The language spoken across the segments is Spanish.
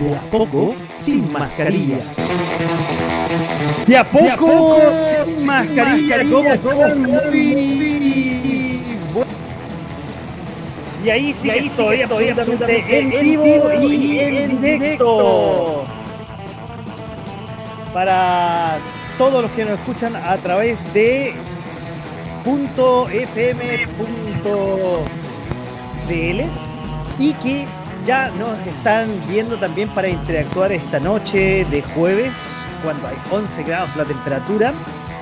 De a poco, sin mascarilla. De a poco, sin mascarilla, ¿cómo están? Y ahí sí, ahí estoy, estoy absolutamente en vivo y en directo. Para todos los que nos escuchan a través de .fm.cl y que ya nos están viendo también para interactuar esta noche de jueves, cuando hay 11 grados la temperatura,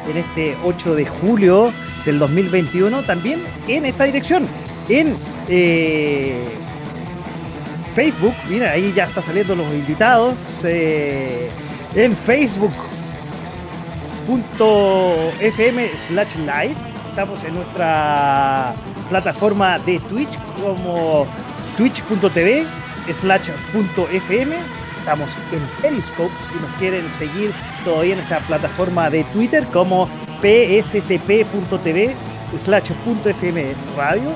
en este 8 de julio del 2021, también en esta dirección, en eh, Facebook, mira, ahí ya está saliendo los invitados, eh, en facebook.fm slash live, estamos en nuestra plataforma de Twitch como twitch.tv slash .fm. Estamos en Periscope si nos quieren seguir todavía en esa plataforma de Twitter como pssp.tv slash .fm radio.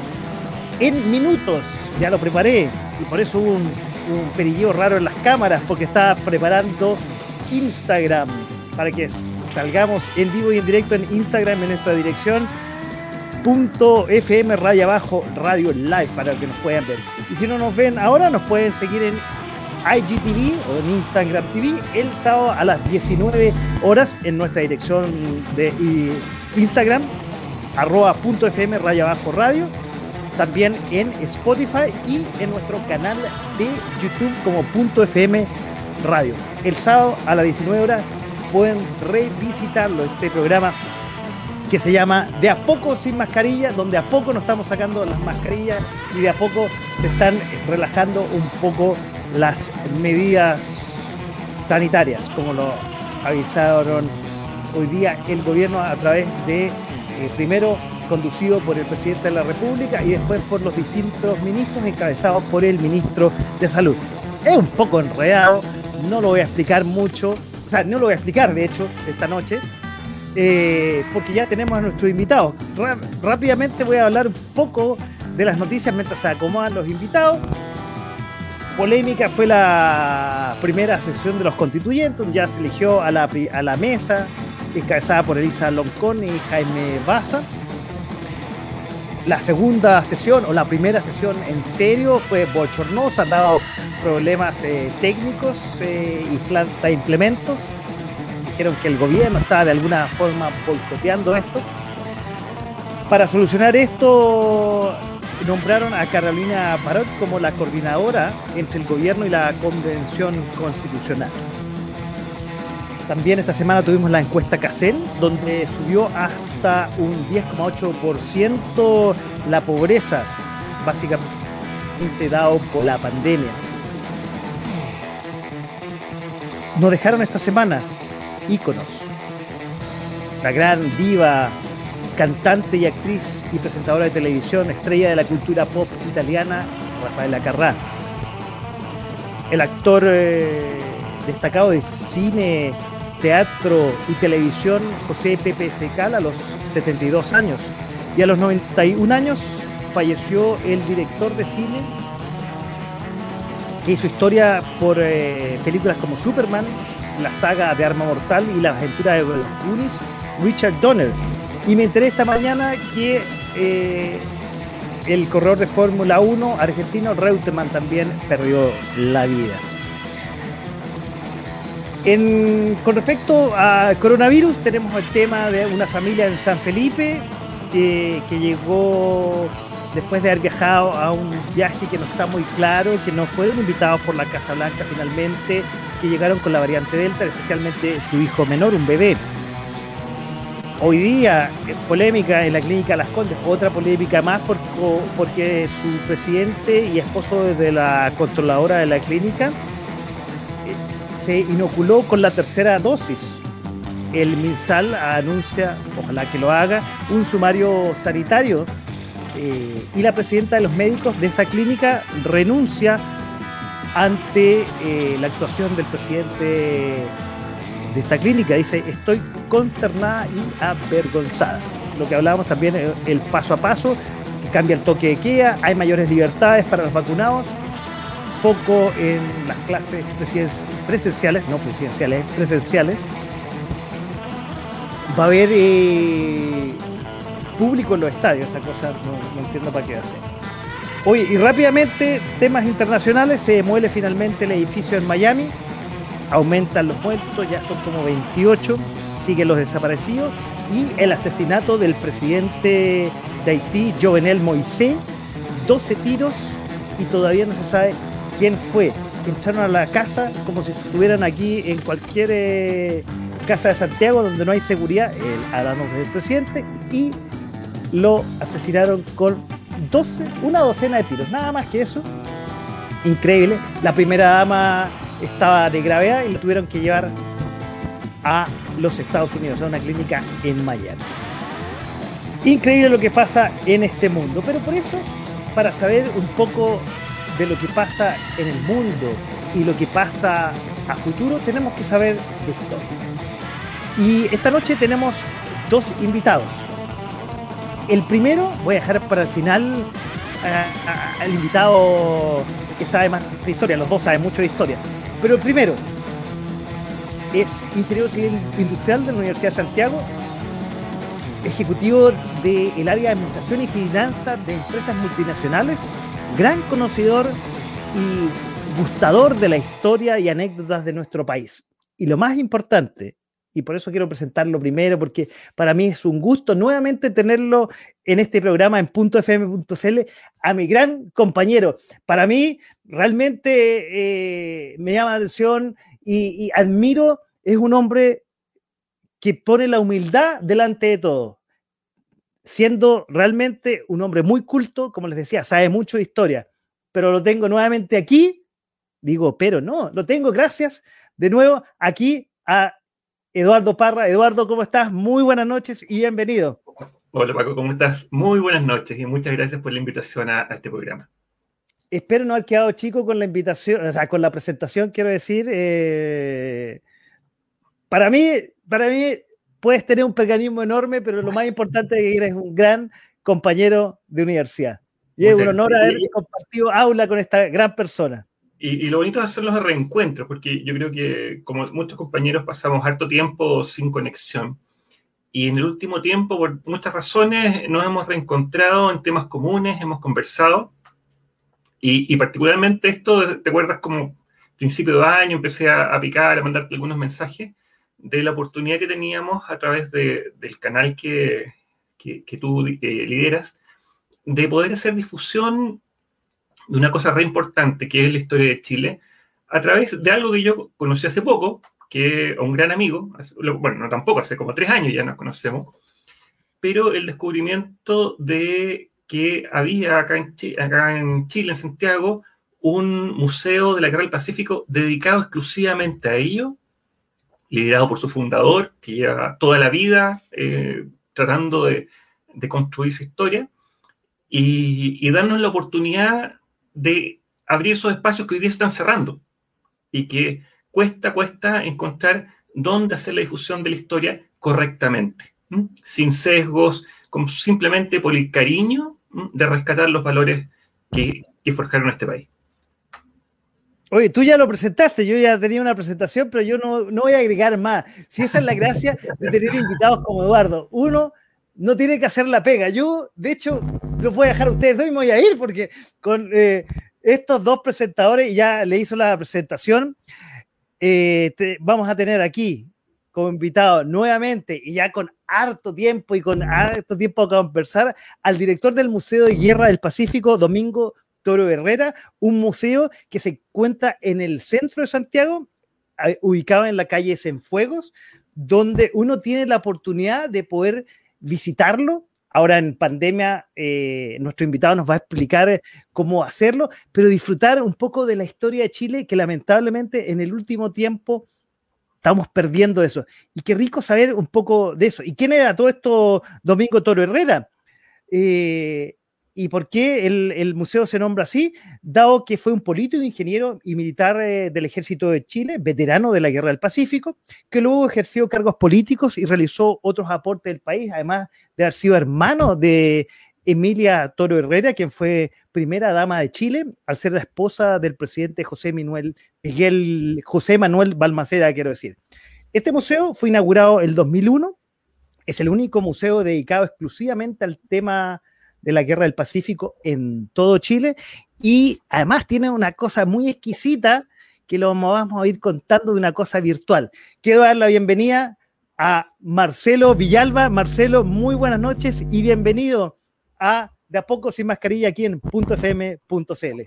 En minutos ya lo preparé y por eso hubo un, un raro en las cámaras porque estaba preparando Instagram para que salgamos en vivo y en directo en Instagram en esta dirección .fm raya abajo radio live para que nos puedan ver. Y si no nos ven ahora, nos pueden seguir en IGTV o en Instagram TV el sábado a las 19 horas en nuestra dirección de Instagram arroba .fm raya abajo radio también en Spotify y en nuestro canal de YouTube como .fm radio. El sábado a las 19 horas pueden revisitarlo, este programa que se llama De a poco sin mascarilla, donde a poco nos estamos sacando las mascarillas y de a poco se están relajando un poco las medidas sanitarias, como lo avisaron hoy día el gobierno a través de, eh, primero, conducido por el presidente de la República y después por los distintos ministros encabezados por el ministro de Salud. Es un poco enredado, no lo voy a explicar mucho, o sea, no lo voy a explicar de hecho esta noche, eh, porque ya tenemos a nuestros invitados. rápidamente voy a hablar un poco de las noticias mientras se acomodan los invitados. Polémica fue la primera sesión de los constituyentes, ya se eligió a la, mesa, encabezada por Elisa Loncón y Jaime Baza. La segunda sesión o la primera sesión en serio fue bochornosa, han dado problemas eh, técnicos eh, y de implementos dijeron que el gobierno estaba de alguna forma boicoteando esto. Para solucionar esto, nombraron a Carolina Parot como la coordinadora entre el gobierno y la convención constitucional. También esta semana tuvimos la encuesta CACEN, donde subió hasta un 10,8% la pobreza, básicamente dado por la pandemia. Nos dejaron esta semana íconos. La gran diva, cantante y actriz y presentadora de televisión, estrella de la cultura pop italiana, Rafaela Carrà. El actor eh, destacado de cine, teatro y televisión, José Pepe Secal, a los 72 años. Y a los 91 años falleció el director de cine que hizo historia por eh, películas como Superman, la saga de Arma Mortal y las aventuras de los Goonies, Richard Donner. Y me enteré esta mañana que eh, el corredor de Fórmula 1 argentino Reutemann también perdió la vida. con respecto a coronavirus, tenemos el tema de una familia en San Felipe que llegó después de haber viajado a un viaje que no está muy claro, que no fueron invitados por la Casa Blanca finalmente, que llegaron con la variante Delta, especialmente su hijo menor, un bebé. Hoy día, eh, polémica en la clínica Las Condes, otra polémica más porque su presidente y esposo de la controladora de la clínica eh, se inoculó con la tercera dosis. El MinSal anuncia, ojalá que lo haga, un sumario sanitario eh, y la presidenta de los médicos de esa clínica renuncia ante eh, la actuación del presidente de esta clínica. Dice, estoy consternada y avergonzada. Lo que hablábamos también, eh, el paso a paso, que cambia el toque de queda, hay mayores libertades para los vacunados, foco en las clases presenciales, no presidenciales, presenciales. Va a haber público en los estadios, esa cosa no, entiendo para qué hacer. Oye, y rápidamente, temas internacionales, se demuele finalmente el edificio en Miami, aumentan los muertos, ya son como 28, siguen los desaparecidos, y el asesinato del presidente de Haití, Jovenel Moisés, 12 tiros y todavía no se sabe quién fue. Entraron a la casa como si estuvieran aquí en cualquier eh, casa de Santiago donde no hay seguridad, el hablamos del presidente, y lo asesinaron con 12, una docena de tiros, nada más que eso. Increíble. La primera dama estaba de gravedad y lo tuvieron que llevar a los Estados Unidos, a una clínica en Miami. Increíble lo que pasa en este mundo, pero por eso, para saber un poco de lo que pasa en el mundo y lo que pasa a futuro, tenemos que saber de historia. Y esta noche tenemos dos invitados. El primero, voy a dejar para el final al invitado que sabe más de historia, los dos saben mucho de historia. Pero el primero es ingeniero civil industrial de la Universidad de Santiago, ejecutivo del área de administración y finanzas de empresas multinacionales gran conocedor y gustador de la historia y anécdotas de nuestro país. Y lo más importante, y por eso quiero presentarlo primero, porque para mí es un gusto nuevamente tenerlo en este programa en .fm.cl a mi gran compañero. Para mí realmente eh, me llama la atención y, y admiro, es un hombre que pone la humildad delante de todo siendo realmente un hombre muy culto, como les decía, sabe mucho de historia, pero lo tengo nuevamente aquí, digo, pero no, lo tengo gracias de nuevo aquí a Eduardo Parra. Eduardo, ¿cómo estás? Muy buenas noches y bienvenido. Hola Paco, ¿cómo estás? Muy buenas noches y muchas gracias por la invitación a, este programa. Espero no haber quedado chico con la invitación, o sea, con la presentación, quiero decir. Eh, para mí, para mí, puedes tener un peganismo enorme, pero lo más importante es que eres un gran compañero de universidad. Y es un honor haber compartido aula con esta gran persona. Y, lo bonito hacer los reencuentros, porque yo creo que como muchos compañeros pasamos harto tiempo sin conexión. Y en el último tiempo, por muchas razones, nos hemos reencontrado en temas comunes, hemos conversado. Y, particularmente esto, ¿te acuerdas como principio de año empecé a, a picar, a mandarte algunos mensajes? de la oportunidad que teníamos a través del canal que, que, tú eh, lideras, de poder hacer difusión de una cosa re importante, que es la historia de Chile, a través de algo que yo conocí hace poco, que un gran amigo, bueno, no tampoco, hace como tres años ya nos conocemos, pero el descubrimiento de que había acá en, acá en Chile, en Santiago, un museo de la Guerra del Pacífico dedicado exclusivamente a ello, liderado por su fundador, que lleva toda la vida eh, tratando de, construir su historia, y, darnos la oportunidad de abrir esos espacios que hoy día están cerrando y que cuesta, cuesta encontrar dónde hacer la difusión de la historia correctamente, sin sesgos, simplemente por el cariño de rescatar los valores que, que forjaron este país. Oye, tú ya lo presentaste, yo ya tenía una presentación, pero yo no, no voy a agregar más. Si esa es la gracia de tener invitados como Eduardo. Uno no tiene que hacer la pega. Yo, de hecho, los voy a dejar a ustedes dos y me voy a ir porque con eh, estos dos presentadores, ya le hizo la presentación, eh, vamos a tener aquí como invitado nuevamente y ya con harto tiempo y con harto tiempo a conversar al director del Museo de Guerra del Pacífico, Domingo Toro Herrera, un museo que se encuentra en el centro de Santiago, ubicado en la calle Cienfuegos, donde uno tiene la oportunidad de poder visitarlo ahora en pandemia, eh, nuestro invitado nos va a explicar cómo hacerlo, pero disfrutar un poco de la historia de Chile, que lamentablemente en el último tiempo estamos perdiendo eso. Y qué rico saber un poco de eso. ¿Y quién era todo esto Domingo Toro Herrera? Eh, ¿Y por qué el, museo se nombra así? Dado que fue un político, ingeniero y militar eh, del ejército de Chile, veterano de la Guerra del Pacífico, que luego ejerció cargos políticos y realizó otros aportes del país, además de haber sido hermano de Emilia Toro Herrera, quien fue primera dama de Chile, al ser la esposa del presidente José Manuel, Miguel, José Manuel Balmaceda, quiero decir. Este museo fue inaugurado en 2001, es el único museo dedicado exclusivamente al tema de la Guerra del Pacífico en todo Chile y además tiene una cosa muy exquisita que lo vamos a ir contando de una cosa virtual. Quiero dar la bienvenida a Marcelo Villalba. Marcelo, muy buenas noches y bienvenido a De a poco sin mascarilla aquí en .fm.cl.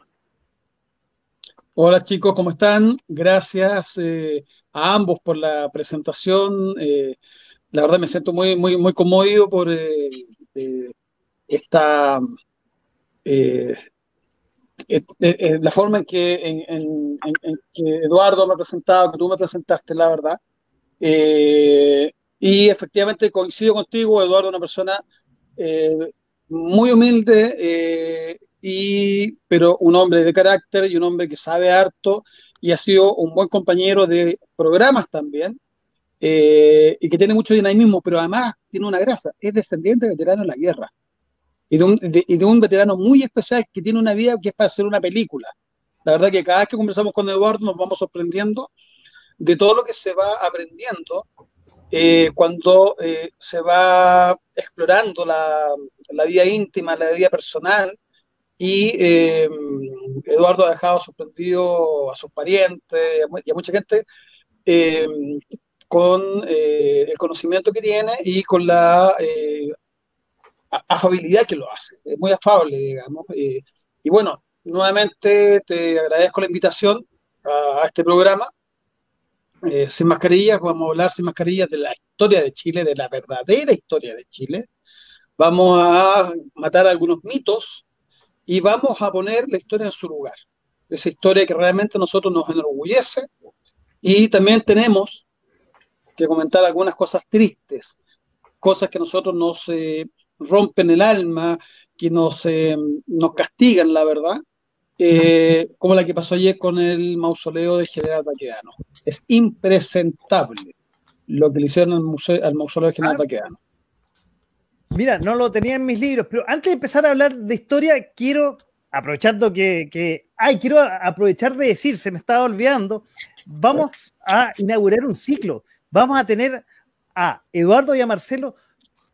Hola chicos, ¿cómo están? Gracias eh, a ambos por la presentación. Eh, la verdad me siento muy, muy, muy conmovido por eh, esta, la forma en que, en, que, Eduardo me ha presentado, que tú me presentaste, la verdad. y efectivamente coincido contigo, Eduardo, una persona muy humilde, eh, y, pero un hombre de carácter y un hombre que sabe harto y ha sido un buen compañero de programas también, eh, y que tiene mucho dinamismo, pero además tiene una grasa, es descendiente de veterano de la guerra, y de, un, veterano muy especial que tiene una vida que es para hacer una película. La verdad que cada vez que conversamos con Eduardo nos vamos sorprendiendo de todo lo que se va aprendiendo eh, cuando eh, se va explorando la, vida íntima, la vida personal, y eh, Eduardo ha dejado sorprendido a sus parientes y a mucha gente con el conocimiento que tiene y con la afabilidad que lo hace. Es muy afable, digamos. y bueno, nuevamente te agradezco la invitación a este programa eh, sin mascarillas, vamos a hablar sin mascarillas de la historia de Chile, de la verdadera historia de Chile. Vamos a matar algunos mitos y vamos a poner la historia en su lugar. Esa historia que realmente a nosotros nos enorgullece. Y también tenemos que comentar algunas cosas tristes, cosas que a nosotros nos eh, rompen el alma, que nos, eh, nos castigan, la verdad, eh, como la que pasó ayer con el mausoleo de General Taquedano. Es impresentable lo que le hicieron al, museo, al mausoleo de General Taquedano. Mira, no lo tenía en mis libros, pero antes de empezar a hablar de historia, quiero, aprovechando que, que ay, quiero aprovechar de decir, se me estaba olvidando, vamos a inaugurar un ciclo. Vamos a tener a Eduardo y a Marcelo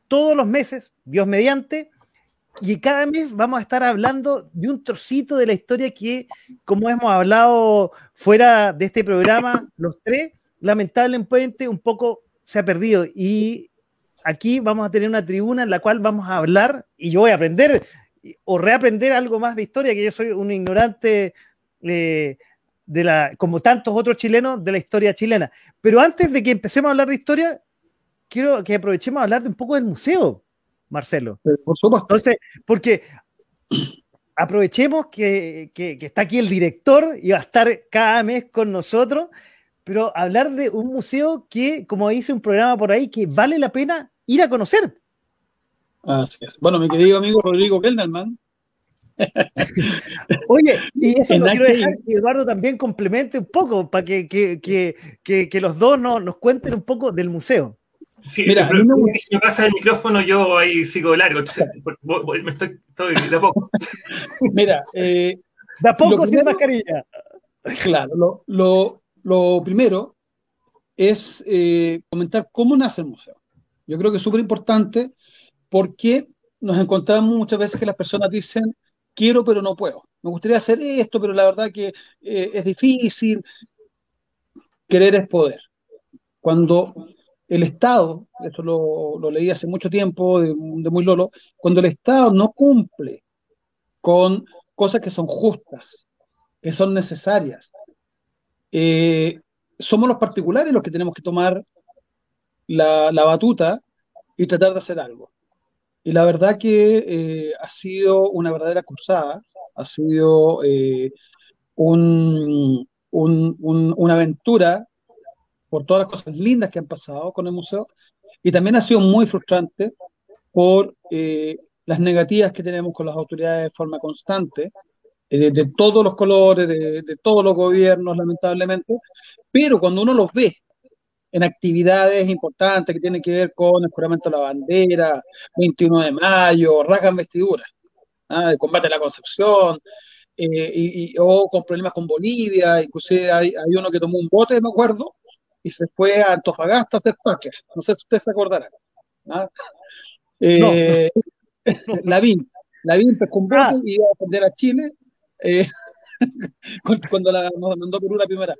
todos los meses, Dios mediante, y cada mes vamos a estar hablando de un trocito de la historia que, como hemos hablado fuera de este programa, los tres, lamentablemente un poco se ha perdido. Y aquí vamos a tener una tribuna en la cual vamos a hablar y yo voy a aprender o reaprender algo más de historia, que yo soy un ignorante eh, de la, como tantos otros chilenos, de la historia chilena. Pero antes de que empecemos a hablar de historia, quiero que aprovechemos a hablar de un poco del museo Marcelo. Por supuesto. Entonces, porque aprovechemos que, está aquí el director y va a estar cada mes con nosotros, pero hablar de un museo que, como dice un programa por ahí, que vale la pena ir a conocer. Así es. Bueno, mi querido amigo Rodrigo Kelderman. Oye, y eso lo quiero dejar que Eduardo también complemente un poco para que, los dos nos cuenten un poco del museo. Sí, Mira, pero, me... si me pasa el micrófono, yo ahí sigo largo. me estoy, de a poco. Mira, eh, de a poco sin mascarilla. Claro, lo, lo, primero es eh, comentar cómo nace el museo. Yo creo que es súper importante porque nos encontramos muchas veces que las personas dicen, quiero pero no puedo. Me gustaría hacer esto, pero la verdad que eh, es difícil. Querer es poder. Cuando el Estado, esto lo, leí hace mucho tiempo, de, muy lolo, cuando el Estado no cumple con cosas que son justas, que son necesarias, eh, somos los particulares los que tenemos que tomar la, batuta y tratar de hacer algo. Y la verdad que eh, ha sido una verdadera cruzada, ha sido eh, un, una aventura por todas las cosas lindas que han pasado con el museo y también ha sido muy frustrante por eh, las negativas que tenemos con las autoridades de forma constante, eh, de, todos los colores, de, de, todos los gobiernos, lamentablemente, pero cuando uno los ve en actividades importantes que tienen que ver con el juramento de la bandera, 21 de mayo, rasgan vestiduras, ¿ah? el combate a la Concepción, eh, y, o con problemas con Bolivia, inclusive hay, hay, uno que tomó un bote, me acuerdo, y se fue a Antofagasta a hacer patria. No sé si ustedes se acordarán. ¿ah? Eh, la VIN, la VIN pescó un bote ah. y iba a defender a Chile eh, cuando la, nos mandó Perú la primera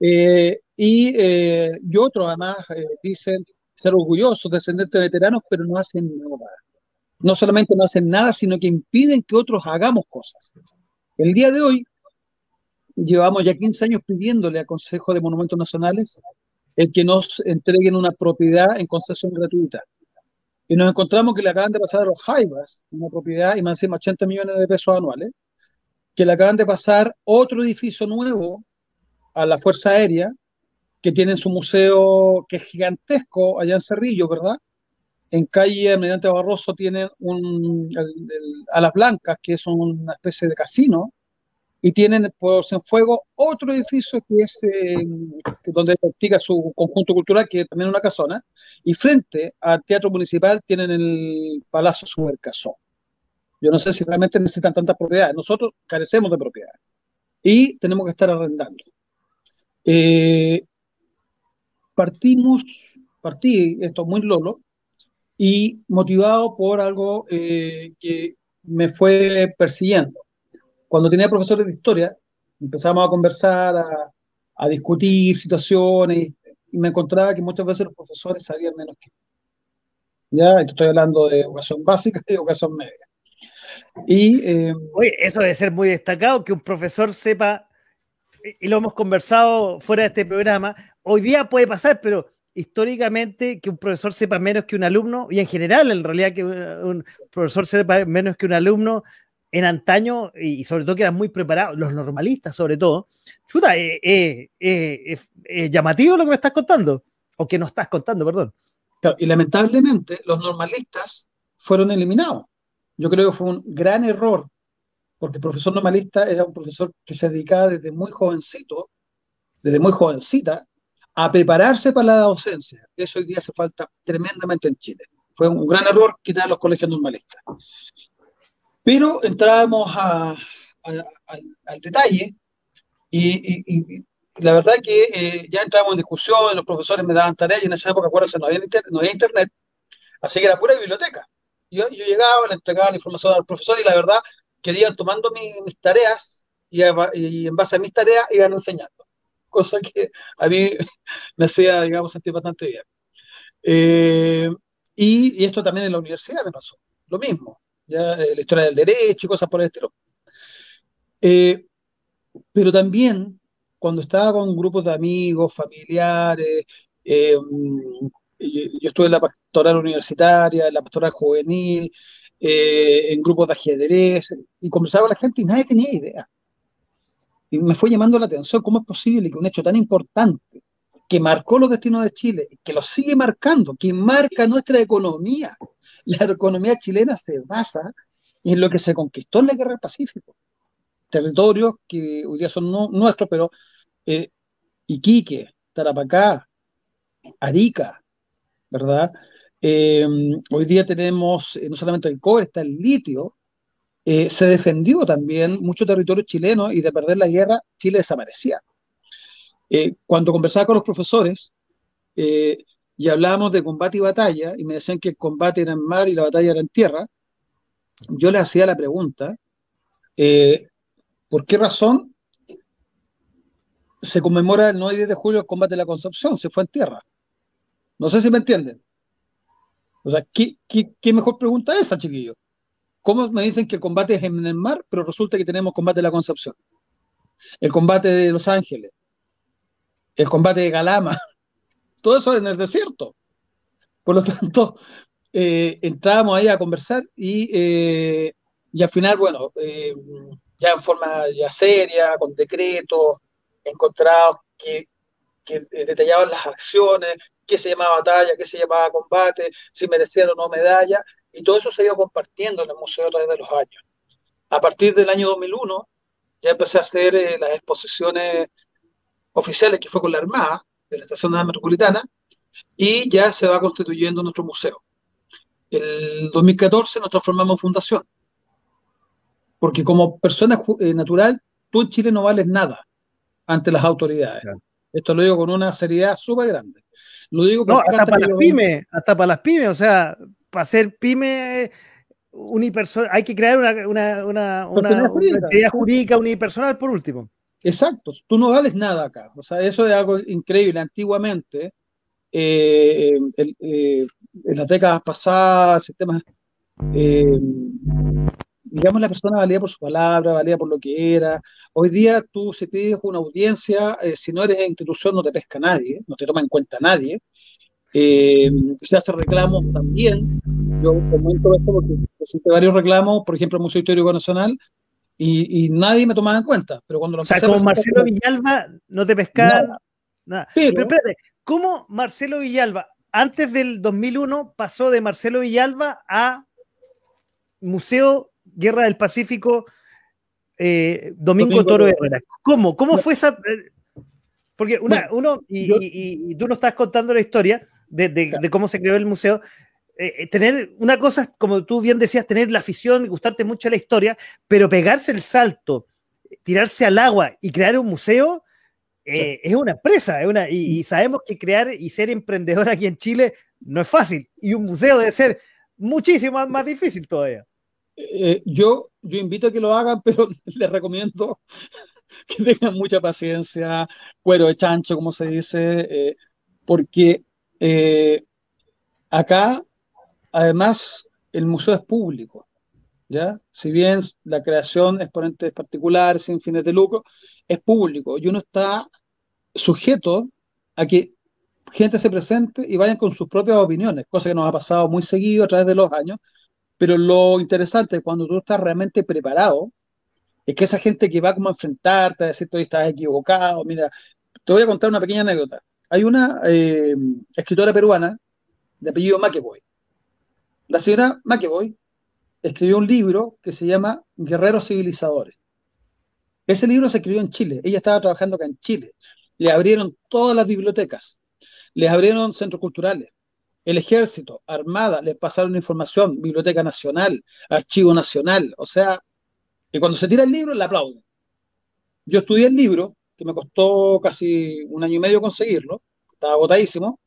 eh, y, eh, y otros además eh, dicen ser orgullosos, descendientes de veteranos, pero no hacen nada. No solamente no hacen nada, sino que impiden que otros hagamos cosas. El día de hoy llevamos ya 15 años pidiéndole al Consejo de Monumentos Nacionales el que nos entreguen una propiedad en concesión gratuita. Y nos encontramos que le acaban de pasar a los Jaivas una propiedad y más de 80 millones de pesos anuales, que le acaban de pasar otro edificio nuevo a la Fuerza Aérea, que tienen su museo que es gigantesco allá en Cerrillo, ¿verdad? En calle Almirante Barroso tienen un, a las Blancas, que es una especie de casino, y tienen por en fuego otro edificio que es eh, donde practica su conjunto cultural, que es también una casona, y frente al Teatro Municipal tienen el Palacio Supercasón. Yo no sé si realmente necesitan tantas propiedades. Nosotros carecemos de propiedades y tenemos que estar arrendando. Eh, partimos, partí esto muy lolo y motivado por algo eh, que me fue persiguiendo. Cuando tenía profesores de historia, empezamos a conversar, a, a discutir situaciones y me encontraba que muchas veces los profesores sabían menos que ya estoy hablando de educación básica y educación media. Y, eh, Oye, eso debe ser muy destacado, que un profesor sepa y lo hemos conversado fuera de este programa, hoy día puede pasar, pero históricamente que un profesor sepa menos que un alumno, y en general, en realidad, que un profesor sepa menos que un alumno en antaño, y sobre todo que eran muy preparados, los normalistas sobre todo, chuta, es eh, eh, eh, llamativo lo que me estás contando, o que no estás contando, perdón. y lamentablemente los normalistas fueron eliminados. Yo creo que fue un gran error porque el profesor normalista era un profesor que se dedicaba desde muy jovencito, desde muy jovencita, a prepararse para la docencia. Eso hoy día hace falta tremendamente en Chile. Fue un gran error quitar los colegios normalistas. Pero entrábamos al detalle y, la verdad que eh, ya entrábamos en discusión, los profesores me daban tareas y en esa época, acuérdense, no había, no había internet, así que era pura biblioteca. Yo, yo llegaba, le entregaba la información al profesor y la verdad que iban tomando mis tareas y, en base a mis tareas iban enseñando, cosa que a mí me hacía, digamos, sentir bastante bien. Eh, y, esto también en la universidad me pasó, lo mismo, eh, la historia del derecho y cosas por el estilo. Eh, pero también cuando estaba con grupos de amigos, familiares, mm, yo, estuve en la pastoral universitaria, en la pastoral juvenil, eh, en grupos de ajedrez, y conversaba con la gente y nadie tenía idea. Y me fue llamando la atención cómo es posible que un hecho tan importante, que marcó los destinos de Chile, que lo sigue marcando, que marca nuestra economía, la economía chilena se basa en lo que se conquistó en la Guerra del Pacífico. Territorios que hoy día son nuestros, pero eh, Iquique, Tarapacá, Arica, ¿verdad? Eh, hoy día tenemos eh, no solamente el cobre, está el litio. Se defendió también mucho territorio chileno y de perder la guerra, Chile desaparecía. Cuando conversaba con los profesores y hablábamos de combate y batalla, y me decían que el combate era en mar y la batalla era en tierra, yo les hacía la pregunta, ¿por qué razón se conmemora el 9 de julio el combate de la Concepción? Se fue en tierra. No sé si me entienden. O sea, ¿qué, mejor pregunta esa, chiquillo? ¿Cómo me dicen que el combate es en el mar, pero resulta que tenemos combate de la Concepción? El combate de Los Ángeles, el combate de Galama, todo eso en el desierto. Por lo tanto, eh, entrábamos ahí a conversar y, eh, y al final, bueno, eh, ya en forma ya seria, con decretos, encontrados que, que detallaban las acciones, qué se llamaba batalla, qué se llamaba combate, si merecían o no medalla, y todo eso se ha ido compartiendo en el museo a través de los años. A partir del año 2001 ya empecé a hacer las exposiciones oficiales que fue con la Armada, de la Estación la Metropolitana, y ya se va constituyendo nuestro museo. El 2014 nos transformamos en fundación, porque como persona eh, natural, tú en Chile no vales nada ante las autoridades. Esto lo digo con una seriedad súper grande. Lo digo no, hasta para las pymes, hasta para las pymes, o sea, para ser pyme unipersonal, hay que crear una, una, una, una, entidad jurídica unipersonal por último. Exacto, tú no vales nada acá. O sea, eso es algo increíble. Antiguamente, eh, eh, en las décadas pasadas, sistemas, eh, digamos, la persona valía por su palabra, valía por lo que era. Hoy día tú, si te dices una audiencia, si no eres institución, no te pesca nadie, no te toma en cuenta nadie. se hace reclamos también. Yo comento esto porque presenté varios reclamos, por ejemplo, el Museo Histórico Nacional, y, nadie me tomaba en cuenta. Pero cuando lo o sea, como Marcelo Villalba no te pescaban nada. Pero, espérate, ¿cómo Marcelo Villalba, antes del 2001, pasó de Marcelo Villalba a Museo Guerra del Pacífico eh, Domingo, Toro Herrera? ¿Cómo? ¿Cómo fue esa...? Eh? Porque una, uno, y, tú nos estás contando la historia de, de, cómo se creó el museo, eh, eh, tener una cosa, como tú bien decías, tener la afición, gustarte mucho la historia, pero pegarse el salto, tirarse al agua y crear un museo, eh, es una empresa, es una, y, sabemos que crear y ser emprendedor aquí en Chile no es fácil, y un museo debe ser muchísimo más, difícil todavía. yo, yo invito a que lo hagan, pero les recomiendo que tengan mucha paciencia, cuero de chancho, como se dice, porque acá Además, el museo es público, ¿ya? Si bien la creación es por entes particulares, sin fines de lucro, es público y uno está sujeto a que gente se presente y vayan con sus propias opiniones, cosa que nos ha pasado muy seguido a través de los años, pero lo interesante cuando tú estás realmente preparado es que esa gente que va como a enfrentarte, a decirte, hoy estás equivocado, mira, te voy a contar una pequeña anécdota. Hay una eh, escritora peruana de apellido McEvoy, la señora McEvoy escribió un libro que se llama Guerreros Civilizadores. Ese libro se escribió en Chile. Ella estaba trabajando acá en Chile. Le abrieron todas las bibliotecas, les abrieron centros culturales, el ejército, armada, les pasaron información, Biblioteca Nacional, Archivo Nacional. O sea, que cuando se tira el libro, le aplauden. Yo estudié el libro, que me costó casi un año y medio conseguirlo, estaba agotadísimo,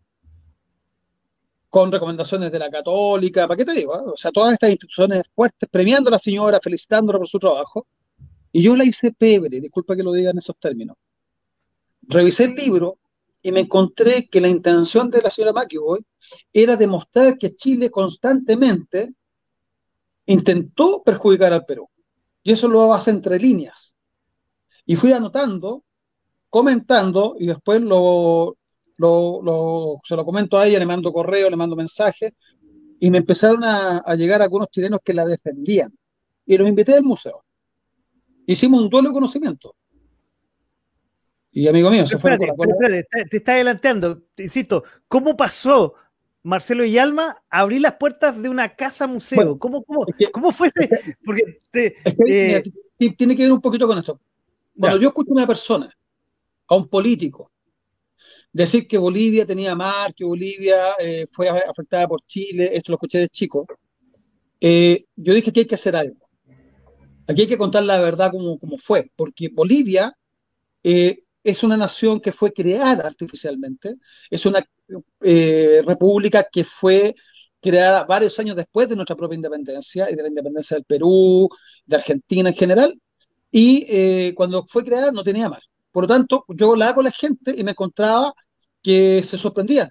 con recomendaciones de la Católica, ¿para qué te digo? Ah? O sea, todas estas instituciones fuertes, premiando a la señora, felicitándola por su trabajo. Y yo la hice pebre, disculpa que lo diga en esos términos. Revisé el libro y me encontré que la intención de la señora McEvoy era demostrar que Chile constantemente intentó perjudicar al Perú. Y eso lo hace entre líneas. Y fui anotando, comentando, y después lo, lo, se lo comento a ella, le mando correo, le mando mensajes, y me empezaron a, llegar algunos chilenos que la defendían. Y los invité al museo. Hicimos un duelo de conocimiento. Y amigo mío, se fue. te está adelantando, te insisto, ¿cómo pasó Marcelo y Alma a abrir las puertas de una casa museo? ¿Cómo, cómo, ¿Cómo, fue ese? Porque eh, tiene que ver un poquito con esto. Cuando yo escucho a una persona, a un político, decir que Bolivia tenía mar, que Bolivia eh, fue afectada por Chile, esto lo escuché de chico, eh, yo dije que hay que hacer algo. Aquí hay que contar la verdad como, como fue, porque Bolivia eh, es una nación que fue creada artificialmente, es una república que fue creada varios años después de nuestra propia independencia y de la independencia del Perú, de Argentina en general, y cuando fue creada no tenía mar. Por lo tanto, yo hablaba con la gente y me encontraba que se sorprendían.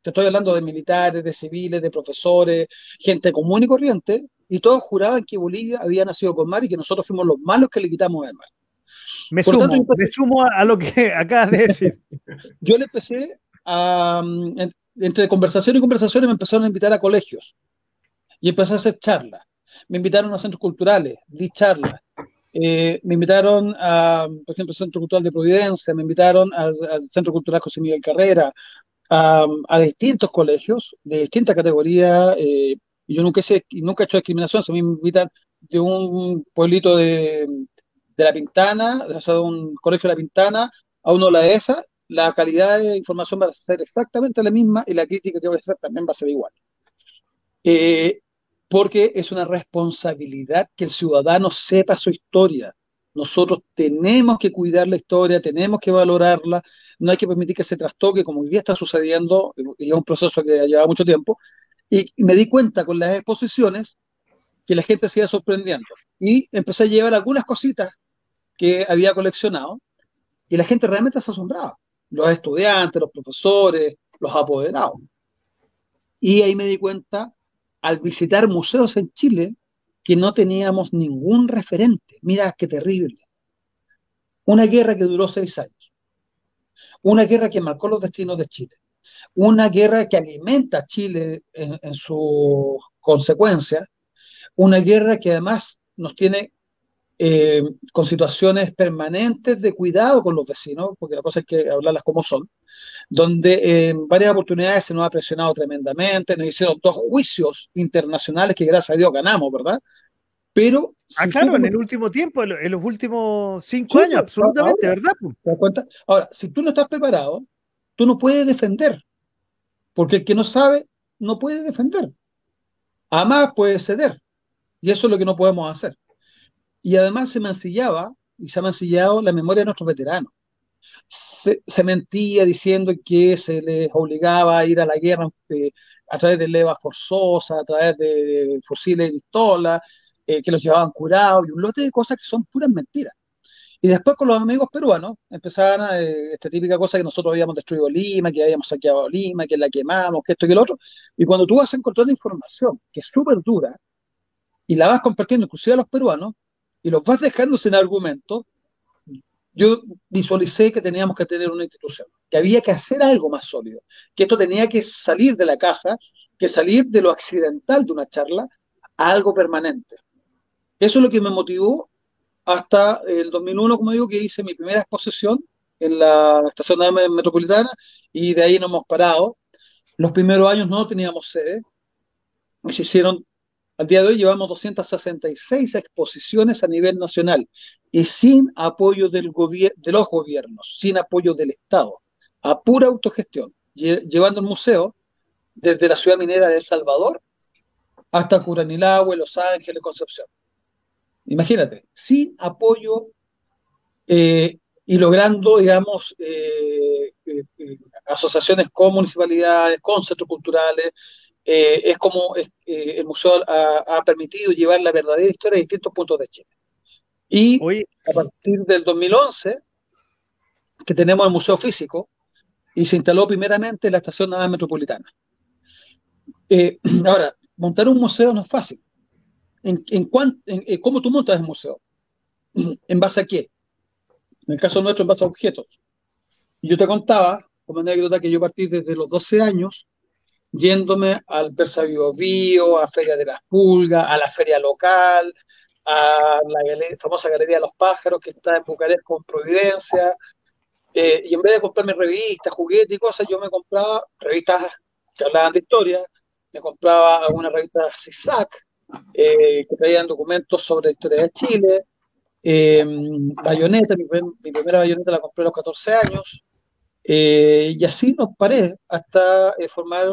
Te estoy hablando de militares, de civiles, de profesores, gente común y corriente, y todos juraban que Bolivia había nacido con mar y que nosotros fuimos los malos que le quitamos el mar. Me, sumo, a lo que acabas de decir. yo le empecé a, entre conversación y conversación, me empezaron a invitar a colegios y empecé a hacer charlas. Me invitaron a centros culturales, di charlas. Eh, me invitaron a, por ejemplo, al Centro Cultural de Providencia, me invitaron al, Centro Cultural José Miguel Carrera, a, distintos colegios de distintas categorías. Eh, yo nunca, sé, nunca he hecho discriminación, se me invitan de un pueblito de, de La Pintana, o sea, de un colegio de La Pintana, a uno de la ESA, la calidad de información va a ser exactamente la misma y la crítica que tengo que hacer también va a ser igual. Eh, porque es una responsabilidad que el ciudadano sepa su historia. Nosotros tenemos que cuidar la historia, tenemos que valorarla, no hay que permitir que se trastoque como hoy día está sucediendo, y es un proceso que ha llevado mucho tiempo, y me di cuenta con las exposiciones que la gente se iba sorprendiendo. Y empecé a llevar algunas cositas que había coleccionado, y la gente realmente se asombraba. Los estudiantes, los profesores, los apoderados. Y ahí me di cuenta al visitar museos en Chile que no teníamos ningún referente. Mira qué terrible. Una guerra que duró seis años. Una guerra que marcó los destinos de Chile. Una guerra que alimenta a Chile en, en sus consecuencias. Una guerra que además nos tiene eh, con situaciones permanentes de cuidado con los vecinos, porque la cosa es que hablarlas como son, donde en varias oportunidades se nos ha presionado tremendamente, nos hicieron dos juicios internacionales que gracias a Dios ganamos, ¿verdad? Pero... Ah, claro, en el último tiempo, en los últimos cinco años, pues, absolutamente, ¿verdad? ¿Te das cuenta? Ahora, si tú no estás preparado, tú no puedes defender, porque el que no sabe no puede defender. Además puede ceder, y eso es lo que no podemos hacer. Y además se mancillaba, y se ha mancillado la memoria de nuestros veteranos. Se, mentía diciendo que se les obligaba a ir a la guerra eh, a través de levas forzosas, a través de, fusiles y pistolas, eh, que los llevaban curados, y un lote de cosas que son puras mentiras. Y después con los amigos peruanos empezaban eh, esta típica cosa que nosotros habíamos destruido Lima, que habíamos saqueado Lima, que la quemamos, que esto y que lo otro. Y cuando tú vas encontrando información que es súper dura y la vas compartiendo inclusive a los peruanos, y los vas dejando sin argumento, yo visualicé que teníamos que tener una institución, que había que hacer algo más sólido, que esto tenía que salir de la caja, que salir de lo accidental de una charla a algo permanente. Eso es lo que me motivó hasta el 2001, como digo, que hice mi primera exposición en la estación metropolitana y de ahí no hemos parado. Los primeros años no teníamos sede se hicieron al día de hoy llevamos 266 exposiciones a nivel nacional y sin apoyo de los gobiernos, sin apoyo del Estado, a pura autogestión, llevando el museo desde la ciudad minera de El Salvador hasta Curanilagüe, Los Ángeles, Concepción. Imagínate, sin apoyo eh, y logrando, digamos, eh, eh, asociaciones con municipalidades, con centros culturales, eh, es como eh, el museo ha, permitido llevar la verdadera historia a distintos puntos de Chile. Y a partir del 2011, que tenemos el museo físico, y se instaló primeramente la estación naval metropolitana. Eh, ahora, montar un museo no es fácil. ¿En, en, ¿Cómo tú montas el museo? ¿En base a qué? En el caso nuestro, en base a objetos. Y yo te contaba, como anécdota, que yo partí desde los 12 años yéndome al Persa Bio, a Feria de las Pulgas, a la feria local, a la famosa Galería de los Pájaros que está en Bucarest con Providencia. Eh, y en vez de comprarme revistas, juguetes y cosas, yo me compraba revistas que hablaban de historia, me compraba algunas revistas CISAC, eh, que traían documentos sobre la historia de Chile, eh, bayoneta, mi, primera bayoneta la compré a los 14 años, eh, y así nos paré hasta eh, formar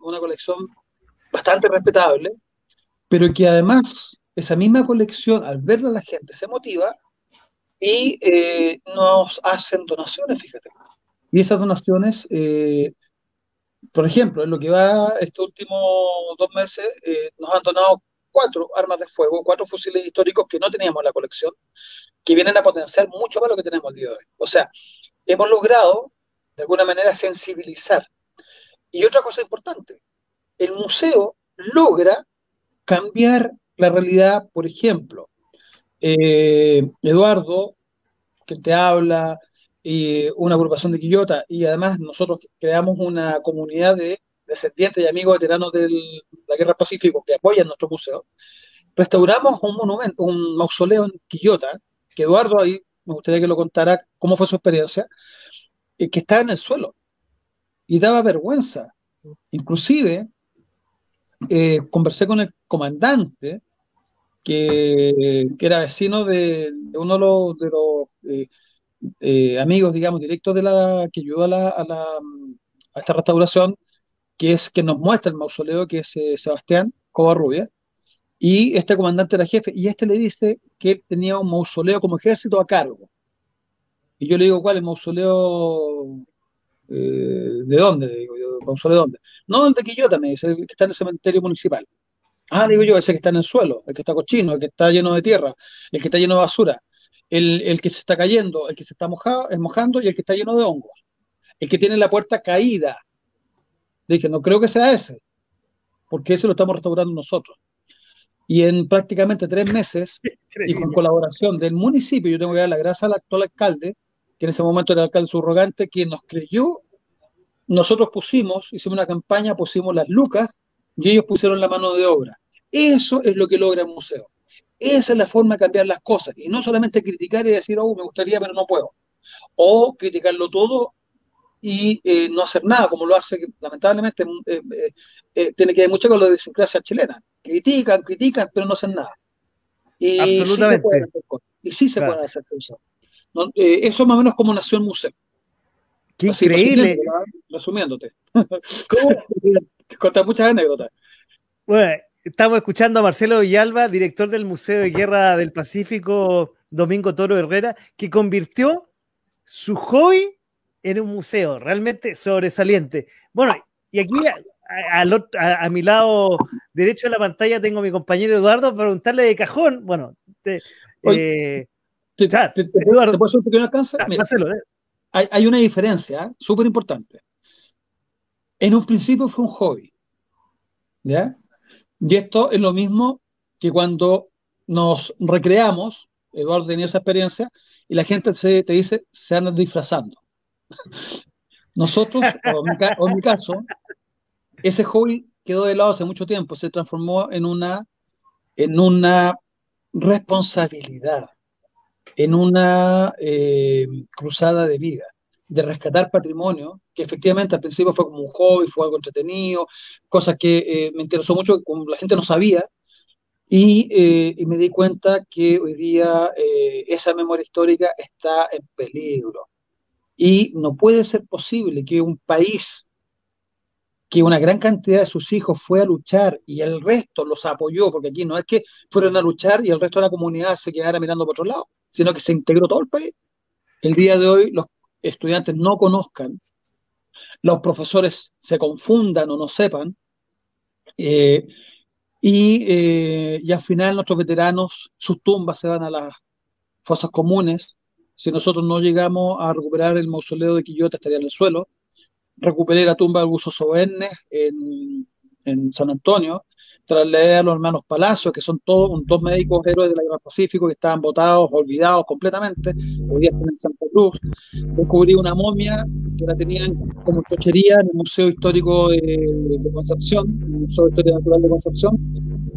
una colección bastante respetable, pero que además esa misma colección, al verla la gente, se motiva y eh, nos hacen donaciones, fíjate. Y esas donaciones, por ejemplo, en lo que va estos últimos dos meses, nos han donado cuatro armas de fuego, cuatro fusiles históricos que no teníamos en la colección, que vienen a potenciar mucho más lo que tenemos el día de hoy. O sea, hemos logrado de alguna manera sensibilizar. Y otra cosa importante, el museo logra cambiar la realidad, por ejemplo, eh, Eduardo, que te habla, y una agrupación de Quillota, y además nosotros creamos una comunidad de descendientes y amigos veteranos de la Guerra Pacífico que apoyan nuestro museo, restauramos un monumento, un mausoleo en Quillota, que Eduardo ahí me gustaría que lo contara cómo fue su experiencia, que estaba en el suelo y daba vergüenza. Inclusive, eh, conversé con el comandante, que, era vecino de, uno de los, eh, eh, amigos, digamos, directos de la que ayudó a, la, a, esta restauración, que es que nos muestra el mausoleo, que es Sebastián Covarrubia, y este comandante era jefe, y este le dice que tenía un mausoleo como ejército a cargo. Y yo le digo, ¿cuál? ¿El mausoleo eh, de dónde? Le digo yo, ¿mausoleo de dónde? No, el de Quillota, me dice, el que está en el cementerio municipal. Ah, digo yo, ese que está en el suelo, el que está cochino, el que está lleno de tierra, el que está lleno de basura, el, el que se está cayendo, el que se está mojado, mojando y el que está lleno de hongos. El que tiene la puerta caída. Le dije, no creo que sea ese, porque ese lo estamos restaurando nosotros y en prácticamente tres meses, y con colaboración del municipio, yo tengo que dar la gracia al actual alcalde, que en ese momento era el alcalde subrogante, quien nos creyó, nosotros pusimos, hicimos una campaña, pusimos las lucas, y ellos pusieron la mano de obra. Eso es lo que logra el museo. Esa es la forma de cambiar las cosas, y no solamente criticar y decir, oh, me gustaría, pero no puedo. O criticarlo todo y eh, no hacer nada, como lo hace, lamentablemente, eh, eh, tiene que ver mucho con la idiosincrasia chilena. Critican, critican, pero no hacen nada. Y Absolutamente. Sí y sí se pueden hacer cosas. Eso más o menos como nació el museo. Qué increíble. Resumiéndote. Contar muchas anécdotas. Bueno, estamos escuchando a Marcelo Villalba, director del Museo de Guerra del Pacífico, Domingo Toro Herrera, que convirtió su hobby en un museo realmente sobresaliente. Bueno, y aquí a, mi lado derecho de la pantalla tengo a mi compañero Eduardo para preguntarle de cajón. Bueno, te, eh, Eduardo, puedo hacer un pequeño alcance? Eh. hay, hay, una diferencia súper importante. En un principio fue un hobby. ¿Ya? Y esto es lo mismo que cuando nos recreamos, Eduardo tenía esa experiencia, y la gente se, te dice, se andan disfrazando. Nosotros, o en, mi, caso, ese hobby quedó de lado hace mucho tiempo, se transformó en una, en una responsabilidad, en una eh, cruzada de vida, de rescatar patrimonio, que efectivamente al principio fue como un hobby, fue algo entretenido, cosas que eh, me interesó mucho, como la gente no sabía, y, eh, y, me di cuenta que hoy día esa memoria histórica está en peligro. Y no puede ser posible que un país que una gran cantidad de sus hijos fue a luchar y el resto los apoyó, porque aquí no es que fueron a luchar y el resto de la comunidad se quedara mirando por otro lado, sino que se integró todo el país. El día de hoy los estudiantes no conozcan, los profesores se confundan o no sepan, eh, y, eh, al final nuestros veteranos, sus tumbas se van a las fosas comunes, si nosotros no llegamos a recuperar el mausoleo de Quillota, estaría en el suelo. Recuperé la tumba de Augusto Sobernes en, en San Antonio. Trasladé a los hermanos Palacios, que son todos dos médicos héroes de la Guerra Pacífico que estaban votados, olvidados completamente. Hoy día están en Santa Cruz. Descubrí una momia que la tenían como chochería en el Museo Histórico de, Concepción, el Museo de Historia Natural de Concepción.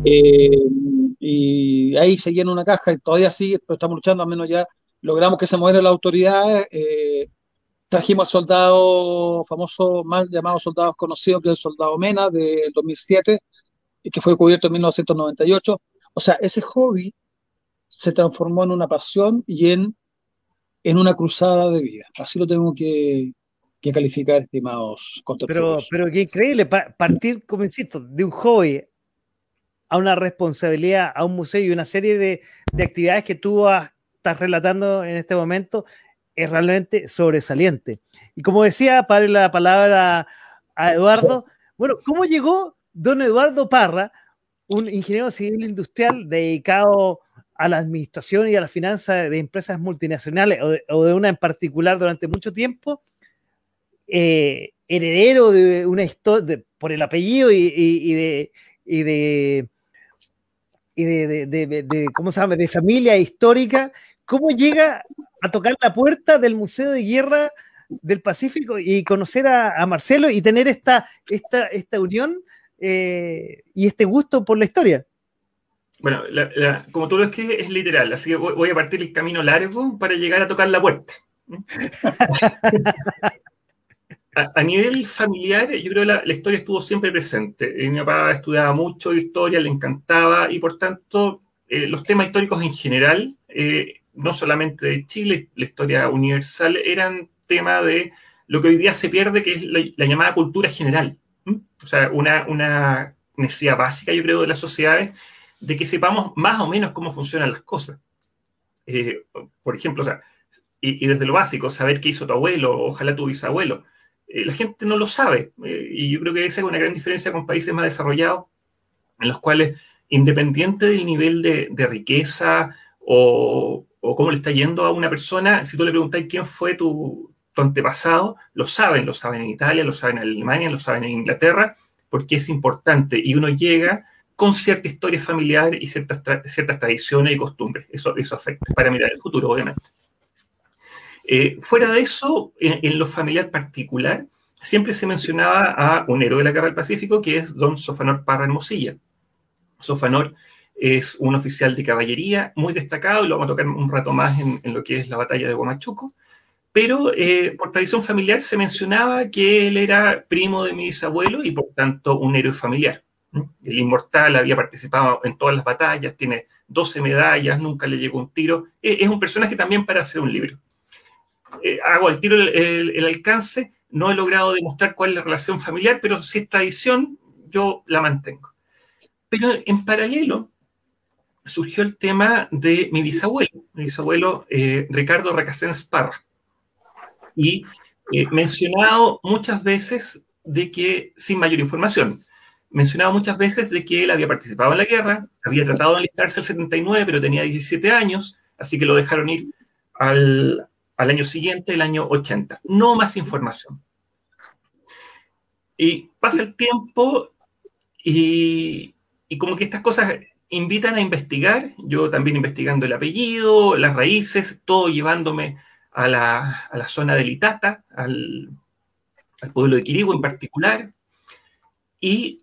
Eh, y ahí seguía en una caja y todavía sigue, pero estamos luchando al menos ya logramos que se muera la autoridad, eh, trajimos al soldado famoso, más llamado soldado conocido que el soldado Mena del 2007, que fue cubierto en 1998. O sea, ese hobby se transformó en una pasión y en, en una cruzada de vida. Así lo tengo que, calificar, estimados Pero, pero qué increíble, partir, como insisto, de un hobby a una responsabilidad, a un museo y una serie de, de actividades que tú has estás relatando en este momento es realmente sobresaliente. Y como decía, para la palabra a Eduardo, bueno, ¿cómo llegó don Eduardo Parra, un ingeniero civil industrial dedicado a la administración y a la finanza de empresas multinacionales o de, una en particular durante mucho tiempo, eh, heredero de una historia por el apellido y, de, y de de, ¿cómo se llama? de familia histórica ¿Cómo llega a tocar la puerta del Museo de Guerra del Pacífico y conocer a, Marcelo y tener esta, esta, esta unión eh, y este gusto por la historia. Bueno, como tú lo escribes, es literal, así que voy, a partir el camino largo para llegar a tocar la puerta. a, nivel familiar, yo creo que la, historia estuvo siempre presente. Mi papá estudiaba mucho historia, le encantaba y por tanto eh, los temas históricos en general, eh, no solamente de Chile, la historia universal, eran tema de lo que hoy día se pierde, que es la, llamada cultura general. O sea, una, una necesidad básica, yo creo, de las sociedades de que sepamos más o menos cómo funcionan las cosas. Eh, por ejemplo, o sea, y, desde lo básico, saber qué hizo tu abuelo, ojalá tu bisabuelo. Eh, la gente no lo sabe. Eh, y yo creo que esa es una gran diferencia con países más desarrollados, en los cuales, independiente del nivel de, riqueza o, o, cómo le está yendo a una persona, si tú le preguntas quién fue tu, tu antepasado, lo saben, lo saben en Italia, lo saben en Alemania, lo saben en Inglaterra, porque es importante. Y uno llega con cierta historia familiar y ciertas, ciertas tradiciones y costumbres. Eso, eso afecta para mirar el futuro, obviamente. Eh, fuera de eso, en, lo familiar particular, siempre se mencionaba a un héroe de la Guerra del Pacífico, que es don Sofanor Parra Hermosilla. Sofanor es un oficial de caballería muy destacado, y lo vamos a tocar un rato más en, lo que es la batalla de Guamachuco, pero eh, por tradición familiar se mencionaba que él era primo de mi bisabuelo y por tanto un héroe familiar. El inmortal había participado en todas las batallas, tiene 12 medallas, nunca le llegó un tiro. E, es un personaje también para hacer un libro. Eh, hago al tiro el, alcance, no he logrado demostrar cuál es la relación familiar, pero si es tradición, yo la mantengo. Pero en paralelo surgió el tema de mi bisabuelo, mi bisabuelo eh, Ricardo Recasens Parra. Y eh, mencionado muchas veces de que, sin mayor información, mencionaba muchas veces de que él había participado en la guerra, había tratado de enlistarse el 79, pero tenía 17 años, así que lo dejaron ir al, año siguiente, el año 80. No más información. Y pasa el tiempo y, como que estas cosas invitan a investigar, yo también investigando el apellido, las raíces, todo llevándome a la, zona de Litata, al, al pueblo de Quirigo en particular, y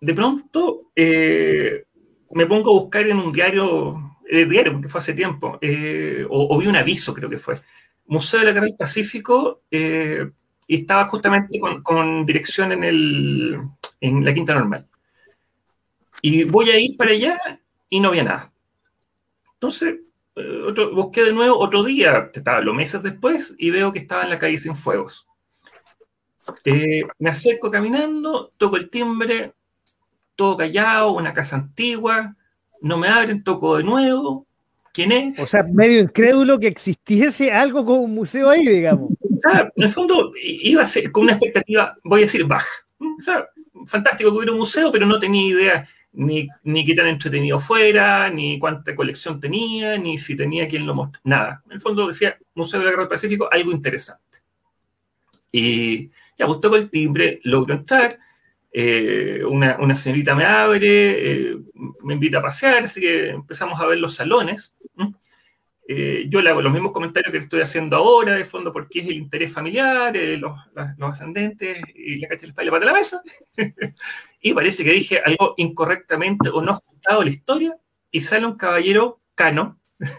de pronto eh, me pongo a buscar en un diario, eh, diario, porque fue hace tiempo, eh, o, vi un aviso, creo que fue, Museo de la Guerra del Pacífico, y estaba justamente con, dirección en, el, en la Quinta Normal. Y voy a ir para allá y no había nada. Entonces, busqué de nuevo otro día, estaba los meses después, y veo que estaba en la calle sin fuegos. me acerco caminando, toco el timbre, todo callado, una casa antigua, no me abren, toco de nuevo. ¿Quién es? O sea, medio incrédulo que existiese algo como un museo ahí, digamos. O sea, en el fondo iba a ser con una expectativa, voy a decir, baja. O sea, fantástico que hubiera un museo, pero no tenía idea ni, ni qué tan entretenido fuera, ni cuánta colección tenía, ni si tenía quien lo mostrara. Nada. En el fondo decía, Museo de la Guerra del Pacífico, algo interesante. Y ya, pues toco el timbre, logro entrar, eh, una, señorita me abre, eh, me invita a pasear, así que empezamos a ver los salones. Eh, yo le hago los mismos comentarios que estoy haciendo ahora, de fondo, porque es el interés familiar, los, ascendentes y la cacha de la espalda para la mesa. y parece que dije algo incorrectamente o no ajustado a la historia, y sale un caballero cano.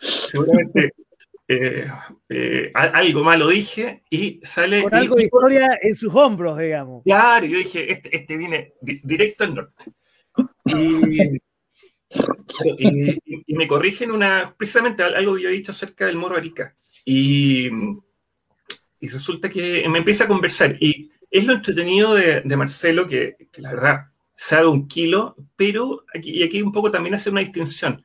Seguramente eh, eh, algo malo dije y sale. Con algo de historia en sus hombros, digamos. Claro, yo dije, este, este viene directo al norte. Y, me corrigen una, precisamente algo que yo he dicho acerca del Moro Arica. Y, resulta que me empieza a conversar. Y es lo entretenido de, Marcelo, que, la verdad sabe un kilo, pero aquí, y aquí un poco también hace una distinción.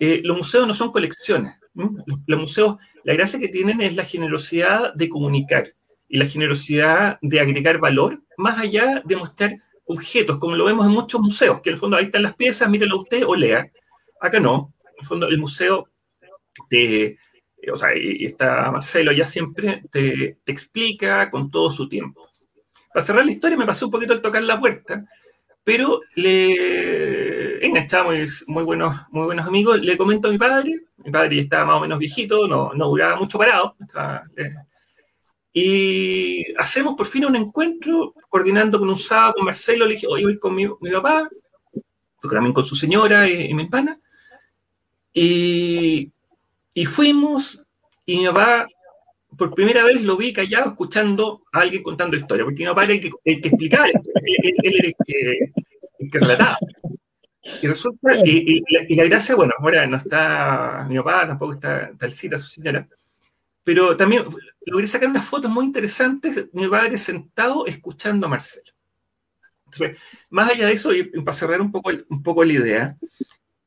Eh, los museos no son colecciones los, museos, la gracia que tienen es la generosidad de comunicar y la generosidad de agregar valor, más allá de mostrar objetos, como lo vemos en muchos museos, que en el fondo ahí están las piezas, mírelo usted o lea. Acá no, en el fondo el museo te, o sea, y está Marcelo ya siempre te, explica con todo su tiempo. Para cerrar la historia me pasó un poquito al tocar la puerta, pero le enganchamos muy buenos, muy buenos amigos, le comento a mi padre, Mi padre ya estaba más o menos viejito, no, no duraba mucho parado. Eh, y hacemos por fin un encuentro, coordinando con un sábado con Marcelo. Le dije, oye, voy con mi, papá, fui también con su señora y, mi hermana. Y, y fuimos, y mi papá por primera vez lo vi callado escuchando a alguien contando historia, porque mi papá era el que, el que explicaba, él, era el que, el que relataba. Y resulta, y, la, gracia, bueno, ahora no está mi papá, tampoco está Talcita, su señora, pero también logré sacar unas fotos muy interesantes, mi padre sentado escuchando a Marcelo. Entonces, más allá de eso, y para cerrar un poco, un poco la idea,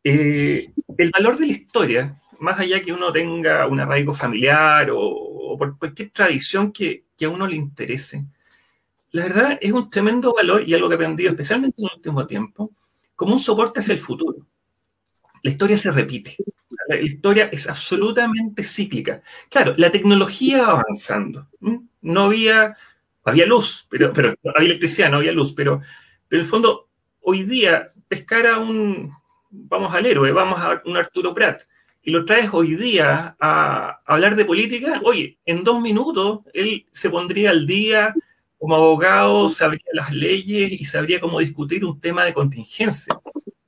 eh, el valor de la historia, más allá que uno tenga un arraigo familiar o, por cualquier tradición que, que, a uno le interese, la verdad es un tremendo valor y algo que he aprendido especialmente en el último tiempo, como un soporte hacia el futuro. La historia se repite. La historia es absolutamente cíclica. Claro, la tecnología va avanzando. No había, había luz, pero, pero había electricidad, no había luz, pero, pero en el fondo, hoy día, pescar a un, vamos al héroe, vamos a un Arturo Prat, y lo traes hoy día a, a hablar de política, oye, en dos minutos él se pondría al día como abogado sabría las leyes y sabría cómo discutir un tema de contingencia.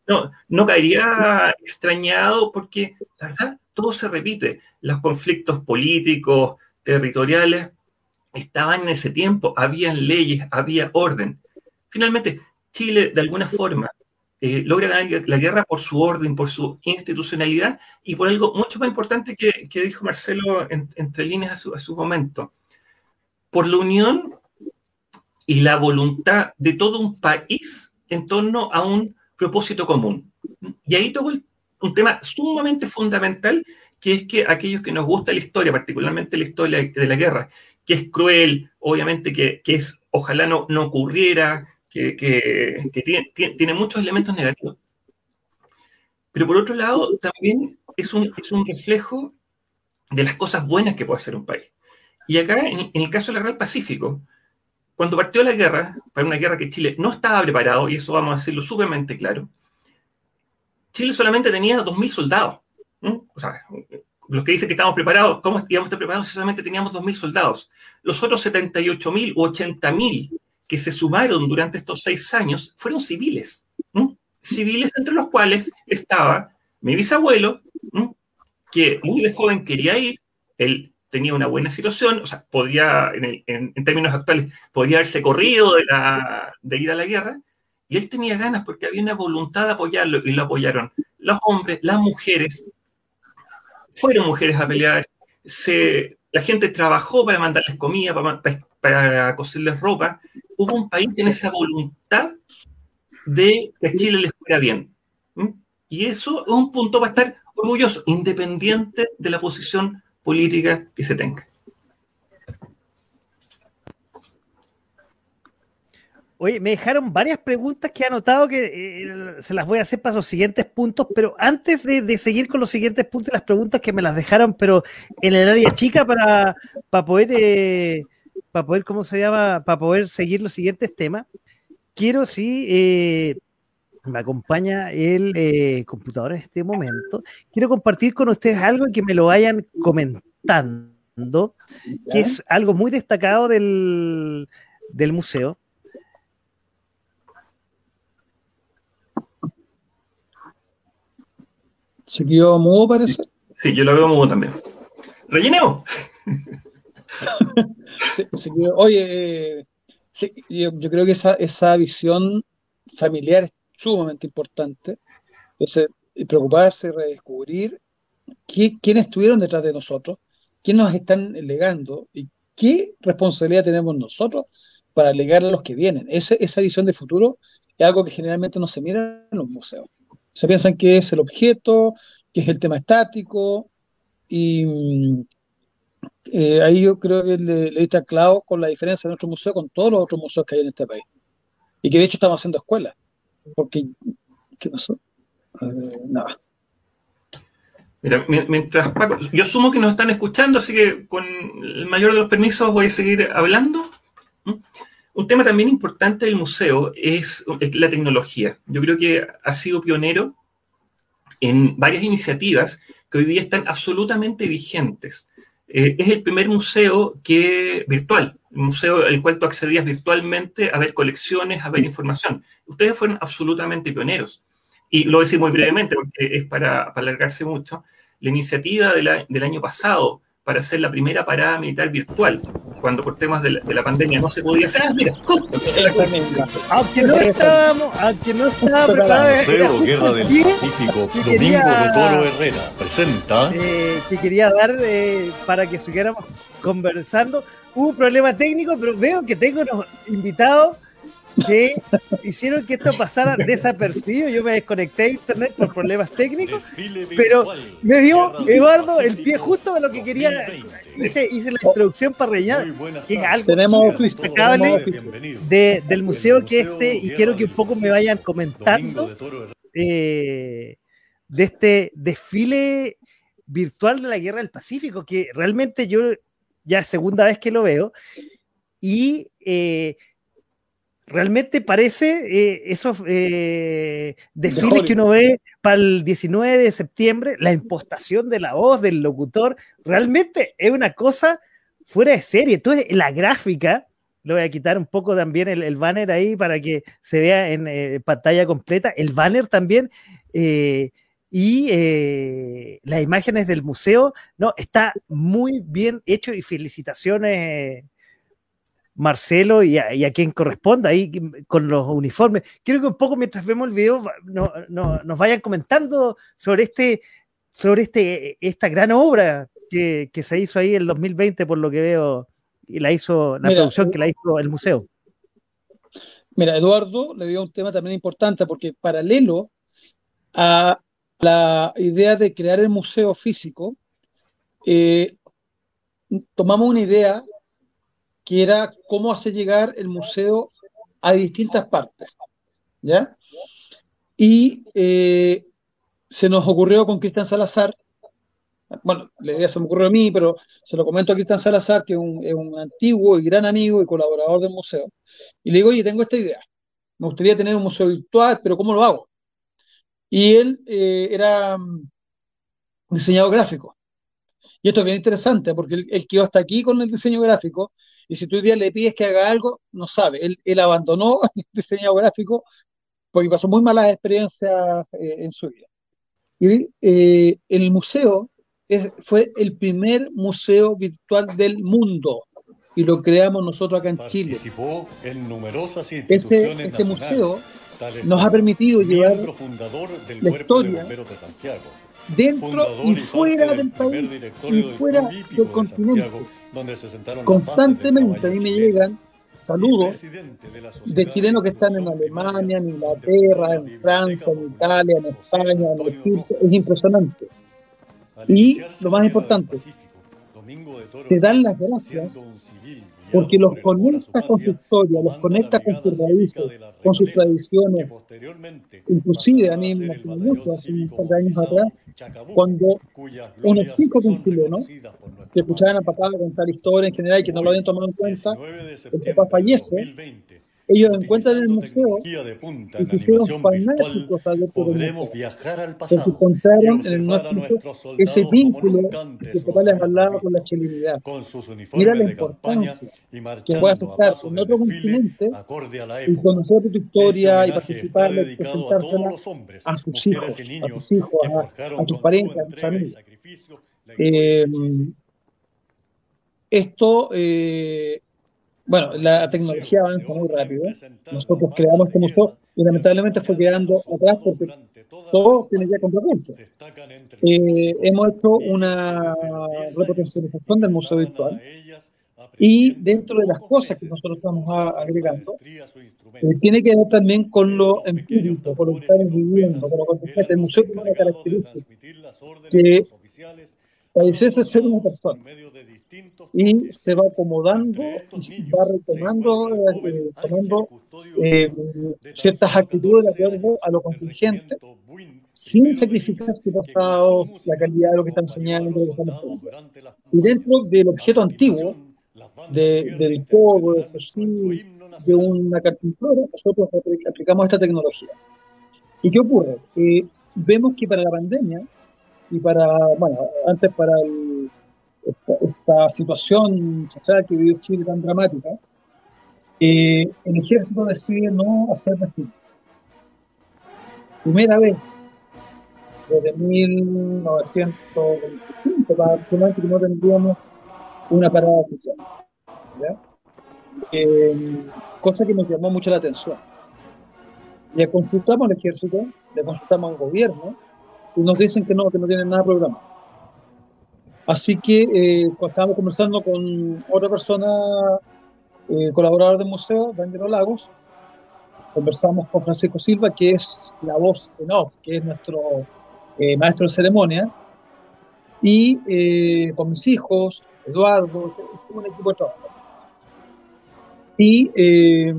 No, no caería extrañado porque, la verdad, todo se repite. Los conflictos políticos, territoriales, estaban en ese tiempo, habían leyes, había orden. Finalmente, Chile, de alguna forma, eh, logra ganar la guerra por su orden, por su institucionalidad y por algo mucho más importante que, que dijo Marcelo entre líneas a su, a su momento. Por la unión y la voluntad de todo un país en torno a un propósito común. Y ahí tocó un tema sumamente fundamental, que es que aquellos que nos gusta la historia, particularmente la historia de la guerra, que es cruel, obviamente que, que es, ojalá no, no ocurriera, que, que, tiene, tiene, muchos elementos negativos. Pero por otro lado, también es un, es un reflejo de las cosas buenas que puede hacer un país. Y acá, en, en el caso del Real Pacífico, cuando partió la guerra, para una guerra que Chile no estaba preparado, y eso vamos a decirlo súpermente claro, Chile solamente tenía 2.000 soldados. O sea, los que dicen que estamos preparados, ¿cómo íbamos preparados si solamente teníamos 2.000 soldados? Los otros 78.000 u 80.000 que se sumaron durante estos seis años fueron civiles. Civiles entre los cuales estaba mi bisabuelo, que muy de joven quería ir, él tenía una buena situación, o sea, podía, en, términos actuales, podría haberse corrido de, ir a la guerra, y él tenía ganas porque había una voluntad de apoyarlo, y lo apoyaron los hombres, las mujeres, fueron mujeres a pelear, se, la gente trabajó para mandarles comida, para, para, coserles ropa, hubo un país que esa voluntad de que Chile les fuera bien. Y eso es un punto para estar orgulloso, independiente de la posición política que se tenga. Oye, me dejaron varias preguntas que he anotado que eh, se las voy a hacer para los siguientes puntos, pero antes de, seguir con los siguientes puntos, las preguntas que me las dejaron, pero en el área chica para, para poder, eh, para poder, ¿cómo se llama? Para poder seguir los siguientes temas, quiero sí eh, me acompaña el eh, computador en este momento. Quiero compartir con ustedes algo que me lo vayan comentando, que es algo muy destacado del, museo. ¿Se quedó mudo, parece? Sí, yo lo veo mudo también. ¡Rellenemos! oye, eh, yo, creo que esa, esa visión familiar sumamente importante. Entonces, preocuparse, redescubrir quiénes estuvieron detrás de nosotros, quiénes nos están legando y qué responsabilidad tenemos nosotros para legar a los que vienen. esa visión de futuro es algo que generalmente no se mira en los museos. Se piensan que es el objeto, que es el tema estático, y eh, ahí yo creo que le, le está clavo con la diferencia de nuestro museo con todos los otros museos que hay en este país. Y que de hecho estamos haciendo escuelas porque, nada. Mientras Paco, yo asumo que nos están escuchando, así que con el mayor de los permisos voy a seguir hablando. ¿Mm? Un tema también importante del museo es la tecnología. Yo creo que ha sido pionero en varias iniciativas que hoy día están absolutamente vigentes. Eh, es el primer museo que virtual, un museo al cual tú accedías virtualmente a ver colecciones, a ver información. Ustedes fueron absolutamente pioneros. Y lo voy decir muy brevemente porque es para, alargarse mucho. La iniciativa del año pasado para hacer la primera parada militar virtual, cuando por temas de la, pandemia no se podía hacer. Ah, mira, justo. Aunque no estábamos, aunque no estábamos preparados. Museo Guerra del Pacífico, Domingo de Toro Herrera, presenta. Eh, que quería dar eh, para que siguiéramos conversando. Hubo un problema técnico, pero veo que tengo unos invitados que hicieron que esto pasara desapercibido. Yo me desconecté de internet por problemas técnicos, pero me dio Eduardo el pie justo de lo que quería. Hice, hice la introducción para rellenar, que es algo tenemos destacable de, del museo que este, y quiero que un poco me vayan comentando eh, de este desfile virtual de la Guerra del Pacífico, que realmente yo ya es segunda vez que lo veo, y eh, realmente parece eh, esos eh, desfiles que uno ve para el 19 de septiembre, la impostación de la voz del locutor, realmente es una cosa fuera de serie. Entonces, la gráfica, lo voy a quitar un poco también el, banner ahí para que se vea en eh, pantalla completa, el banner también. y las imágenes del museo, no, está muy bien hecho y felicitaciones Marcelo y a, quien corresponda ahí con los uniformes. Quiero que un poco mientras vemos el video nos vayan comentando sobre este sobre este esta gran obra que, se hizo ahí en el 2020 por lo que veo y la hizo la producción que la hizo el museo. Mira, Eduardo le dio un tema también importante porque paralelo a la idea de crear el museo físico, eh, tomamos una idea que era cómo hacer llegar el museo a distintas partes. ¿Ya? Y eh, se nos ocurrió con Cristian Salazar, bueno, la idea se me ocurrió a mí, pero se lo comento a Cristian Salazar, que es un, antiguo y gran amigo y colaborador del museo, y le digo, oye, tengo esta idea, me gustaría tener un museo virtual, pero ¿cómo lo hago? Y él eh, era mm, diseñador gráfico. Y esto es bien interesante, porque él, él, quedó hasta aquí con el diseño gráfico, y si tú hoy día le pides que haga algo, no sabe. Él, abandonó el diseño gráfico porque pasó muy malas experiencias eh, en su vida. Y eh, el museo fue el primer museo virtual del mundo y lo creamos nosotros acá en Chile. en numerosas Ese, este museo nos ha permitido llevar la historia dentro y fuera del país y fuera del continente Constantemente a mí me llegan saludos de chilenos que están en Alemania, en Inglaterra, en Francia, en Italia, en España, en Egipto. Es impresionante. Y lo más importante, te dan las gracias porque los conecta con su historia, los conecta con sus raíces, con sus tradiciones. Inclusive a mí me imagino mucho, hace un par de años atrás, cuando unos hijos de un chileno que escuchaban a papá contar historias en general y que no lo habían tomado en cuenta, el papá fallece ellos encuentran en el museo y se hicieron fanáticos podremos viajar al pasado porque encontraron en el nuestro ese vínculo que papá les hablaba con la chilenidad. Mira la importancia que puedas estar en otro continente y conocer tu historia y participar y presentársela a tus hijos, a tus hijos, a, tus parientes, a tus amigos. Eh, esto eh, bueno, la tecnología avanza muy rápido. Nosotros creamos este museo y lamentablemente fue quedando atrás porque todo tiene con recursos. Eh, hemos hecho una repotencialización del museo virtual y dentro de las cosas que nosotros estamos agregando, eh, tiene que ver también con lo empírico, con lo que estamos viviendo, con lo que El museo tiene una característica que parece ser una persona y se va acomodando y va retomando, eh, tomando eh, ciertas actitudes de acuerdo a lo contingente, sin sacrificar su pasado, la calidad de lo que está enseñando, lo que están haciendo. Y dentro del objeto antiguo, de, del codo, de de una carpintura, nosotros aplicamos esta tecnología. ¿Y qué ocurre? Eh, vemos que para la pandemia y para, bueno, antes para esta, situación social que vivió Chile tan dramática, eh, el ejército decide no hacer desfile. Primera vez desde 1925 aproximadamente que no tendríamos una parada oficial. Eh, cosa que nos llamó mucho la atención. Le consultamos al ejército, le consultamos al gobierno y nos dicen que no, que no tienen nada programado. Así que eh, estábamos conversando con otra persona, eh, del museo, Daniel Lagos, conversamos con Francisco Silva, que es la voz en off, que es nuestro eh, maestro de ceremonia, y eh, con mis hijos, Eduardo, un equipo de trabajo. Y eh,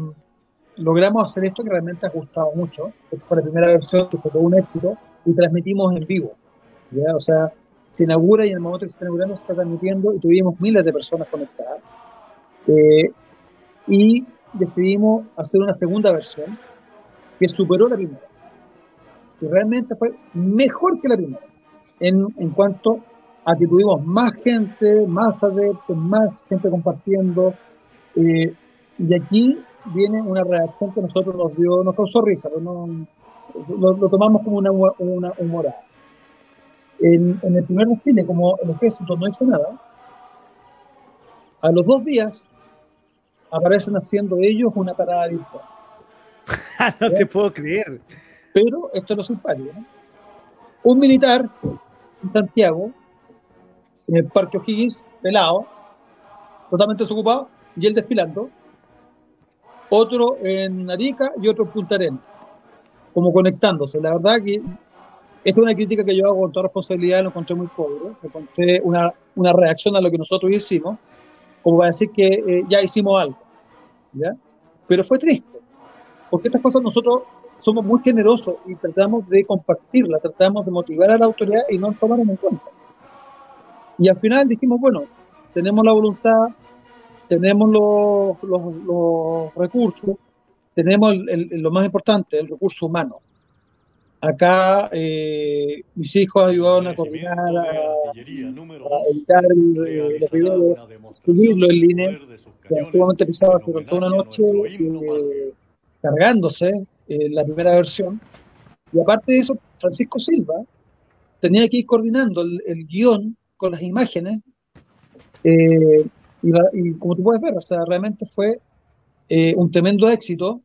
logramos hacer esto que realmente ha gustado mucho. fue la primera versión que fue un éxito y transmitimos en vivo. ¿ya? O sea, se inaugura y en el momento que se está inaugurando se está transmitiendo y tuvimos miles de personas conectadas. y decidimos hacer una segunda versión que superó la primera que realmente fue mejor que la primera, en, en cuanto a que tuvimos más gente, más adeptos, más gente compartiendo, eh, y aquí viene una reacción que nosotros nos dio, nos causó risa, pero no, lo, tomamos como una, una humorada. En, en, el primer desfile, como el ejército no hizo nada, a los dos días aparecen haciendo ellos una parada virtual. no te puedo creer. Pero esto es lo simpático. Un militar en Santiago, en el Parque O'Higgins, pelado, totalmente desocupado, y él desfilando. Otro en Arica y otro en Punta Arenas, como conectándose. La verdad que esta es una crítica que yo hago con toda responsabilidad, lo encontré muy pobre. Encontré una, una reacción a lo que nosotros hicimos, como para decir que eh, ya hicimos algo. ¿ya? Pero fue triste, porque estas cosas nosotros somos muy generosos y tratamos de compartirla, tratamos de motivar a la autoridad y no tomarnos en cuenta. Y al final dijimos, bueno, tenemos la voluntad, tenemos los, los, recursos, tenemos lo más importante, el recurso humano. Acá eh, mis hijos ayudaron a coordinar, a, editar los videos, subirlo en línea, que pesado, pero toda una noche eh, cargándose la primera versión. Y aparte de eso, Francisco Silva tenía que ir coordinando el, guion con las imágenes. Eh, y, como tú puedes ver, o sea, realmente fue eh, un tremendo éxito.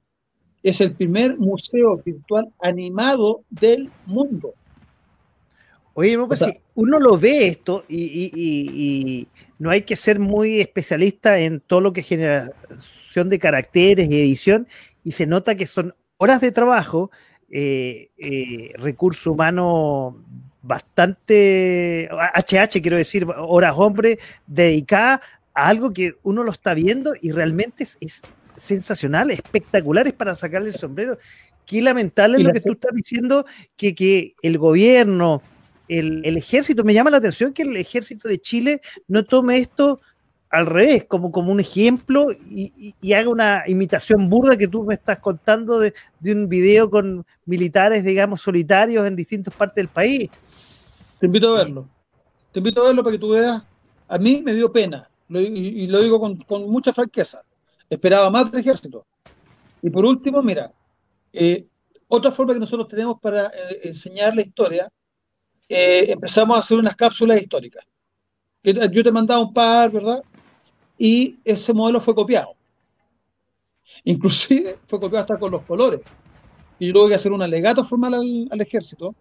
Es el primer museo virtual animado del mundo. Oye, si uno lo ve esto y, y, no hay que ser muy especialista en todo lo que es generación de caracteres y edición, y se nota que son horas de trabajo, eh, eh, recurso humano bastante, HH quiero decir, horas hombre, dedicada a algo que uno lo está viendo y realmente es, sensacional, espectacular, es para sacarle el sombrero. Qué lamentable lo que tú estás diciendo, que, que el gobierno, el, el, ejército, me llama la atención que el ejército de Chile no tome esto al revés, como, como un ejemplo y, haga una imitación burda que tú me estás contando de, un video con militares, digamos, solitarios en distintas partes del país. Te invito a verlo. Te invito a verlo para que tú veas. A mí me dio pena, y, lo digo con, mucha franqueza. Esperaba más del ejército. Y por último, mira, eh, otra forma que nosotros tenemos para eh, enseñar la historia, eh, empezamos a hacer unas cápsulas históricas. Yo te mandaba un par, ¿verdad? y ese modelo fue copiado. Inclusive fue copiado hasta con los colores. Y yo tuve que hacer un alegato formal al, ejército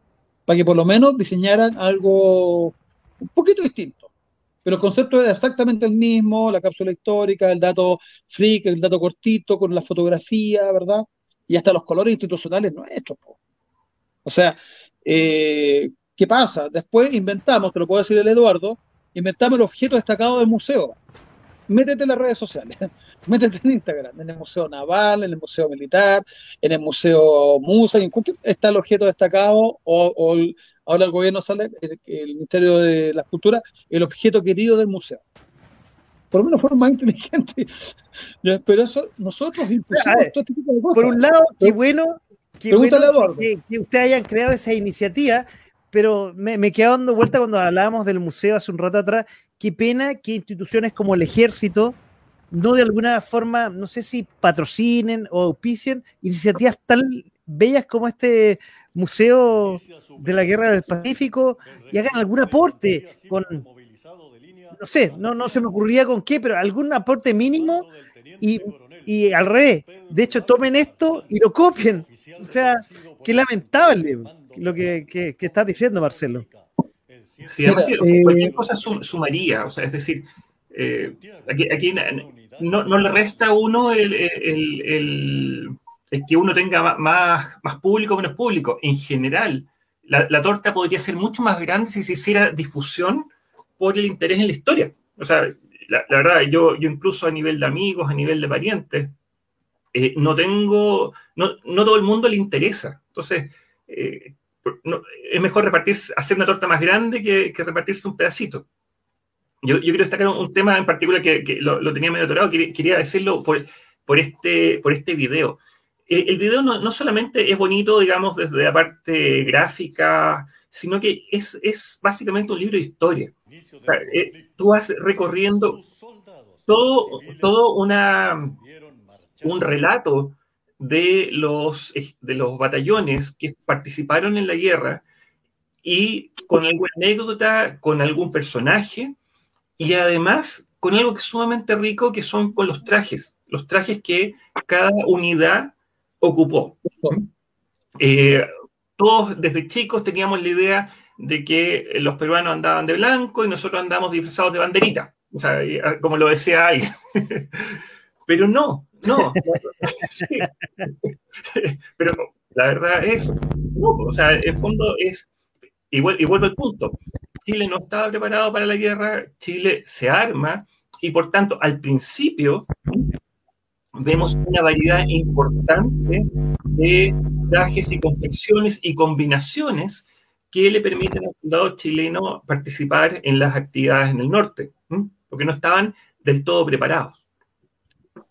para que por lo menos diseñaran algo un poquito distinto. Pero el concepto era exactamente el mismo, la cápsula histórica, el dato freak, el dato cortito, con la fotografía, ¿verdad? Y hasta los colores institucionales nuestros. O sea, eh, ¿qué pasa? Después inventamos, te lo puedo decir el Eduardo, inventamos el objeto destacado del museo métete en las redes sociales, métete en Instagram, en el Museo Naval, en el Museo Militar, en el Museo Musa, y está el objeto destacado, o, ahora el gobierno sale, el, Ministerio de la Cultura, el objeto querido del museo. Por lo menos fueron más inteligentes. Pero eso nosotros impusimos todo este tipo de cosas. Por un lado, qué bueno que, que ustedes hayan creado esa iniciativa, pero me, me dando vuelta cuando hablábamos del museo hace un rato atrás. Qué pena que instituciones como el ejército no de alguna forma, no sé si patrocinen o auspicien iniciativas tan bellas como este Museo de la Guerra del Pacífico y hagan algún aporte con, no sé, no, no se me ocurría con qué, pero algún aporte mínimo y, y al revés. De hecho, tomen esto y lo copien. O sea, qué lamentable lo que, que, estás diciendo, Marcelo. Sí, cualquier cosa sumaría, o sea, es decir, eh, aquí, aquí no, no le resta a uno el, el, que uno tenga más, más público o menos público. En general, la, la, torta podría ser mucho más grande si se hiciera difusión por el interés en la historia. O sea, la, verdad, yo, yo incluso a nivel de amigos, a nivel de parientes, eh, no tengo, no, no, todo el mundo le interesa. Entonces, eh, es mejor repartir, hacer una torta más grande que, que repartirse un pedacito. Yo, quiero destacar un, tema en particular que, lo, tenía medio atorado, quería, decirlo por, por, este, por este video. Eh, el video no, solamente es bonito, digamos, desde la parte gráfica, sino que es, es básicamente un libro de historia. Eh, tú vas recorriendo todo, todo una, un relato de los, de los batallones que participaron en la guerra y con alguna anécdota, con algún personaje, y además con algo que es sumamente rico, que son con los trajes, los trajes que cada unidad ocupó. Eh, todos desde chicos teníamos la idea de que los peruanos andaban de blanco y nosotros andamos disfrazados de banderita, o sea, ah, como lo decía alguien. Pero no, no. Pero la verdad es, no, o sea, en fondo es, y, y vuelvo al punto, Chile no estaba preparado para la guerra, Chile se arma y por tanto al principio vemos una variedad importante de trajes y confecciones y combinaciones que le permiten al soldado chileno participar en las actividades en el norte, porque no estaban del todo preparados.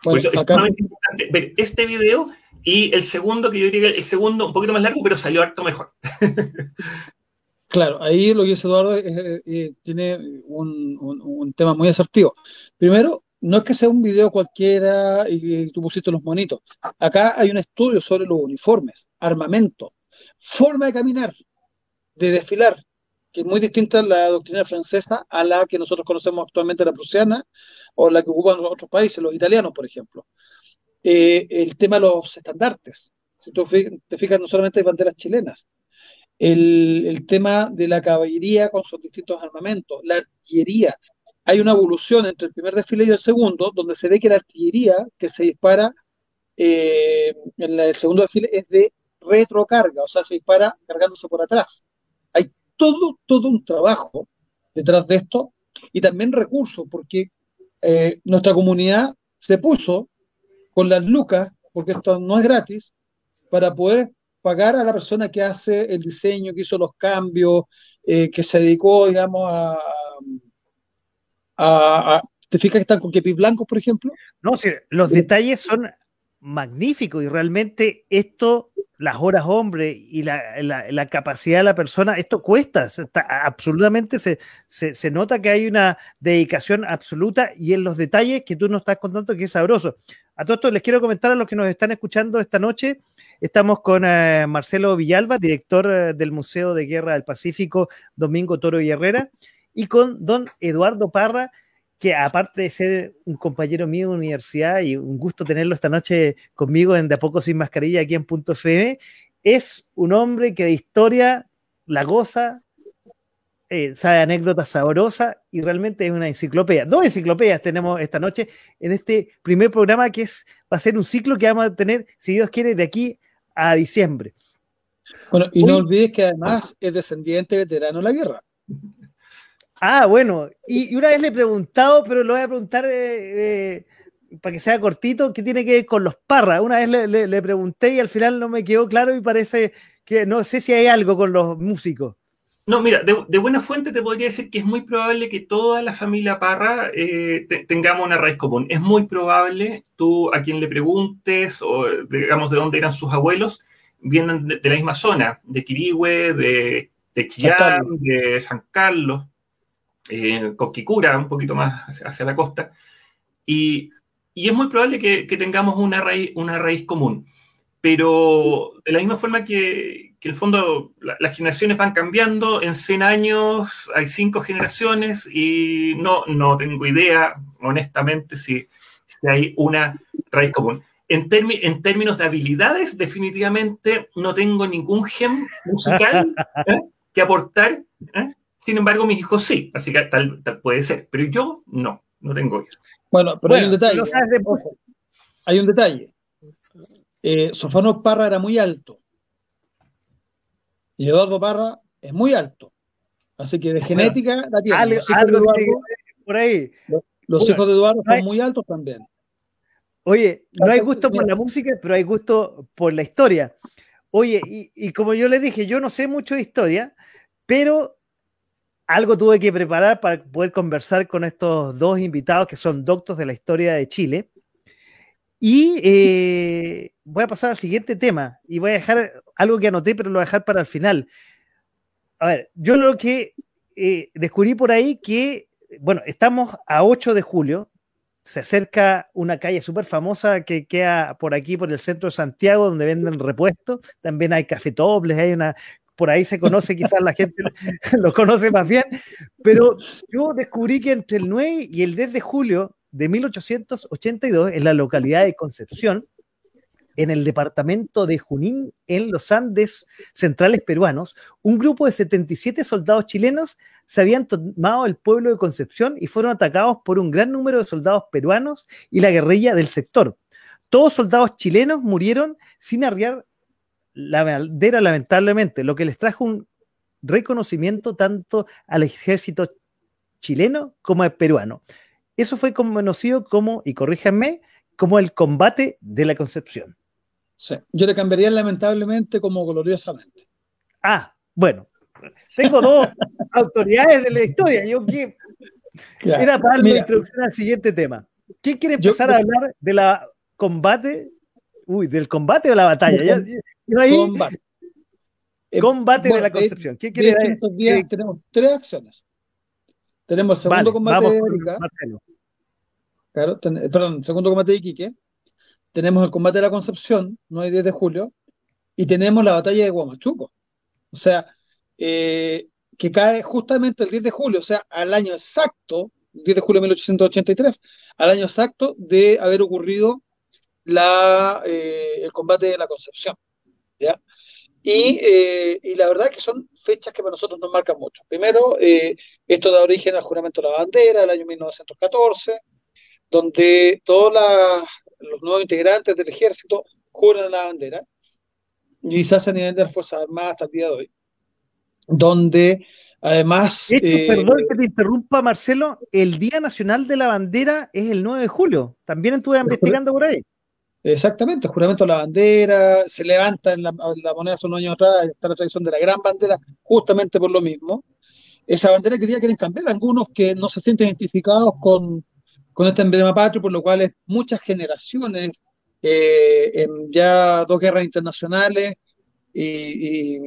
Por eso es sumamente importante ver este video y el segundo, que yo diría el segundo un poquito más largo, pero salió harto mejor. Claro, ahí lo que dice Eduardo eh, eh, tiene un, tema muy asertivo. Primero, no es que sea un video cualquiera y, tú pusiste los monitos. Acá hay un estudio sobre los uniformes, armamento, forma de caminar, de desfilar, que es muy distinta a la doctrina francesa a la que nosotros conocemos actualmente, la prusiana, o la que ocupan otros países, los italianos, por ejemplo. Eh, el tema de los estandartes. Si tú te fijas, no solamente hay banderas chilenas, el, tema de la caballería con sus distintos armamentos, la artillería. Hay una evolución entre el primer desfile y el segundo, donde se ve que la artillería que se dispara eh, en el segundo desfile es de retrocarga, o sea, se dispara cargándose por atrás. Hay todo, todo un trabajo detrás de esto y también recursos, porque eh, nuestra comunidad se puso con las lucas, porque esto no es gratis, para poder pagar a la persona que hace el diseño, que hizo los cambios, eh, que se dedicó, digamos, a, a, ¿Te fijas que están con kepis blancos, por ejemplo? No, sí, los detalles son magníficos y realmente esto, las horas hombre y la, la, capacidad de la persona, esto cuesta, absolutamente se, se, se, nota que hay una dedicación absoluta y en los detalles que tú nos estás contando que es sabroso. A todos les quiero comentar a los que nos están escuchando esta noche. Estamos con eh, Marcelo Villalba, director eh, del Museo de Guerra del Pacífico, Domingo Toro y Herrera, y con don Eduardo Parra, que aparte de ser un compañero mío de universidad y un gusto tenerlo esta noche conmigo en De a poco sin mascarilla aquí en Punto FM, es un hombre que de historia la goza, eh, sabe anécdotas sabrosas y realmente es una enciclopedia. Dos enciclopedias tenemos esta noche en este primer programa que es, va a ser un ciclo que vamos a tener, si Dios quiere, de aquí a diciembre. Bueno, y no olvides que además es descendiente veterano de la guerra. Ah, bueno, y, una vez le he preguntado, pero lo voy a preguntar eh, eh, para que sea cortito, ¿qué tiene que ver con los parras? Una vez le, le pregunté y al final no me quedó claro y parece que no sé si hay algo con los músicos. No, mira, de, buena fuente te podría decir que es muy probable que toda la familia Parra eh, tengamos una raíz común. Es muy probable, tú a quien le preguntes o digamos de dónde eran sus abuelos, vienen de, la misma zona, de Quirihue, de, de Chillán, de San Carlos, eh, Coquicura, un poquito más hacia, la costa, y, y, es muy probable que, que, tengamos una raíz, una raíz común. Pero de la misma forma que, que en el fondo las generaciones van cambiando, en 100 años hay 5 generaciones y no, no tengo idea, honestamente, si, si hay una raíz común. En, en, términos de habilidades, definitivamente no tengo ningún gen musical ¿eh? que aportar. ¿eh? Sin embargo, mis hijos sí, así que tal, puede ser, pero yo no, no tengo Bueno, pero hay un detalle. hay un detalle. Eh, Sofano Parra era muy alto y Eduardo Parra es muy alto. Así que de genética la tiene. por ahí. Los, hijos de Eduardo son muy altos también. Oye, no hay gusto por la música, pero hay gusto por la historia. Oye, y, y como yo le dije, yo no sé mucho de historia, pero algo tuve que preparar para poder conversar con estos dos invitados que son doctos de la historia de Chile. Y eh, voy a pasar al siguiente tema y voy a dejar algo que anoté, pero lo voy a dejar para el final. A ver, yo lo que eh, descubrí por ahí que, bueno, estamos a 8 de julio, se acerca una calle súper famosa que queda por aquí, por el centro de Santiago, donde venden repuestos. También hay cafetobles, hay una por ahí se conoce, quizás la gente lo conoce más bien, pero yo descubrí que entre el 9 y el 10 de julio de 1882, en la localidad de Concepción, en el departamento de Junín, en los Andes centrales peruanos, un grupo de 77 soldados chilenos se habían tomado el pueblo de Concepción y fueron atacados por un gran número de soldados peruanos y la guerrilla del sector. Todos soldados chilenos murieron sin arriar la bandera, lamentablemente, lo que les trajo un reconocimiento tanto al ejército chileno como al peruano. Eso fue conocido como, y corríjanme, como el combate de la Concepción. Sí, yo le cambiaría lamentablemente como gloriosamente. Ah, bueno, tengo dos autoridades de la historia. Yo que era para darle introducción al siguiente tema. ¿Quién quiere empezar a hablar de la combate? Uy, del combate o la batalla. Combate. Eh, de la Concepción. ¿Quién quiere de estos días tenemos tres acciones. Tenemos el segundo combate de. Claro, perdón, segundo combate de Iquique. Tenemos el combate de la Concepción, no hay 10 de julio. Y tenemos la batalla de Guamachuco. O sea, eh, que cae justamente el 10 de julio, o sea, al año exacto, 10 de julio de 1883, al año exacto de haber ocurrido la, eh, el combate de la Concepción. ¿ya? Eh, y, la verdad que son fechas que para nosotros nos marcan mucho. Primero, eh, esto da origen al juramento de la bandera del año 1914, donde todos los nuevos integrantes del ejército juran la bandera y hace a nivel de las Fuerzas Armadas hasta el día de hoy, donde además... perdón que te interrumpa, Marcelo, el Día Nacional de la Bandera es el 9 de julio. También estuve investigando por ahí. Exactamente, el juramento de la bandera, se levanta en la, moneda hace unos años atrás, está la tradición de la gran bandera, justamente por lo mismo. Esa bandera que día quieren cambiar, algunos que no se sienten identificados con, con este emblema patrio, por lo cual muchas generaciones, eh, en ya dos guerras internacionales, y,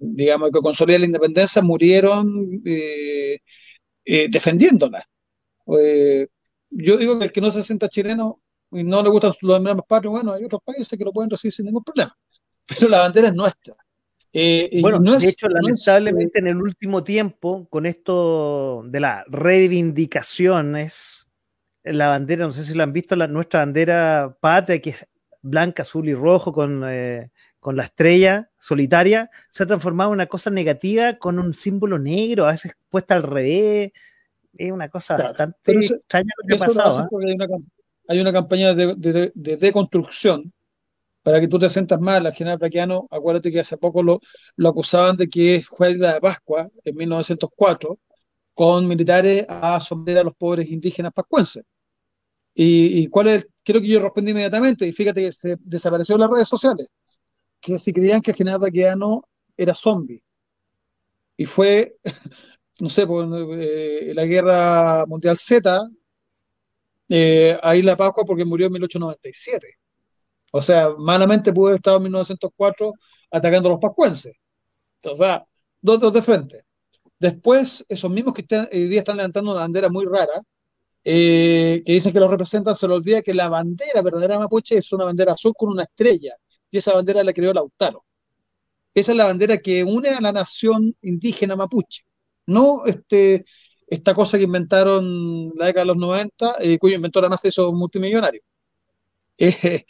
digamos que consolida la independencia, murieron eh, eh, defendiéndola. yo digo que el que no se sienta chileno y no le gustan los emblemas patrios, bueno, hay otros países que lo pueden recibir sin ningún problema. Pero la bandera es nuestra. Eh, bueno, de hecho, lamentablemente en el último tiempo, con esto de las reivindicaciones, la bandera, no sé si lo han visto, la, nuestra bandera patria, que es blanca, azul y rojo, con, eh, con la estrella solitaria, se ha transformado en una cosa negativa con un símbolo negro, a veces puesta al revés. Es una cosa bastante extraña lo que ha pasado. ¿ah? hay una campaña de, deconstrucción para que tú te sientas mal. Al general Taquiano, acuérdate que hace poco lo, lo acusaban de que fue la de Pascua en 1904 con militares a someter a los pobres indígenas pascuenses. Y, cuál es, creo que yo respondí inmediatamente, y fíjate que se desapareció en las redes sociales, que si creían que general Taquiano era zombie. Y fue, no sé, pues, eh, la guerra mundial Z, eh, ahí la Pascua porque murió en 1897. O sea, malamente pudo haber estado en 1904 atacando a los pascuenses. O sea, dos, dos de frente. Después, esos mismos que hoy día están levantando una bandera muy rara, eh, que dicen que los representan, se les olvida que la bandera verdadera mapuche es una bandera azul con una estrella, y esa bandera la creó Lautaro. Esa es la bandera que une a la nación indígena mapuche, no este, esta cosa que inventaron la década de los 90, eh, cuyo inventor además es multimillonario. Eh,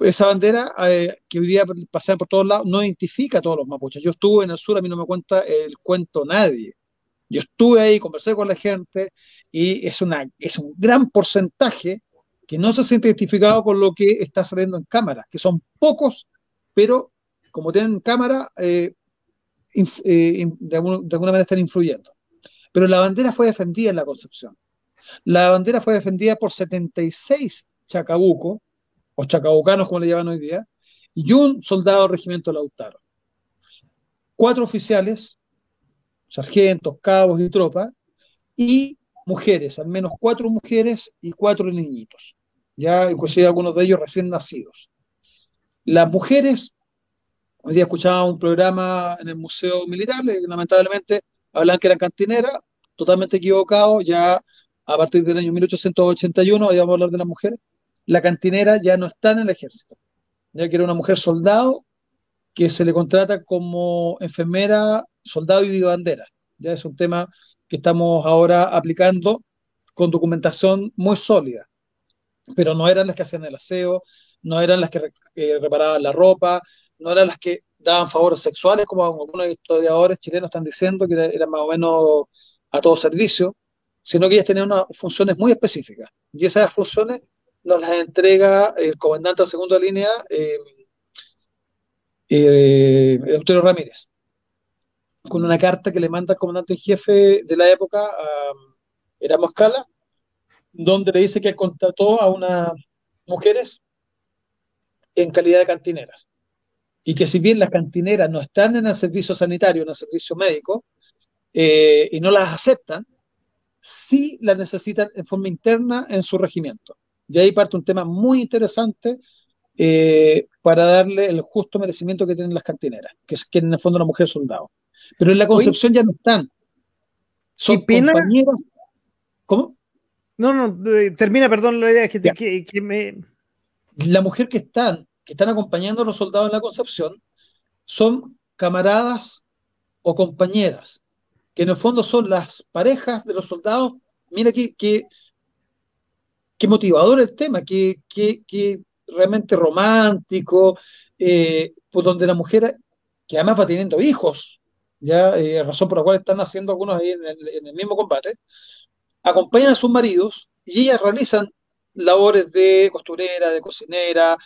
esa bandera eh, que hoy día pasea por todos lados no identifica a todos los mapuches. Yo estuve en el sur, a mí no me cuenta el cuento nadie. Yo estuve ahí, conversé con la gente y es, una, es un gran porcentaje que no se siente identificado con lo que está saliendo en cámara, que son pocos, pero como tienen cámara, de, alguna manera están influyendo. Pero la bandera fue defendida en la Concepción. La bandera fue defendida por 76 chacabucos, o chacabucanos como le llaman hoy día, y un soldado del regimiento Lautaro. Cuatro oficiales, sargentos, cabos y tropas, y mujeres, al menos cuatro mujeres y cuatro niñitos, ya inclusive algunos de ellos recién nacidos. Las mujeres, hoy día escuchaba un programa en el Museo Militar, lamentablemente hablan que eran cantineras, totalmente equivocado, ya a partir del año 1881, hoy vamos a hablar de las mujeres, la cantinera ya no está en el ejército, ya que era una mujer soldado que se le contrata como enfermera, soldado y bandera. Ya es un tema que estamos ahora aplicando con documentación muy sólida, pero no eran las que hacían el aseo, no eran las que eh, reparaban la ropa, no eran las que daban favores sexuales, como algunos historiadores chilenos están diciendo, que eran más o menos a todo servicio, sino que ellas tenían unas funciones muy específicas. Y esas funciones nos las entrega el comandante de segunda línea, eh, eh, Ramírez con una carta que le manda el comandante en jefe de la época, a Erasmo Escala, donde le dice que contrató a unas mujeres en calidad de cantineras. Y que si bien las cantineras no están en el servicio sanitario, en el servicio médico, eh, y no las aceptan, sí las necesitan en forma interna en su regimiento. Y ahí parte un tema muy interesante eh, para darle el justo merecimiento que tienen las cantineras, que es que en el fondo una mujer soldado. Pero en la Concepción ya no están. Son compañeros. ¿Cómo? No, no, eh, termina, perdón, la idea es que, que, me. La mujer que están, que están acompañando a los soldados en la Concepción, son camaradas o compañeras, que en el fondo son las parejas de los soldados. Mira qué, qué, motivador el tema, qué, qué, realmente romántico, eh, pues donde la mujer, que además va teniendo hijos, ya eh, razón por la cual están haciendo algunos ahí en el, mismo combate, acompañan a sus maridos y ellas realizan labores de costurera, de cocinera,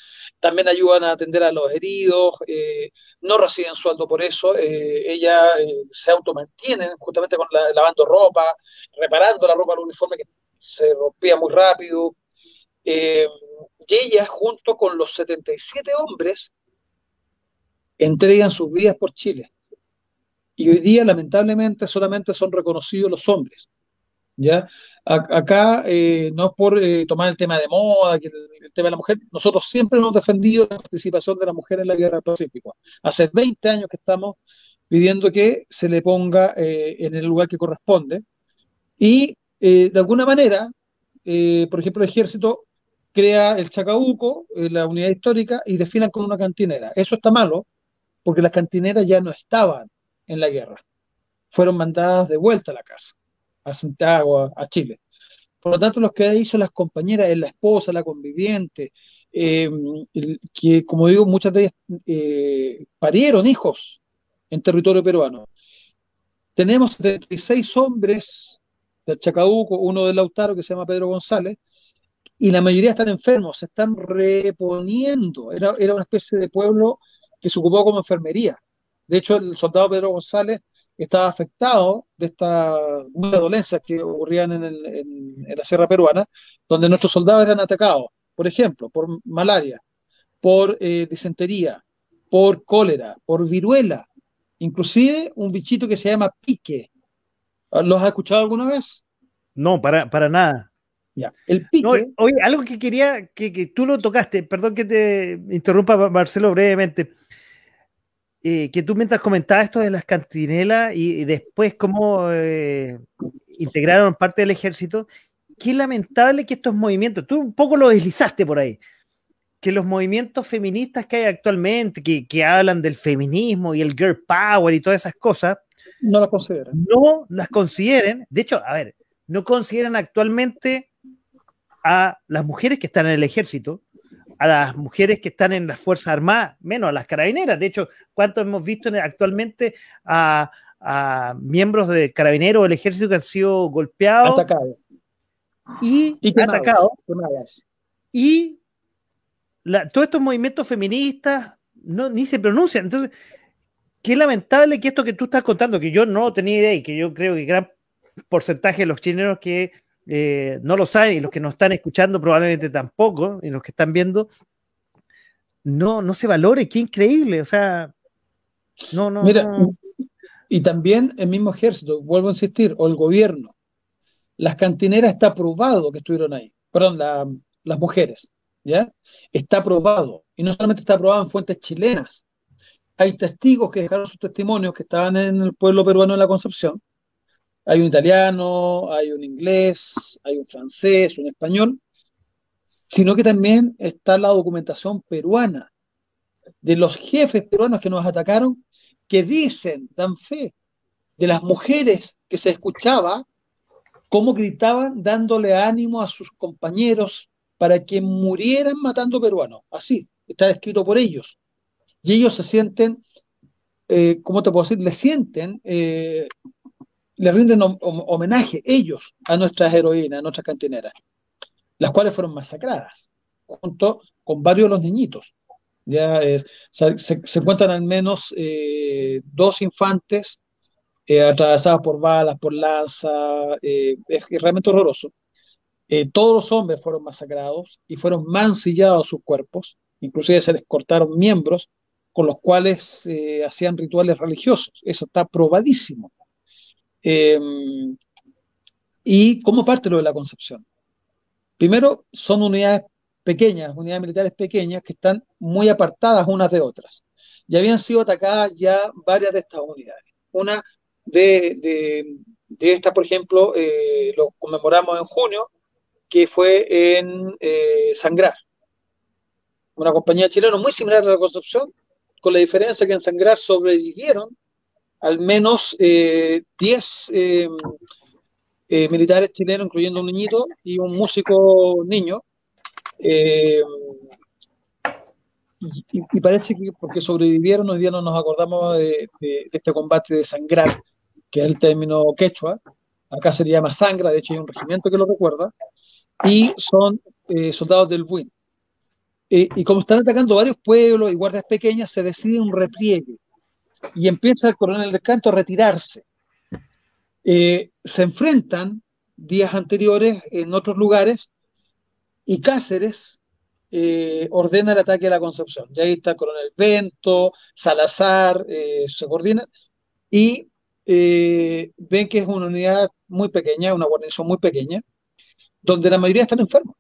también ayudan a atender a los heridos, eh, no reciben sueldo por eso, eh, ellas se automantienen justamente con lavando ropa, reparando la ropa al uniforme que se rompía muy rápido, y ellas junto con los 77 hombres entregan sus vidas por Chile. Y hoy día, lamentablemente, solamente son reconocidos los hombres. ¿ya? Acá, eh, no es por eh, tomar el tema de moda, el, tema de la mujer, nosotros siempre hemos defendido la participación de la mujer en la guerra del Pacífico. Hace 20 años que estamos pidiendo que se le ponga eh, en el lugar que corresponde. Y de alguna manera, por ejemplo, el ejército crea el Chacabuco, la unidad histórica, y definan como una cantinera. Eso está malo, porque las cantineras ya no estaban en la guerra. Fueron mandadas de vuelta a la casa, a Santiago, a, Chile. Por lo tanto, los que hizo las compañeras la esposa, la conviviente, eh, que como digo, muchas de ellas eh, parieron hijos en territorio peruano. Tenemos 76 hombres del Chacabuco, uno del Lautaro que se llama Pedro González, y la mayoría están enfermos, se están reponiendo. Era, era una especie de pueblo que se ocupó como enfermería. De hecho, el soldado Pedro González estaba afectado de estas dolencias que ocurrían en, la sierra peruana, donde nuestros soldados eran atacados, por ejemplo, por malaria, por eh, disentería, por cólera, por viruela, inclusive un bichito que se llama pique. ¿Los has escuchado alguna vez? No, para, para nada. Ya. El pique. oye, algo que quería que, que, tú lo tocaste, perdón que te interrumpa, Marcelo, brevemente eh, que tú mientras comentabas esto de las cantinelas y, después cómo eh, integraron parte del ejército, qué lamentable que estos movimientos, tú un poco lo deslizaste por ahí, que los movimientos feministas que hay actualmente, que, hablan del feminismo y el girl power y todas esas cosas, no las consideran. No las consideren. De hecho, a ver, no consideran actualmente a las mujeres que están en el ejército, a las mujeres que están en las Fuerzas Armadas, menos a las carabineras. De hecho, ¿cuántos hemos visto actualmente a, miembros de carabineros del ejército que han sido golpeados? Atacados. Y, atacados. Y todos estos movimientos feministas no, ni se pronuncian. Entonces, qué lamentable que esto que tú estás contando, que yo no tenía idea y que yo creo que gran porcentaje de los chilenos que eh, no lo saben y los que nos están escuchando probablemente tampoco, y los que están viendo, no, no se valore, qué increíble, o sea, no, no. Mira, y también el mismo ejército, vuelvo a insistir, o el gobierno, las cantineras está probado que estuvieron ahí, perdón, las mujeres, ¿ya? Está probado, y no solamente está probado en fuentes chilenas, hay testigos que dejaron sus testimonios que estaban en el pueblo peruano de la Concepción, hay un italiano, hay un inglés, hay un francés, un español, sino que también está la documentación peruana de los jefes peruanos que nos atacaron, que dicen, dan fe, de las mujeres que se escuchaba, cómo gritaban dándole ánimo a sus compañeros para que murieran matando peruanos. Así, está escrito por ellos. Y ellos se sienten, eh, ¿cómo te puedo decir? Le sienten eh, le rinden homenaje ellos a nuestras heroínas, a nuestras cantineras, las cuales fueron masacradas, junto con varios de los niñitos. Ya se, encuentran al menos eh, dos infantes eh, atravesados por balas, por lanza, eh, es, realmente horroroso. todos los hombres fueron masacrados y fueron mancillados sus cuerpos, inclusive se les cortaron miembros con los cuales hacían rituales religiosos. Eso está probadísimo. Em, ¿Y cómo parte lo de la Concepción? Primero, son unidades pequeñas, unidades militares pequeñas que están muy apartadas unas de otras. Ya habían sido atacadas ya varias de estas unidades. Una de, estas, por ejemplo, eh, lo conmemoramos en junio, que fue en eh, Sangrar. Una compañía chilena muy similar a la Concepción, con la diferencia que en Sangrar sobrevivieron al menos 10 eh, eh, eh, militares chilenos, incluyendo un niñito y un músico niño. Y, parece que porque sobrevivieron, hoy día no nos acordamos de, este combate de sangrar, que es el término quechua. Acá se llama sangra, de hecho hay un regimiento que lo recuerda. Y son soldados del Buin. y como están atacando varios pueblos y guardias pequeñas, se decide un repliegue y empieza el coronel de Canto a retirarse. Eh, se enfrentan días anteriores en otros lugares y Cáceres eh, ordena el ataque a la Concepción. Y ahí está el coronel Bento, Salazar, eh, se coordinan y ven que es una unidad muy pequeña, una guarnición muy pequeña, donde la mayoría están enfermos.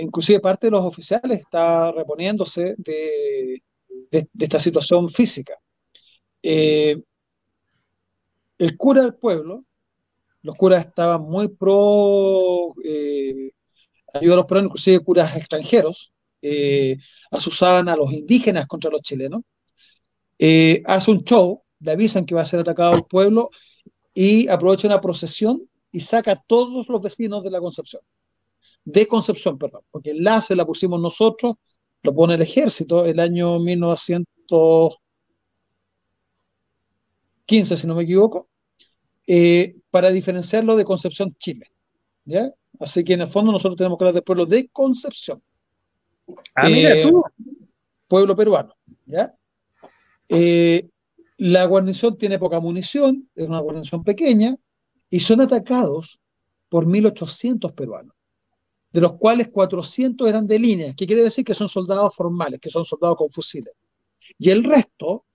inclusive parte de los oficiales está reponiéndose de, de, esta situación física. Eh, el cura del pueblo, los curas estaban muy pro eh, ayuda a los peruanos, inclusive curas extranjeros, eh, asusaban a los indígenas contra los chilenos, eh, hace un show, le avisan que va a ser atacado el pueblo y aprovecha una procesión y saca a todos los vecinos de la Concepción. De Concepción, perdón, porque el enlace la pusimos nosotros, lo pone el ejército el año 1915, si no me equivoco, eh, para diferenciarlo de Concepción, Chile. ¿ya? Así que en el fondo nosotros tenemos que hablar del pueblo de Concepción. Ah, mira eh, tú. Pueblo peruano. ¿ya? Eh, la guarnición tiene poca munición, es una guarnición pequeña, y son atacados por 1.800 peruanos de los cuales 400 eran de línea, que quiere decir que son soldados formales, que son soldados con fusiles. Y el resto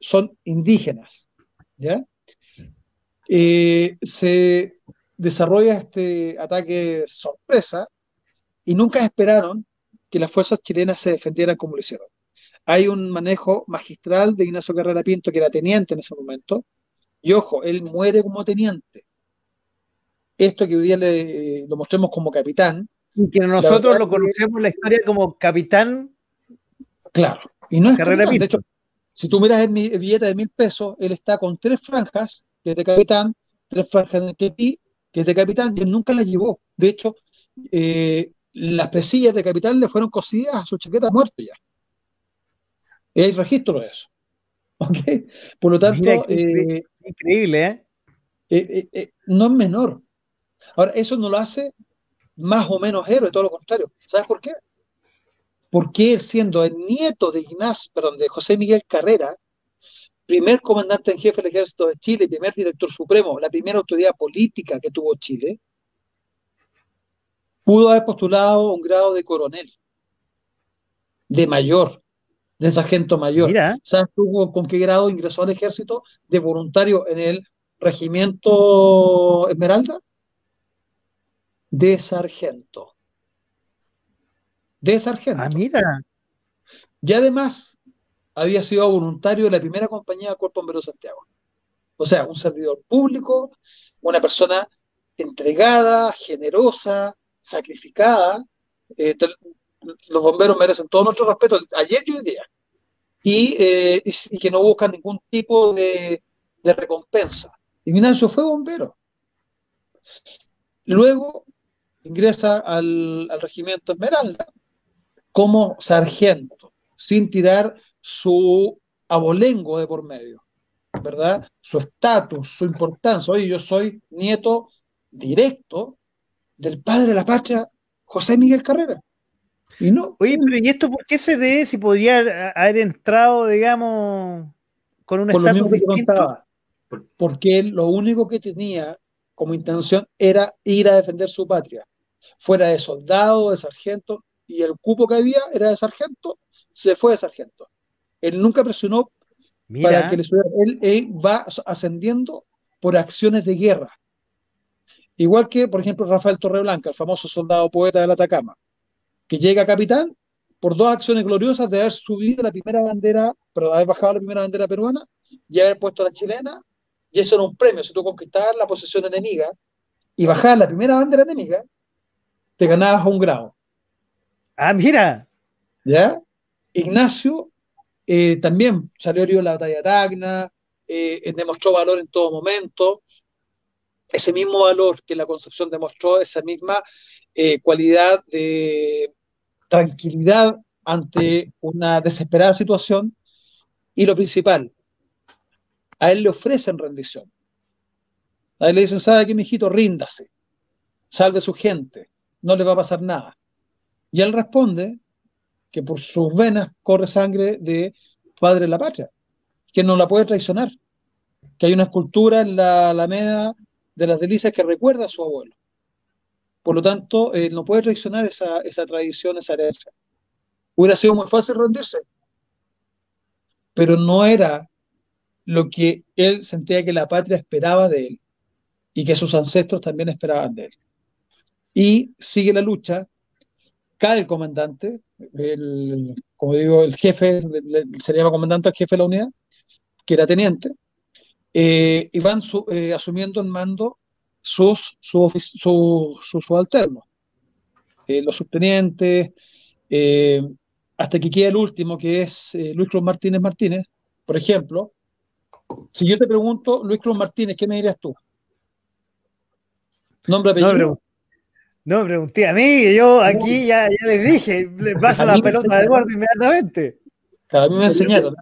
son indígenas. ¿ya? Eh, se desarrolla este ataque sorpresa y nunca esperaron que las fuerzas chilenas se defendieran como lo hicieron. hay un manejo magistral de Ignacio Carrera Pinto, que era teniente en ese momento, y ojo, él muere como teniente. Esto que hoy día le, lo mostremos como capitán. Y que nosotros lo conocemos en la historia como capitán. Claro, y no es Carrera capitán. De hecho, si tú miras el, billete de mil pesos, él está con tres franjas, que es de capitán, tres franjas de Ketí, que es de capitán, y él nunca las llevó. De hecho, eh, las presillas de capitán le fueron cosidas a su chaqueta muerto ya. Hay registro de eso. Por lo tanto, eh, increíble, ¿eh? Eh, ¿eh? No es menor. Ahora, eso no lo hace más o menos héroe, todo lo contrario. ¿Sabes por qué? Porque él, siendo el nieto de Ignacio, perdón, de José Miguel Carrera, primer comandante en jefe del ejército de Chile, primer director supremo, la primera autoridad política que tuvo Chile, pudo haber postulado un grado de coronel, de mayor, de sargento mayor. ¿Sabes tú con qué grado ingresó al ejército de voluntario en el regimiento Esmeralda? De sargento. De sargento. Ah, mira. Y además había sido voluntario de la primera compañía de Cuerpo Bombero de Santiago. O sea, un servidor público, una persona entregada, generosa, sacrificada, eh, los bomberos merecen todo nuestro respeto ayer y hoy día. Eh, y, que no buscan ningún tipo de, recompensa. Ignacio fue bombero. Luego ingresa al, regimiento Esmeralda como sargento, sin tirar su abolengo de por medio, ¿verdad? Su estatus, su importancia. Oye, yo soy nieto directo del padre de la patria, José Miguel Carrera. Y no. Oye, pero ¿y esto por qué se debe si podría haber entrado, digamos, con un estatus distinto? Porque lo único que tenía como intención era ir a defender su patria. Fuera de soldado, de sargento, y el cupo que había era de sargento, se fue de sargento. Él nunca presionó para que le subiera. Él, él va ascendiendo por acciones de guerra. Igual que, por ejemplo, Rafael Torreblanca, el famoso soldado poeta del Atacama que llega capitán por dos acciones gloriosas de haber subido la primera bandera, pero de haber bajado la primera bandera peruana y haber puesto la chilena, y eso era un premio. Si tú conquistabas la posesión enemiga y bajabas la primera bandera enemiga, te ganabas un grado. Ah, mira. ¿Ya? Ignacio eh, también salió herido en la batalla de Tacna, eh, demostró valor en todo momento. Ese mismo valor que la Concepción demostró, esa misma eh, cualidad de tranquilidad ante una desesperada situación y lo principal, a él le ofrecen rendición. A él le dicen, ¿sabe qué, mijito? Ríndase, salve su gente, no le va a pasar nada. Y él responde que por sus venas corre sangre de padre de la patria, que no la puede traicionar, que hay una escultura en la Alameda de las Delicias que recuerda a su abuelo. Por lo tanto, él no puede traicionar esa, esa tradición, esa herencia. Hubiera sido muy fácil rendirse, pero no era lo que él sentía que la patria esperaba de él y que sus ancestros también esperaban de él. Y sigue la lucha, cae el comandante, el, como digo, el jefe, se llama comandante el jefe de la unidad, que era teniente, eh, y van eh, asumiendo el mando sus, subalternos, eh, los subtenientes, hasta que queda el último, que es Luis Cruz Martínez Martínez, por ejemplo. Si yo te pregunto, Luis Cruz Martínez, ¿qué me dirías tú? ¿Nombre, apellido? No, me pregunté a mí, yo aquí ya, ya les dije, le paso la pelota de Eduardo inmediatamente. Claro, a mí me enseñaron.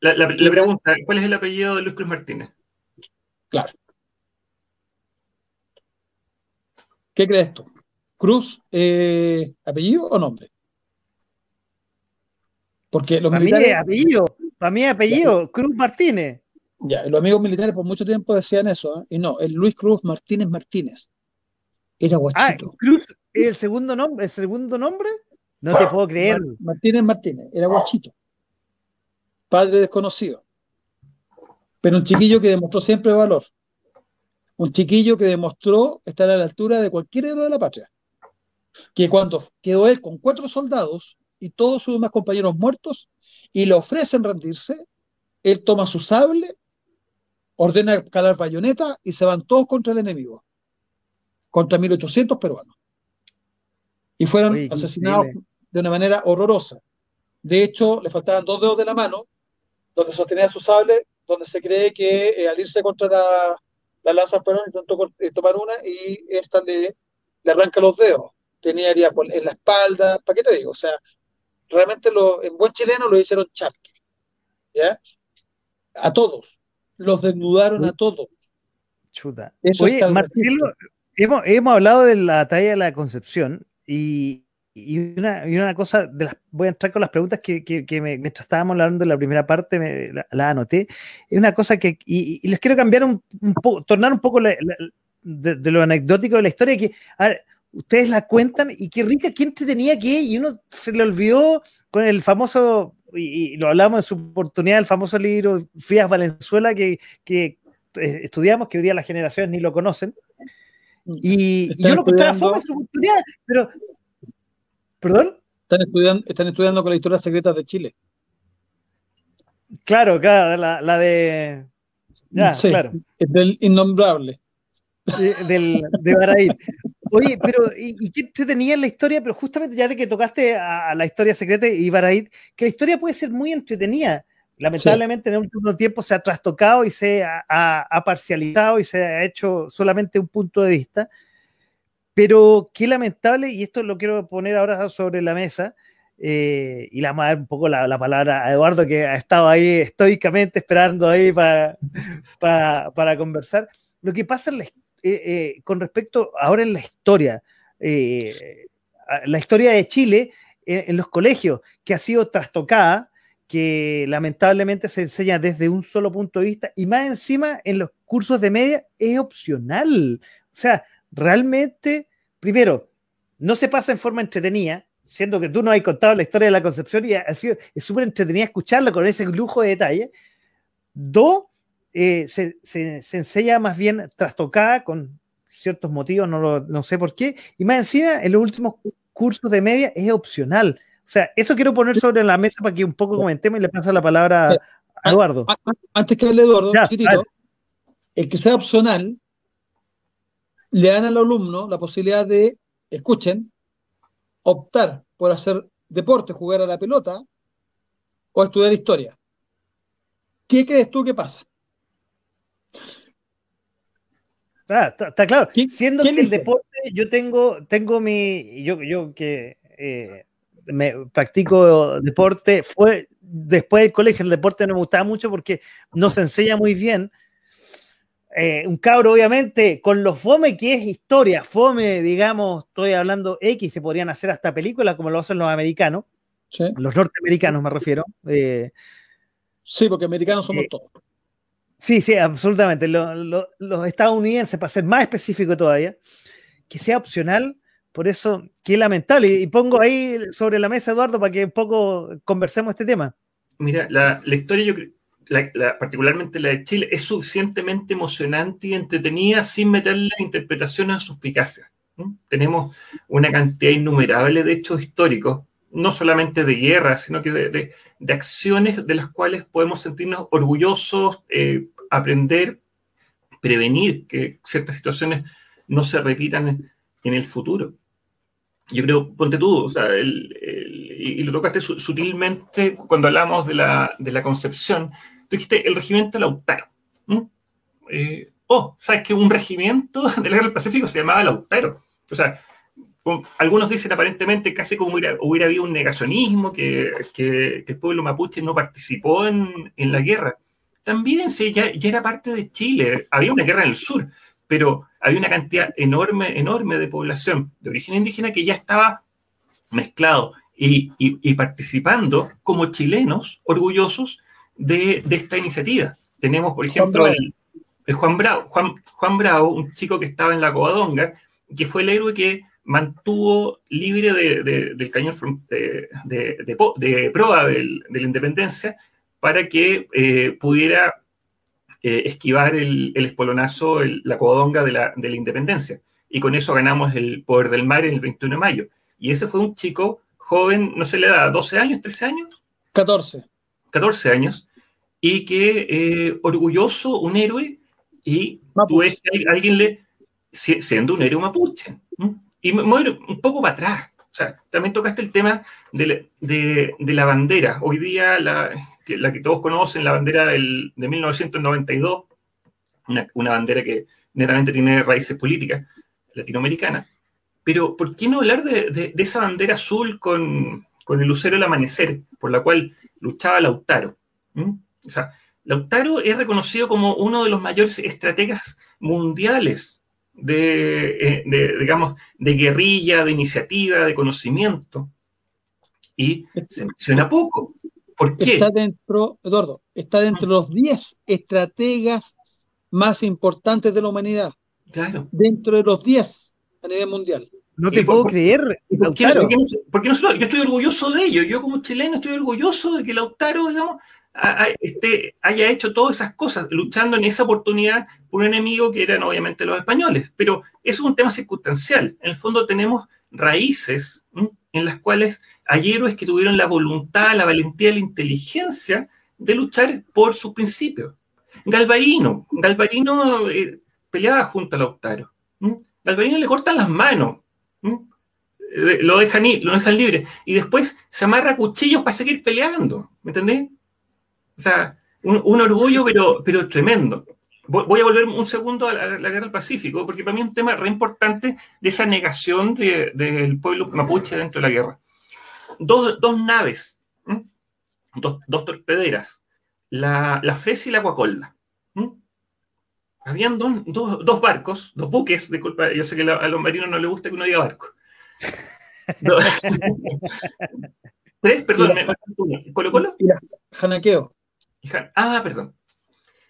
La, la, pregunta, ¿cuál es el apellido de Luis Cruz Martínez? Claro. ¿Qué crees tú? ¿Cruz, eh, apellido o nombre? Porque los militares. apellido, para mí es apellido, Cruz Martínez. Ya, los amigos militares por mucho tiempo decían eso, ¿eh? y no, el Luis Cruz Martínez Martínez. Era guachito. Ah, Cruz, ¿el segundo nombre? ¿El segundo nombre? No te puedo creer. Martínez Martínez, era guachito. Padre desconocido. Pero un chiquillo que demostró siempre valor un chiquillo que demostró estar a la altura de cualquier héroe de la patria. Que cuando quedó él con cuatro soldados y todos sus demás compañeros muertos, y le ofrecen rendirse, él toma su sable, ordena calar bayoneta y se van todos contra el enemigo, contra 1800 peruanos. Y fueron Oye, asesinados increíble. de una manera horrorosa. De hecho, le faltaban dos dedos de la mano, donde sostenía su sable, donde se cree que eh, al irse contra la, la lanza peruana intentó eh, tomar una y esta le, le arranca los dedos. Tenía herida en la espalda, ¿para qué te digo? O sea, realmente lo, en buen chileno lo hicieron charque, ¿ya? A todos. Los desnudaron a todos. Chuta. Eso Oye, Marcelo, hemos, hemos hablado de la talla de la Concepción y, y una, y una cosa, de las, voy a entrar con las preguntas que, que- que me- mientras estábamos hablando de la primera parte, me, la, la anoté. Es una cosa que, y, y les quiero cambiar un, un poco, tornar un poco la- la- de, de lo anecdótico de la historia, que a ver, ustedes la cuentan y qué rica, qué entretenida que es, y uno se le olvidó con el famoso, y, y lo hablamos en su oportunidad, el famoso libro Frías Valenzuela, que, que eh, estudiamos, que hoy día las generaciones ni lo conocen. Y, y yo lo encontraba fome en su oportunidad, pero. ¿Perdón? Están estudiando, están estudiando con la historia secreta de Chile. Claro, claro, la, la de. Ya, Sí, claro. del innombrable. de, del, de Baraín. Oye, pero ¿y, y qué entretenía en la historia? Pero justamente ya de que tocaste a, a la historia secreta y Baraín, que la historia puede ser muy entretenida. Lamentablemente en el último tiempo se ha trastocado y se ha, ha- ha parcializado y se ha hecho solamente un punto de vista. Pero qué lamentable, y esto lo quiero poner ahora sobre la mesa, eh, y le vamos a dar un poco la, la palabra a Eduardo, que ha estado ahí estoicamente esperando ahí para, para, para conversar. Lo que pasa en la, his- eh, eh, con respecto ahora en la historia, eh, la historia de Chile en los colegios, que ha sido trastocada, que lamentablemente se enseña desde un solo punto de vista, y más encima en los cursos de media es opcional. O sea, realmente, primero, no se pasa en forma entretenida, siendo que tú no has contado la historia de la Concepción y ha sido, es súper entretenida escucharla con ese lujo de detalle. Dos, eh, se, se- se enseña más bien trastocada con ciertos motivos, no, lo- no sé por qué, y más encima en los últimos cursos de media es opcional. O sea, eso quiero poner sobre la mesa para que un poco comentemos y le paso la palabra a, Eduardo. Antes que hable Eduardo, Ya, chiquitito, el que sea opcional, le dan al alumno la posibilidad de, escuchen, optar por hacer deporte, jugar a la pelota o estudiar historia. ¿Qué crees tú que pasa? Ah, está, está claro. ¿Quién- Siendo que el deporte, yo tengo, tengo mi, yo, yo que eh, me practico deporte, fue después del colegio, el deporte no me gustaba mucho porque no se enseña muy bien. Eh, un cabro, obviamente, con lo fome que es historia, fome, digamos, estoy hablando X, se podrían hacer hasta películas como lo hacen los americanos, Sí, los norteamericanos me refiero. eh, Sí, porque americanos somos todos. Sí, sí, absolutamente. Lo- lo- los estadounidenses, para ser más específico todavía, que sea opcional, por eso, qué lamentable. Y pongo ahí sobre la mesa, Eduardo, para que un poco conversemos este tema. Mira, la, historia, yo particularmente la de Chile, es suficientemente emocionante y entretenida sin meterle interpretaciones suspicacias. ¿m? Tenemos una cantidad innumerable de hechos históricos, no solamente de guerra, sino que de- de acciones de las cuales podemos sentirnos orgullosos, eh, aprender, prevenir que ciertas situaciones no se repitan en, el futuro. Yo creo, ponte tú, o sea, y lo tocaste su- sutilmente cuando hablamos de la, de la concepción. Tú dijiste el regimiento Lautaro. ¿m? Eh, oh, ¿sabes que un regimiento de la Guerra del Pacífico se llamaba Lautaro? O sea, algunos dicen aparentemente casi como hubiera, hubiera habido un negacionismo, que, que- que el pueblo mapuche no participó en, en la guerra. También sí, ya, ya era parte de Chile, había una guerra en el sur, pero había una cantidad enorme, enorme de población de origen indígena que ya estaba mezclado y, y- y participando como chilenos orgullosos de, de esta iniciativa. Tenemos, por ejemplo, el, el Juan Bravo, Juan, Juan Bravo, un chico que estaba en la Covadonga, que fue el héroe que mantuvo libre de- de- del cañón de, de- proa del- de la independencia para que eh, pudiera eh, esquivar el, el espolonazo, el- la Covadonga de la, de la independencia. Y con eso ganamos el poder del mar en el 21 de mayo. Y ese fue un chico joven, no sé le da, 12 años, 13 años, 14. 14 años, y que eh, orgulloso, un héroe, y tú ves que alguien le, siendo un héroe mapuche. Y me voy un poco para atrás. O sea, también tocaste el tema de la, bandera. Hoy día, la que, la todos conocen, la bandera del, de 1992, una, una bandera que netamente tiene raíces políticas latinoamericanas. Pero, ¿por qué no hablar de, esa bandera azul con, el lucero del amanecer, por la cual luchaba Lautaro? O sea, Lautaro es reconocido como uno de los mayores estrategas mundiales de, eh, digamos, de guerrilla, de iniciativa, de conocimiento. Y se menciona poco. ¿Por qué? Está dentro, Eduardo, está dentro de los 10 estrategas más importantes de la humanidad. Claro. Dentro de los 10 a nivel mundial. No te puedo creer. Porque, porque, yo estoy orgulloso de ello. Yo como chileno estoy orgulloso de que Lautaro, digamos, este, haya hecho todas esas cosas, luchando en esa oportunidad por un enemigo que eran obviamente los españoles. Pero eso es un tema circunstancial. En el fondo tenemos raíces en las cuales hay héroes que tuvieron la voluntad, la valentía, la inteligencia de luchar por sus principios. Galvarino, Galvarino eh, peleaba junto a Lautaro. Galvarino le cortan las manos. Lo dejan, lo dejan libre. Y después se amarra cuchillos para seguir peleando. ¿Me entendés? O sea, un, orgullo, pero, pero tremendo. Voy a volver un segundo a la, guerra del Pacífico, porque para mí es un tema re importante de esa negación del pueblo mapuche dentro de la guerra. Dos, naves, dos, torpederas, la, la y la Guacolda. Habían dos, barcos, dos buques, disculpa, yo sé que a los marinos no les gusta que uno diga barco. Tres, perdón, ¿Colo Colo? Janaqueo. Ah, perdón.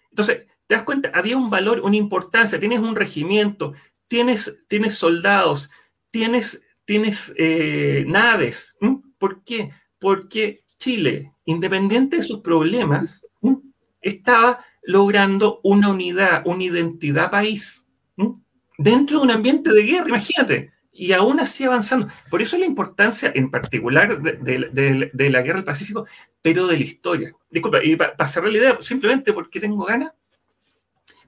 Entonces, te das cuenta, había un valor, una importancia, tienes un regimiento, tienes, tienes soldados, tienes, tienes eh, naves. ¿Por qué? Porque Chile, independiente de sus problemas, estaba logrando una unidad, una identidad país, dentro de un ambiente de guerra, imagínate, y aún así avanzando. Por eso la importancia en particular de, la guerra del Pacífico, pero de la historia. Disculpa, y para cerrar la idea, simplemente porque tengo ganas,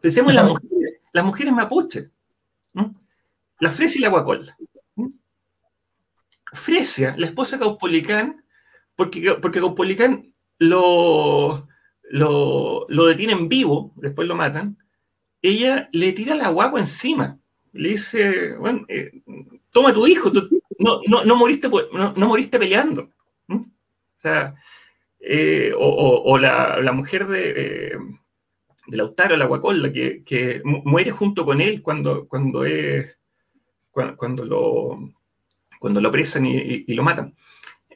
pensemos en las mujeres, las mujeres mapuches, la Fresia y la Guacolda. Fresia, la esposa de Caupolicán, porque, porque Caupolicán lo, lo, lo detienen vivo, después lo matan, ella le tira la guagua encima. Le dice, bueno, eh, toma tu hijo, no, no, moriste, no, moriste peleando. O sea, eh, o, la, mujer de, eh, de Lautaro, la Guacolda, que, que, muere junto con él cuando, cuando, es, cuando, lo, cuando lo apresan y, lo matan.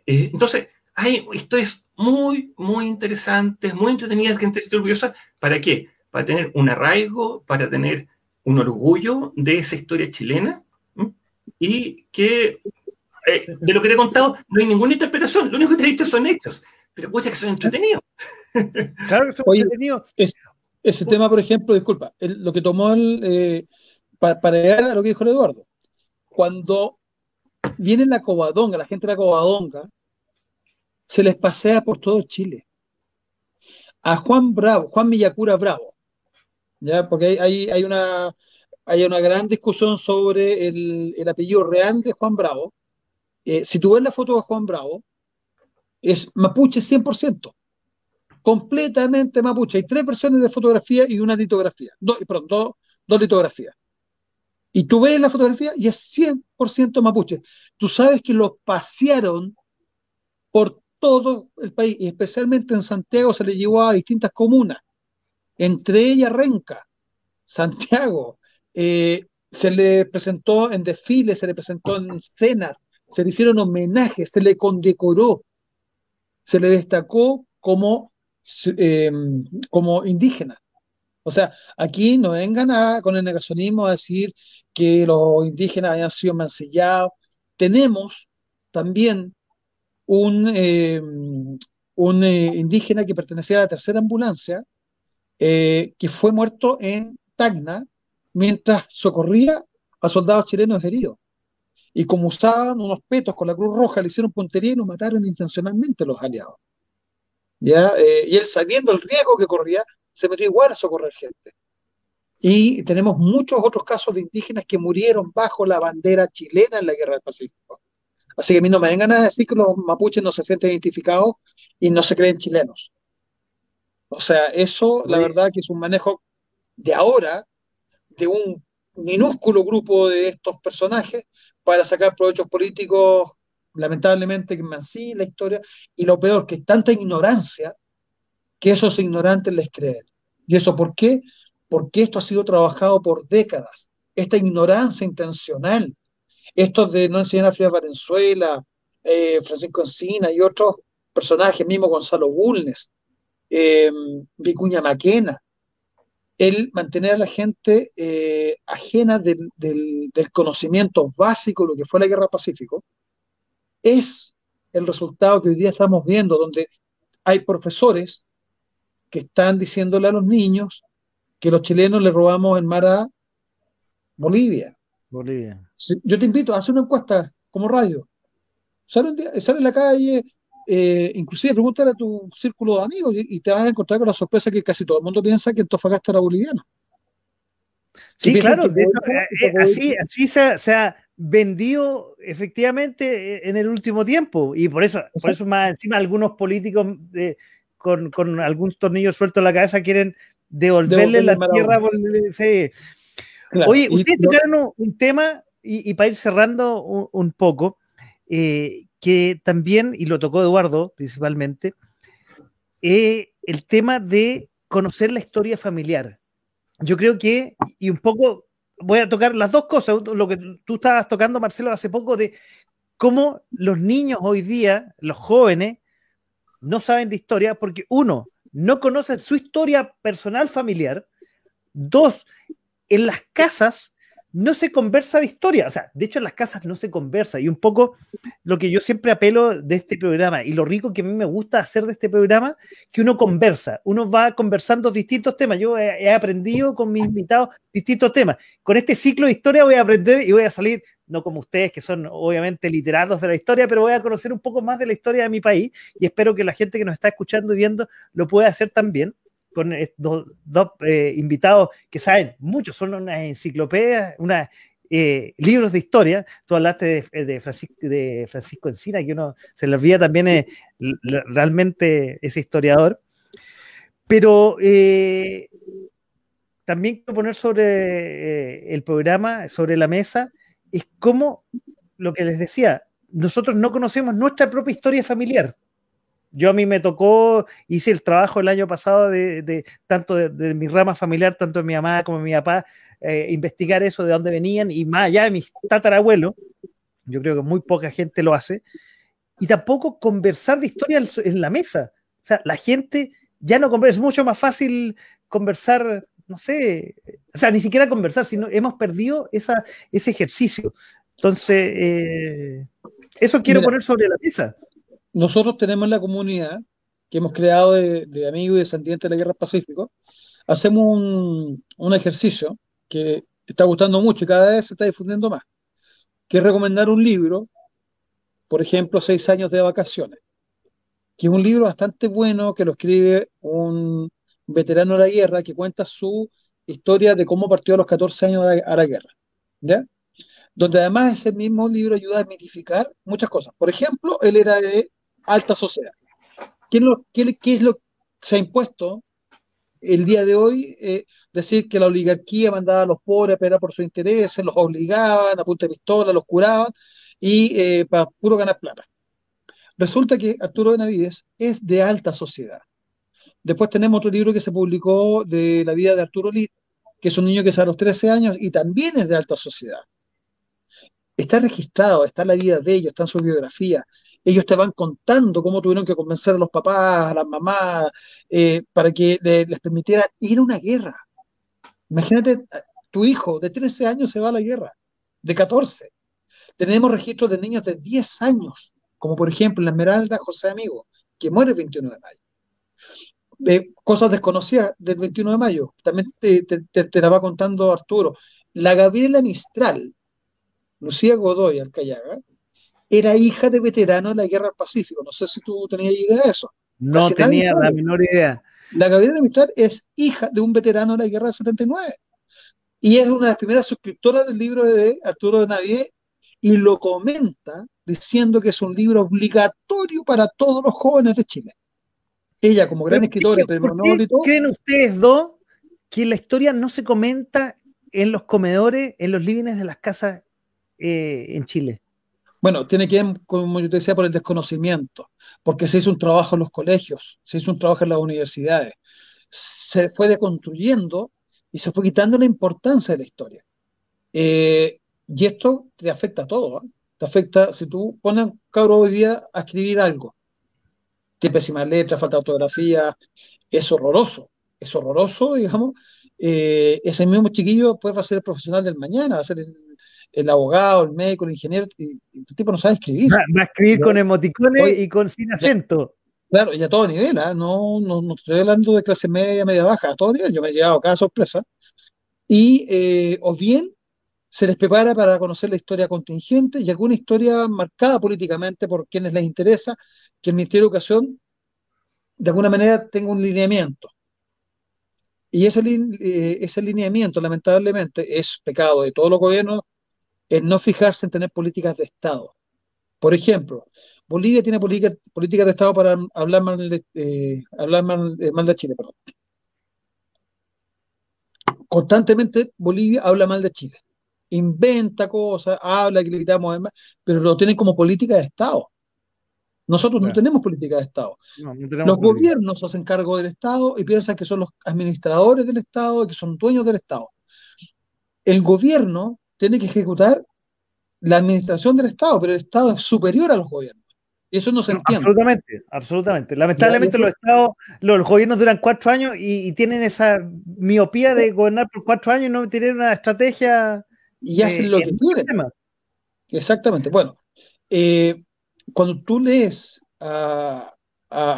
entonces, hay historias muy, muy interesantes, muy entretenidas, gente esté orgullosa. ¿Para qué? Para tener un arraigo, para tener un orgullo de esa historia chilena y que eh, de lo que te he contado no hay ninguna interpretación, lo único que te he dicho son hechos, pero puede que son entretenidos. Claro que son entretenidos. ese tema, por ejemplo, disculpa, lo que tomó el, eh, para, llegar a lo que dijo Eduardo, cuando viene la Covadonga, la gente de la Covadonga, se les pasea por todo Chile. A Juan Bravo, Juan Villacura Bravo, ¿ya? porque hay, hay, una, hay una gran discusión sobre el, apellido real de Juan Bravo. Eh, si tú ves la foto de Juan Bravo, es mapuche 100%, completamente mapuche. Hay tres versiones de fotografía y una litografía, dos, perdón, dos, dos litografías. Y tú ves la fotografía y es 100% mapuche. Tú sabes que lo pasearon por todo el país, y especialmente en Santiago se le llevó a distintas comunas, entre ellas Renca, Santiago, eh, se le presentó en desfiles, se le presentó en cenas, se le hicieron homenajes, se le condecoró, se le destacó como, em, como indígena. O sea, aquí no vengan a, con el negacionismo a decir que los indígenas hayan sido mancillados. Tenemos también un, eh, un eh, indígena que pertenecía a la tercera ambulancia, eh, que fue muerto en Tacna mientras socorría a soldados chilenos heridos. Y como usaban unos petos con la Cruz Roja, le hicieron puntería y lo mataron intencionalmente los aliados. ¿ya? Eh, y él sabiendo el riesgo que corría, se metió igual a socorrer gente. Y tenemos muchos otros casos de indígenas que murieron bajo la bandera chilena en la Guerra del Pacífico. Así que a mí no me vengan a decir que los mapuches no se sienten identificados y no se creen chilenos. O sea, eso, la verdad, que es un manejo de ahora, de un minúsculo grupo de estos personajes para sacar provechos políticos, lamentablemente, que mancillan la historia, y lo peor, que es tanta ignorancia que esos ignorantes les creen. ¿Y eso por qué? Porque esto ha sido trabajado por décadas. Esta ignorancia intencional, esto de no enseñar a Frida Valenzuela, eh, Francisco Encina y otros personajes, mismo Gonzalo Bulnes, eh, Vicuña Maquena, el mantener a la gente eh, ajena del, conocimiento básico de lo que fue la Guerra Pacífico, es el resultado que hoy día estamos viendo, donde hay profesores que están diciéndole a los niños que los chilenos le robamos el mar a Bolivia. Bolivia. Yo te invito a hacer una encuesta como radio. Sale, sale en la calle, eh, inclusive pregúntale a tu círculo de amigos y, te vas a encontrar con la sorpresa que casi todo el mundo piensa que Antofagasta era boliviano. Sí, claro, eh, eh, así, así se, ha vendido efectivamente en el último tiempo y por eso, por eso más encima algunos políticos con, con, algún tornillo suelto en la cabeza quieren devolverle, la tierra. Oye, ustedes tocaron un, tema y, para ir cerrando un, poco, eh, que también, y lo tocó Eduardo principalmente, eh, el tema de conocer la historia familiar. Yo creo que, y un poco, voy a tocar las dos cosas, lo que tú estabas tocando, Marcelo, hace poco, de cómo los niños hoy día, los jóvenes, no saben de historia porque, uno, no conocen su historia personal familiar, dos, en las casas no se conversa de historia, o sea, de hecho en las casas no se conversa y un poco lo que yo siempre apelo de este programa y lo rico que a mí me gusta hacer de este programa, que uno conversa, uno va conversando distintos temas, yo he, aprendido con mis invitados distintos temas, con este ciclo de historia voy a aprender y voy a salir, no como ustedes que son obviamente literatos de la historia, pero voy a conocer un poco más de la historia de mi país y espero que la gente que nos está escuchando y viendo lo pueda hacer también con dos, eh, invitados que saben mucho, son unas enciclopedias, unas eh, libros de historia. Tú hablaste de, de, Francisco, de, Francisco, Encina, que uno se le olvida también es realmente ese historiador. Pero eh, también quiero poner sobre el programa, sobre la mesa, es como lo que les decía, nosotros no conocemos nuestra propia historia familiar. Yo a mí me tocó, hice el trabajo el año pasado de, tanto de, mi rama familiar, tanto de mi mamá como de mi papá, eh, investigar eso, de dónde venían, y más allá de mis tatarabuelos, yo creo que muy poca gente lo hace, y tampoco conversar de historia en la mesa. O sea, la gente ya no conversa, es mucho más fácil conversar, no sé, o sea, ni siquiera conversar, sino hemos perdido esa, ese ejercicio. Entonces, eh, eso quiero poner sobre la mesa nosotros tenemos la comunidad que hemos creado de, amigos y descendientes de la Guerra Pacífico, hacemos un, ejercicio que está gustando mucho y cada vez se está difundiendo más, que es recomendar un libro, por ejemplo, Seis años de vacaciones, que es un libro bastante bueno que lo escribe un veterano de la guerra que cuenta su historia de cómo partió a los 14 años a la guerra. ¿ya? Donde además ese mismo libro ayuda a mitificar muchas cosas. Por ejemplo, él era de alta sociedad. ¿Qué es lo, qué, es lo que se ha impuesto el día de hoy? Eh, decir que la oligarquía mandaba a los pobres a pelear por sus intereses, los obligaban a punta de pistola, los curaban y eh, para puro ganar plata. Resulta que Arturo Benavides es de alta sociedad. Después tenemos otro libro que se publicó de la vida de Arturo Lit, que es un niño que es a los 13 años y también es de alta sociedad. Está registrado, está la vida de ellos, está en su biografía ellos te van contando cómo tuvieron que convencer a los papás, a las mamás, eh, para que les permitiera ir a una guerra. Imagínate, tu hijo de 13 años se va a la guerra, de 14. Tenemos registros de niños de 10 años, como por ejemplo la Esmeralda José Amigo, que muere el 21 de mayo. De cosas desconocidas del 21 de mayo, también te, te, la va contando Arturo. La Gabriela Mistral, Lucía Godoy Alcayaga, era hija de veteranos de la Guerra del Pacífico. No sé si tú tenías idea de eso. No tenía la menor idea. La Gabriela Mistral es hija de un veterano de la guerra del 79 y es una de las primeras suscriptoras del libro de Arturo de Nadie y lo comenta diciendo que es un libro obligatorio para todos los jóvenes de Chile. Ella, como gran escritora, ¿por qué ¿Creen ustedes dos que la historia no se comenta en los comedores, en los livings de las casas eh, en Chile? Bueno, tiene que ver, como yo te decía, por el desconocimiento, porque se hizo un trabajo en los colegios, se hizo un trabajo en las universidades, se fue deconstruyendo y se fue quitando la importancia de la historia. Eh, y esto te afecta a todo, ¿ah? te afecta si tú pones a un cabro hoy día a escribir algo, tiene pésimas letras, falta de ortografía, es horroroso, es horroroso, digamos. Eh, ese mismo chiquillo puede ser el profesional del mañana, va a ser el, abogado, el médico, el ingeniero, y, el tipo no sabe escribir. Va, a escribir con emoticones y con sin acento. claro, y a todo nivel, ¿ah? no, no, no, estoy hablando de clase media, media baja, a todo nivel, yo me he llegado a cada sorpresa. Y, eh, o bien, se les prepara para conocer la historia contingente y alguna historia marcada políticamente por quienes les interesa, que el Ministerio de Educación de alguna manera tenga un lineamiento. Y ese, eh, ese lineamiento, lamentablemente, es pecado de todos los gobiernos, en no fijarse en tener políticas de Estado. Por ejemplo, Bolivia tiene políticas política de Estado para hablar mal de, eh, hablar mal, mal de Chile. Perdón. Constantemente Bolivia habla mal de Chile. Inventa cosas, habla que le quitamos, pero lo tienen como política de Estado. Nosotros no tenemos política de Estado. los gobiernos hacen cargo del Estado y piensan que son los administradores del Estado y que son dueños del Estado. El gobierno tiene que ejecutar la administración del Estado, pero el Estado es superior a los gobiernos. Eso no se entiende. Absolutamente, absolutamente. Lamentablemente los estados, los, gobiernos duran cuatro años y, tienen esa miopía de gobernar por cuatro años y no tienen una estrategia. Y hacen lo que quieren. Exactamente. Bueno, eh, cuando tú lees a,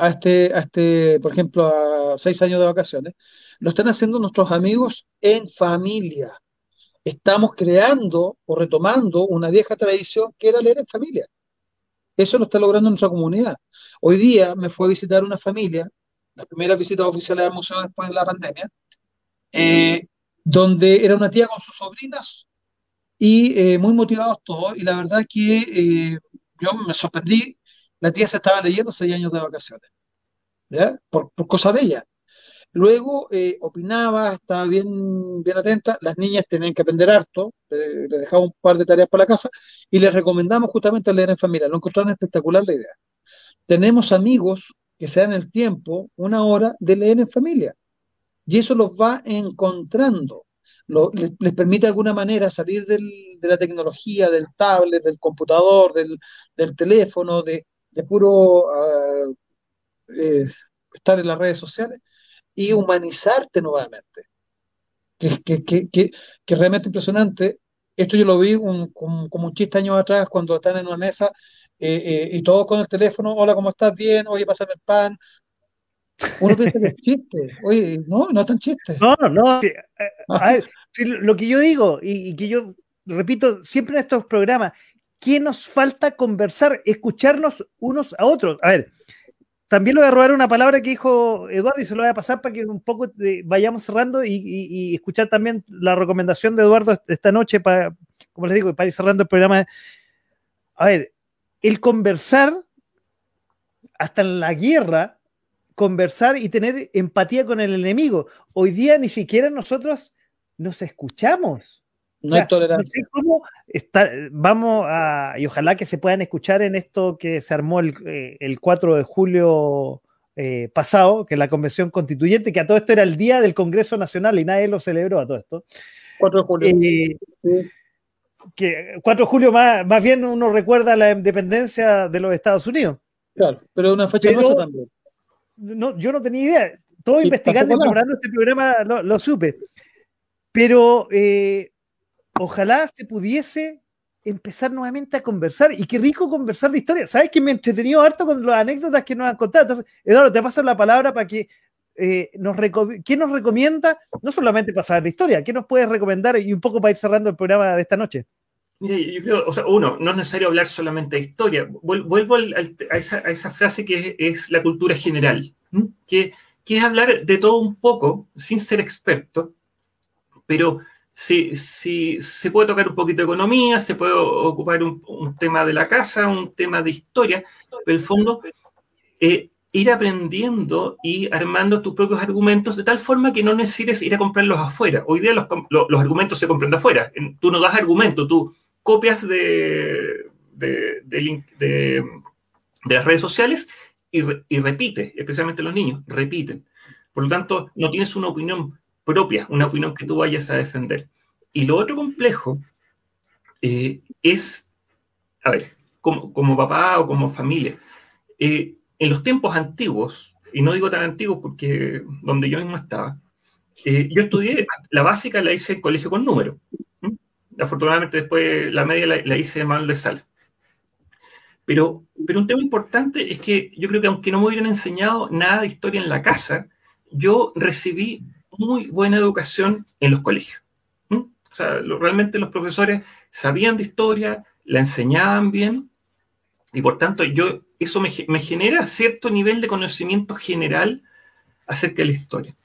este, a este, por ejemplo, a seis años de vacaciones, lo están haciendo nuestros amigos en familia. Estamos creando o retomando una vieja tradición que era leer en familia. Eso lo está logrando nuestra comunidad. Hoy día me fue a visitar una familia, la primera visita oficial al museo después de la pandemia, eh, donde era una tía con sus sobrinas y eh, muy motivados todos. Y la verdad que eh, yo me sorprendí, la tía se estaba leyendo seis años de vacaciones. Por, por cosa de ella. Luego eh, opinaba, estaba bien, bien atenta, las niñas tenían que aprender harto, le, dejaba un par de tareas para la casa y les recomendamos justamente leer en familia, lo encontraron espectacular la idea. Tenemos amigos que se dan el tiempo, una hora, de leer en familia y eso los va encontrando les, permite de alguna manera salir de la tecnología, del tablet, del computador, del, teléfono, de, puro ah, eh, estar en las redes sociales y humanizarte nuevamente. Que, que, que, que, realmente impresionante. Esto yo lo vi como, un chiste años atrás cuando están en una mesa eh, eh, y todos con el teléfono, hola, ¿cómo estás? Bien, oye, pásame el pan, uno piensa que es chiste. Oye, no, no es tan chiste. No, no. A ver, lo que yo digo y, que yo repito siempre en estos programas, ¿qué nos falta conversar? Escucharnos unos a otros. A ver, también le voy a robar una palabra que dijo Eduardo y se lo voy a pasar para que un poco vayamos cerrando y, escuchar también la recomendación de Eduardo esta noche para, como les digo, para ir cerrando el programa. A ver, el conversar hasta en la guerra conversar y tener empatía con el enemigo. Hoy día ni siquiera nosotros nos escuchamos. No hay tolerancia. Cómo está, vamos a, y ojalá que se puedan escuchar en esto que se armó el, eh, el 4 de julio eh, pasado, que la convención constituyente, que a todo esto era el día del Congreso Nacional y nadie lo celebró a todo esto. 4 de julio. Eh, que 4 de julio más, más bien uno recuerda la independencia de los Estados Unidos. Claro, pero una fecha nuestra también no, yo no tenía idea. Todo investigando y preparando este programa lo, supe. Pero eh, ojalá se pudiese empezar nuevamente a conversar. Y qué rico conversar de historia. ¿Sabes que me entretenido harto con las anécdotas que nos han contado? Entonces, Eduardo, te paso la palabra para que eh, nos ¿qué nos recomienda? No solamente pasar la historia, ¿qué nos puedes recomendar? Y un poco para ir cerrando el programa de esta noche. Mira, yo creo, o sea, uno, no es necesario hablar solamente de historia. Vuelvo a, esa, frase que es, la cultura general, que, es hablar de todo un poco, sin ser experto, pero si, si, se puede tocar un poquito de economía, se puede ocupar un, tema de la casa, un tema de historia, pero el fondo, eh, ir aprendiendo y armando tus propios argumentos de tal forma que no necesites ir a comprarlos afuera. Hoy día los, los, argumentos se compran de afuera. Tú no das argumento, tú copias de, de, de, las redes sociales y, y repites, especialmente los niños, repiten. Por lo tanto, no tienes una opinión propia, una opinión que tú vayas a defender. Y lo otro complejo eh, es, a ver, como, como, papá o como familia, eh, en los tiempos antiguos, y no digo tan antiguos porque donde yo mismo estaba, eh, yo estudié, la básica la hice en colegio con número. Afortunadamente después la media la, hice de mal de sal. Pero, pero un tema importante es que yo creo que aunque no me hubieran enseñado nada de historia en la casa, yo recibí muy buena educación en los colegios. O sea, realmente los profesores sabían de historia, la enseñaban bien, y por tanto yo, eso me, me genera cierto nivel de conocimiento general acerca de la historia.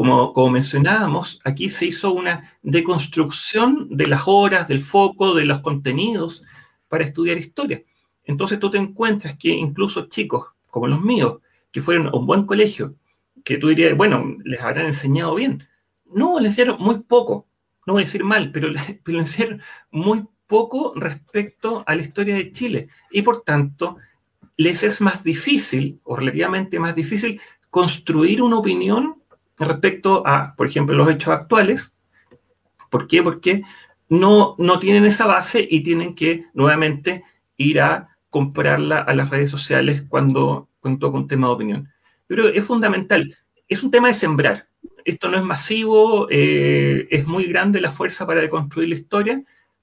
Como, mencionábamos, aquí se hizo una deconstrucción de las horas, del foco, de los contenidos para estudiar historia. Entonces tú te encuentras que incluso chicos como los míos, que fueron a un buen colegio, que tú dirías, bueno, les habrán enseñado bien. No, les enseñaron muy poco. No voy a decir mal, pero, pero enseñaron muy poco respecto a la historia de Chile. Y por tanto, les es más difícil, o relativamente más difícil, construir una opinión respecto a, por ejemplo, los hechos actuales. ¿Por qué? Porque no, no tienen esa base y tienen que nuevamente ir a comprarla a las redes sociales cuando, cuando toca un tema de opinión. Pero es fundamental. Es un tema de sembrar. Esto no es masivo, eh, es muy grande la fuerza para deconstruir la historia,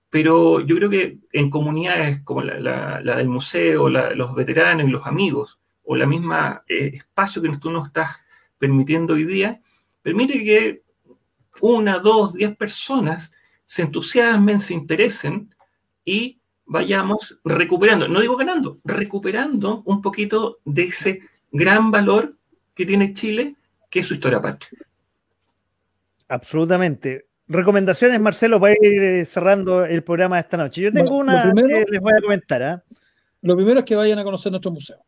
pero yo creo que en comunidades como la, del museo, los veteranos y los amigos, o la misma eh, espacio que tú nos estás permitiendo hoy día, permite que una, dos, diez personas se entusiasmen, se interesen y vayamos recuperando, no digo ganando, recuperando un poquito de ese gran valor que tiene Chile, que es su historia patria. Absolutamente. Recomendaciones, Marcelo, para ir eh, cerrando el programa de esta noche. Yo tengo una que les voy a comentar. ¿ah? Lo primero es que vayan a conocer nuestro museo.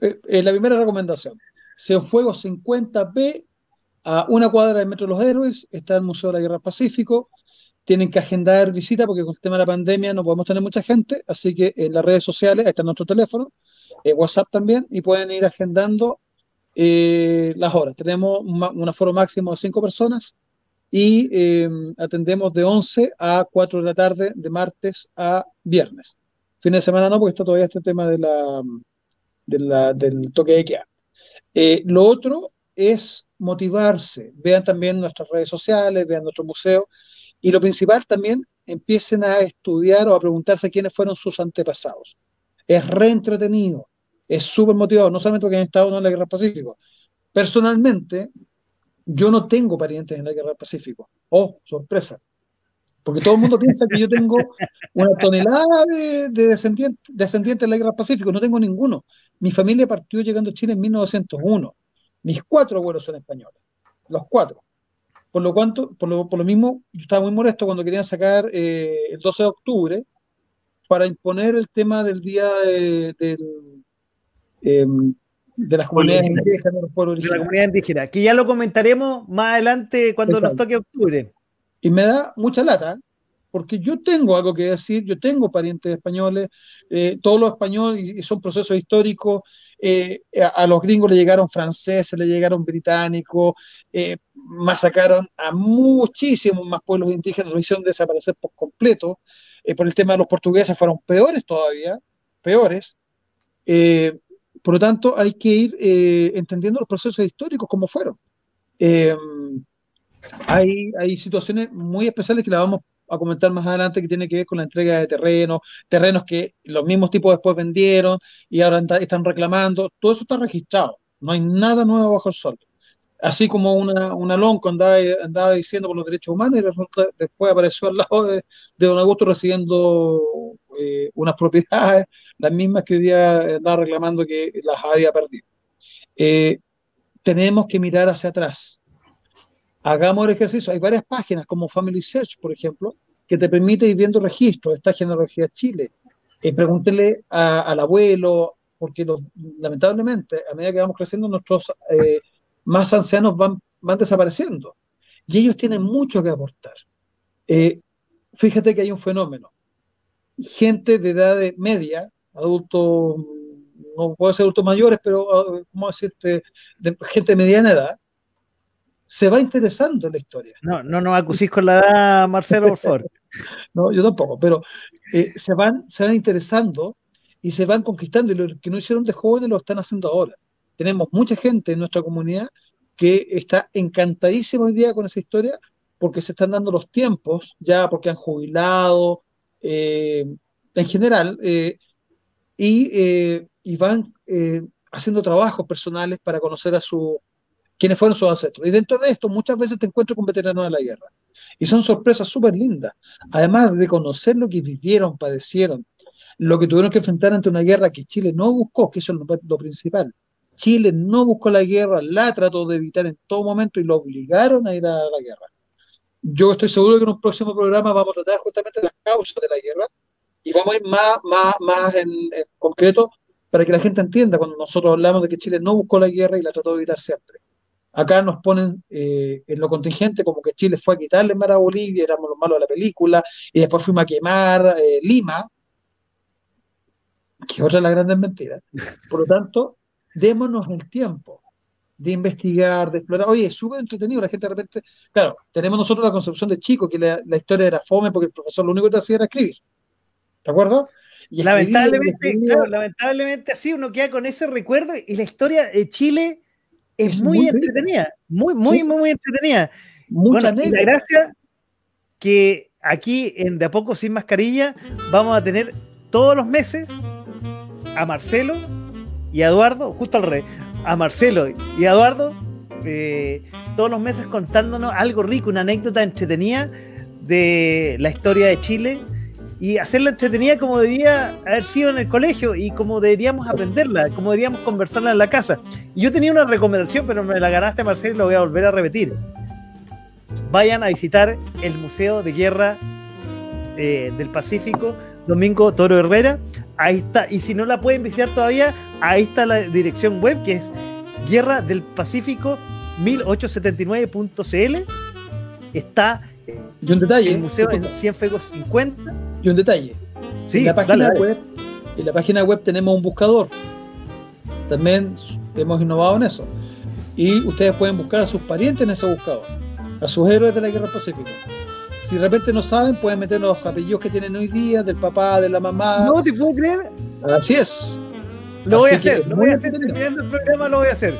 Eh, eh la primera recomendación. Fuego 50B a una cuadra del Metro de los Héroes está el Museo de la Guerra Pacífico. Tienen que agendar visita porque con el tema de la pandemia no podemos tener mucha gente, así que en las redes sociales, ahí está nuestro teléfono, eh, WhatsApp también, y pueden ir agendando eh, las horas. Tenemos un aforo máximo de cinco personas y em, atendemos de 11 a 4 de la tarde, de martes a viernes. Fin de semana no, porque está todavía este tema de la, del toque de queda. Eh, lo otro es motivarse. Vean también nuestras redes sociales, vean nuestro museo. Y lo principal también, empiecen a estudiar o a preguntarse quiénes fueron sus antepasados. Es reentretenido, es súper motivado, no solamente porque han estado en la Guerra del Pacífico. Personalmente, yo no tengo parientes en la Guerra del Pacífico. Oh, sorpresa. Porque todo el mundo piensa que yo tengo una tonelada de, descendientes, descendientes de la Guerra del Pacífico. No tengo ninguno. Mi familia partió llegando a Chile en 1901. Mis cuatro abuelos son españoles, los cuatro. Por lo, cuanto, por lo, por lo mismo, yo estaba muy molesto cuando querían sacar eh, el 12 de octubre para imponer el tema del día de, em, de las comunidades indígenas, de los pueblos De la comunidad indígena, que ya lo comentaremos más adelante cuando nos toque octubre. Y me da mucha lata, porque yo tengo algo que decir, yo tengo parientes españoles, eh, todos los españoles, y son procesos históricos, eh, a, los gringos le llegaron franceses, le llegaron británicos, eh, masacraron a muchísimos más pueblos indígenas, lo hicieron desaparecer por completo, por el tema de los portugueses fueron peores todavía, peores. Por lo tanto, hay que ir entendiendo los procesos históricos como fueron. hay, hay situaciones muy especiales que las vamos a comentar más adelante que tiene que ver con la entrega de terrenos, terrenos que los mismos tipos después vendieron y ahora están reclamando. Todo eso está registrado. No hay nada nuevo bajo el sol. así como una, una andaba, andaba diciendo por los derechos humanos y después apareció al lado de, don Augusto recibiendo eh, unas propiedades, las mismas que hoy día andaba reclamando que las había perdido. Eh, tenemos que mirar hacia atrás. Hagamos el ejercicio. Hay varias páginas como Family Search, por ejemplo, que te permite ir viendo registros. Esta genealogía Chile. Eh, pregúntele al abuelo, porque lamentablemente, a medida que vamos creciendo, nuestros eh, más ancianos van, van desapareciendo. Y ellos tienen mucho que aportar. Eh, fíjate que hay un fenómeno. Gente de edad media, adultos, no puedo ser adultos mayores, pero, ah, ¿cómo decirte? De gente de mediana edad, se va interesando en la historia. No, no nos acusís con la edad, Marcelo, por favor. no, yo tampoco, pero eh, se, van, se van interesando y se van conquistando, y lo que no hicieron de jóvenes lo están haciendo ahora tenemos mucha gente en nuestra comunidad que está encantadísima hoy día con esa historia porque se están dando los tiempos, ya porque han jubilado, en general, eh, eh, y, van haciendo trabajos personales para conocer a su quiénes fueron sus ancestros. Y dentro de esto muchas veces te encuentro con veteranos de la guerra. Y son sorpresas súper lindas. Además de conocer lo que vivieron, padecieron, lo que tuvieron que enfrentar ante una guerra que Chile no buscó, que eso es lo principal. Chile no buscó la guerra, la trató de evitar en todo momento y lo obligaron a ir a la guerra. Yo estoy seguro que en un próximo programa vamos a tratar justamente las causas de la guerra y vamos a ir más, más, más en, concreto para que la gente entienda cuando nosotros hablamos de que Chile no buscó la guerra y la trató de evitar siempre. Acá nos ponen eh, en lo contingente como que Chile fue a quitarle mar a Bolivia, éramos los malos de la película, y después fuimos a quemar eh, Lima, que otra de las grandes mentiras. Por lo tanto, démonos el tiempo de investigar, de explorar. Oye, es súper entretenido, la gente de repente, claro, tenemos nosotros la concepción de chico, que la, historia era fome porque el profesor lo único que te hacía era escribir. ¿De acuerdo? Y lamentablemente, lamentablemente así uno queda con ese recuerdo y la historia de Chile es, muy, entretenida, muy, muy, muy, entretenida. Mucha y la gracia que aquí en De a poco sin mascarilla vamos a tener todos los meses a Marcelo y a Eduardo, justo al revés, a Marcelo y a Eduardo, eh, todos los meses contándonos algo rico, una anécdota entretenida de la historia de Chile y hacerla entretenida como debía haber sido en el colegio y como deberíamos aprenderla, como deberíamos conversarla en la casa. Y yo tenía una recomendación, pero me la ganaste, Marcelo, y lo voy a volver a repetir. Vayan a visitar el Museo de Guerra eh, del Pacífico, Domingo Toro Herrera. Ahí está. Y si no la pueden visitar todavía, ahí está la dirección web que es Guerra del Pacífico 1879.cl. Está y un detalle, el museo en Cienfuegos 50. Y un detalle. Sí, en la página web, en la página web tenemos un buscador. También hemos innovado en eso. Y ustedes pueden buscar a sus parientes en ese buscador, a sus héroes de la Guerra del Pacífico. Si de repente no saben, pueden meter los apellidos que tienen hoy día, del papá, de la mamá. No te puedo creer. Así es. Lo voy a hacer, lo voy a hacer, terminando el programa lo voy a hacer.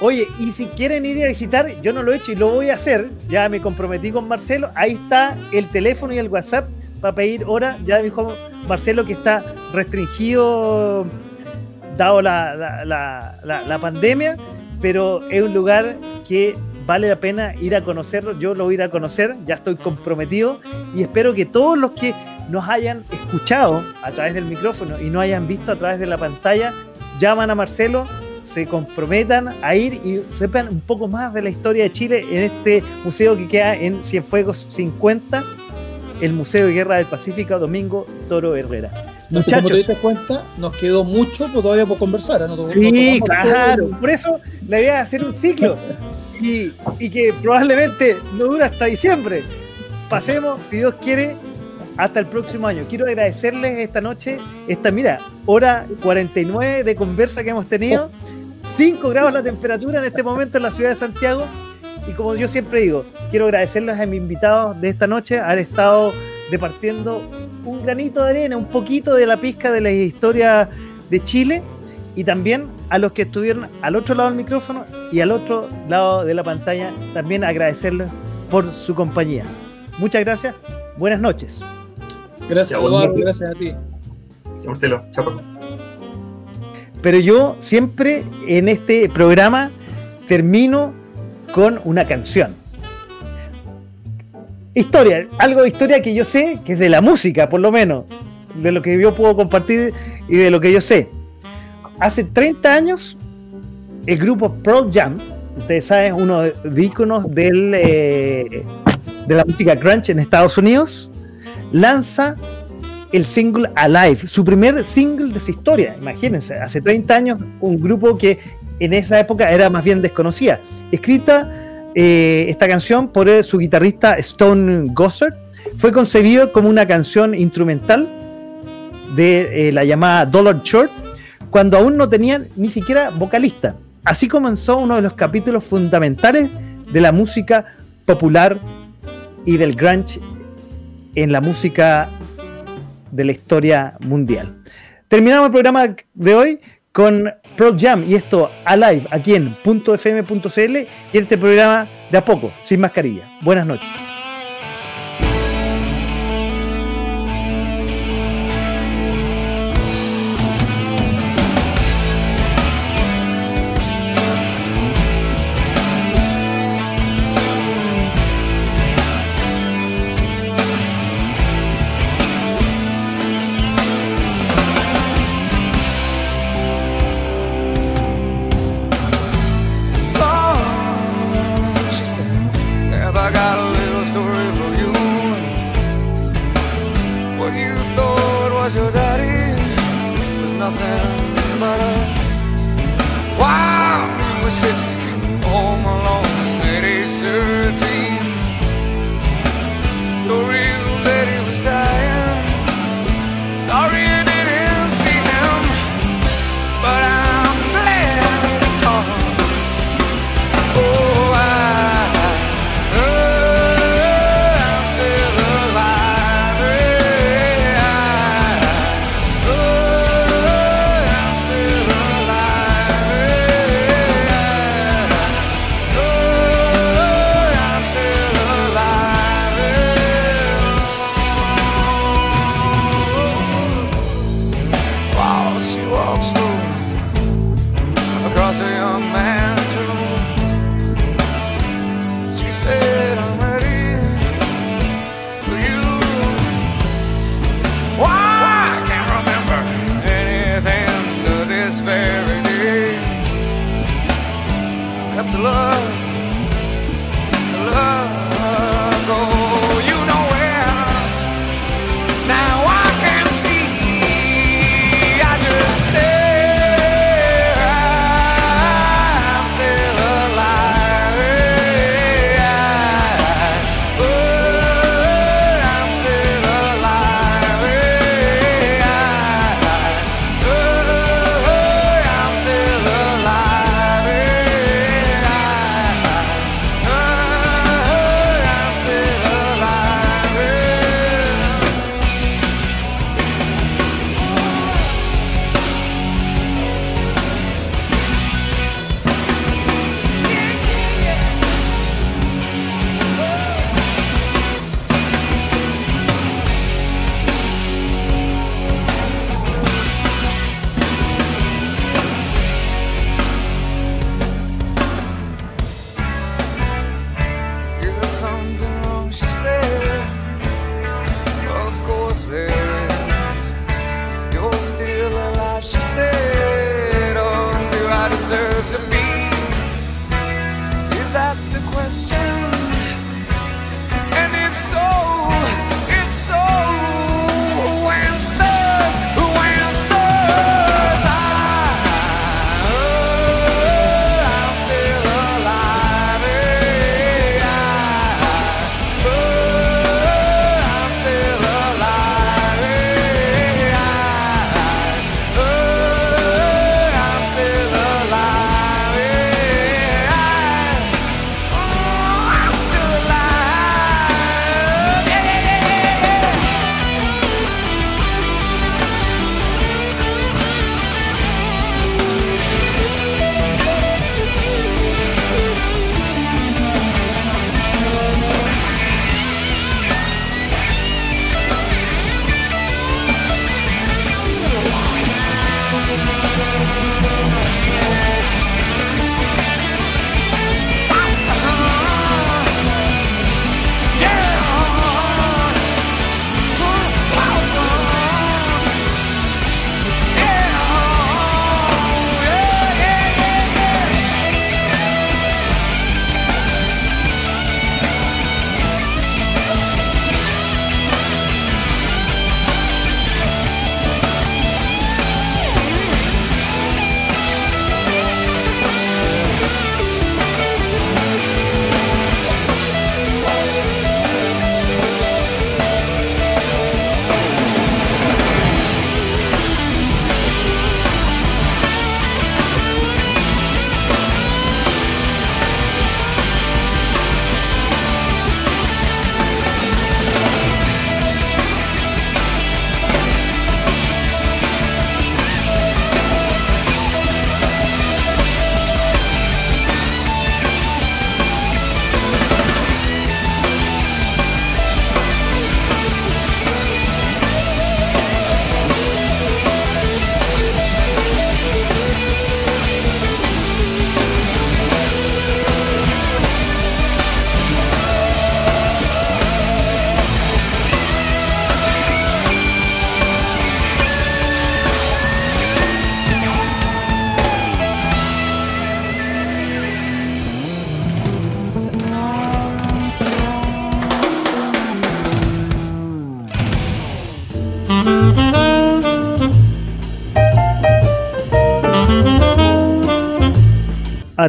Oye, y si quieren ir a visitar, yo no lo he hecho y lo voy a hacer, ya me comprometí con Marcelo, ahí está el teléfono y el WhatsApp para pedir hora, ya dijo Marcelo que está restringido dado la, la pandemia, pero es un lugar que vale la pena ir a conocerlo, yo lo voy a ir a conocer, ya estoy comprometido y espero que todos los que nos hayan escuchado a través del micrófono y no hayan visto a través de la pantalla, llaman a Marcelo, se comprometan a ir y sepan un poco más de la historia de Chile en este museo que queda en Cienfuegos 50, el Museo de Guerra del Pacífico, Domingo Toro Herrera. Muchachos, como te diste cuenta, nos quedó mucho todavía por conversar. ¿eh? sí, claro. Por eso la idea es hacer un ciclo y, que probablemente no dura hasta diciembre. Pasemos, si Dios quiere, hasta el próximo año. Quiero agradecerles esta noche, esta, mira, hora 49 de conversa que hemos tenido. 5 grados la temperatura en este momento en la ciudad de Santiago. Y como yo siempre digo, quiero agradecerles a mis invitados de esta noche, haber estado departiendo un granito de arena, un poquito de la pizca de la historia de Chile. Y también a los que estuvieron al otro lado del micrófono y al otro lado de la pantalla, también agradecerles por su compañía. Muchas gracias, buenas noches. Gracias, Eduardo, gracias a ti. Marcelo, chao. Pero yo siempre en este programa termino con una canción. Historia, algo de historia que yo sé, que es de la música, por lo menos, de lo que yo puedo compartir y de lo que yo sé. Hace 30 años, el grupo Pearl Jam, ustedes saben, uno de íconos eh, de la música grunge en Estados Unidos, lanza el single Alive, su primer single de su historia. Imagínense, hace 30 años, un grupo que en esa época era más bien desconocida. Escrita eh, esta canción por su guitarrista Stone Gossard. Fue concebido como una canción instrumental de eh, la llamada Dollar Short, cuando aún no tenían ni siquiera vocalista. Así comenzó uno de los capítulos fundamentales de la música popular y del grunge en la música de la historia mundial. Terminamos el programa de hoy con Pro Jam y esto Alive aquí en .fm.cl y este programa de a poco, sin mascarilla. Buenas noches.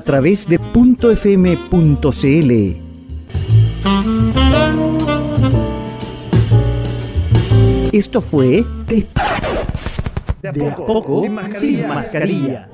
Través de .fm.cl. Esto fue de, De a poco, sin mascarilla. sin mascarilla.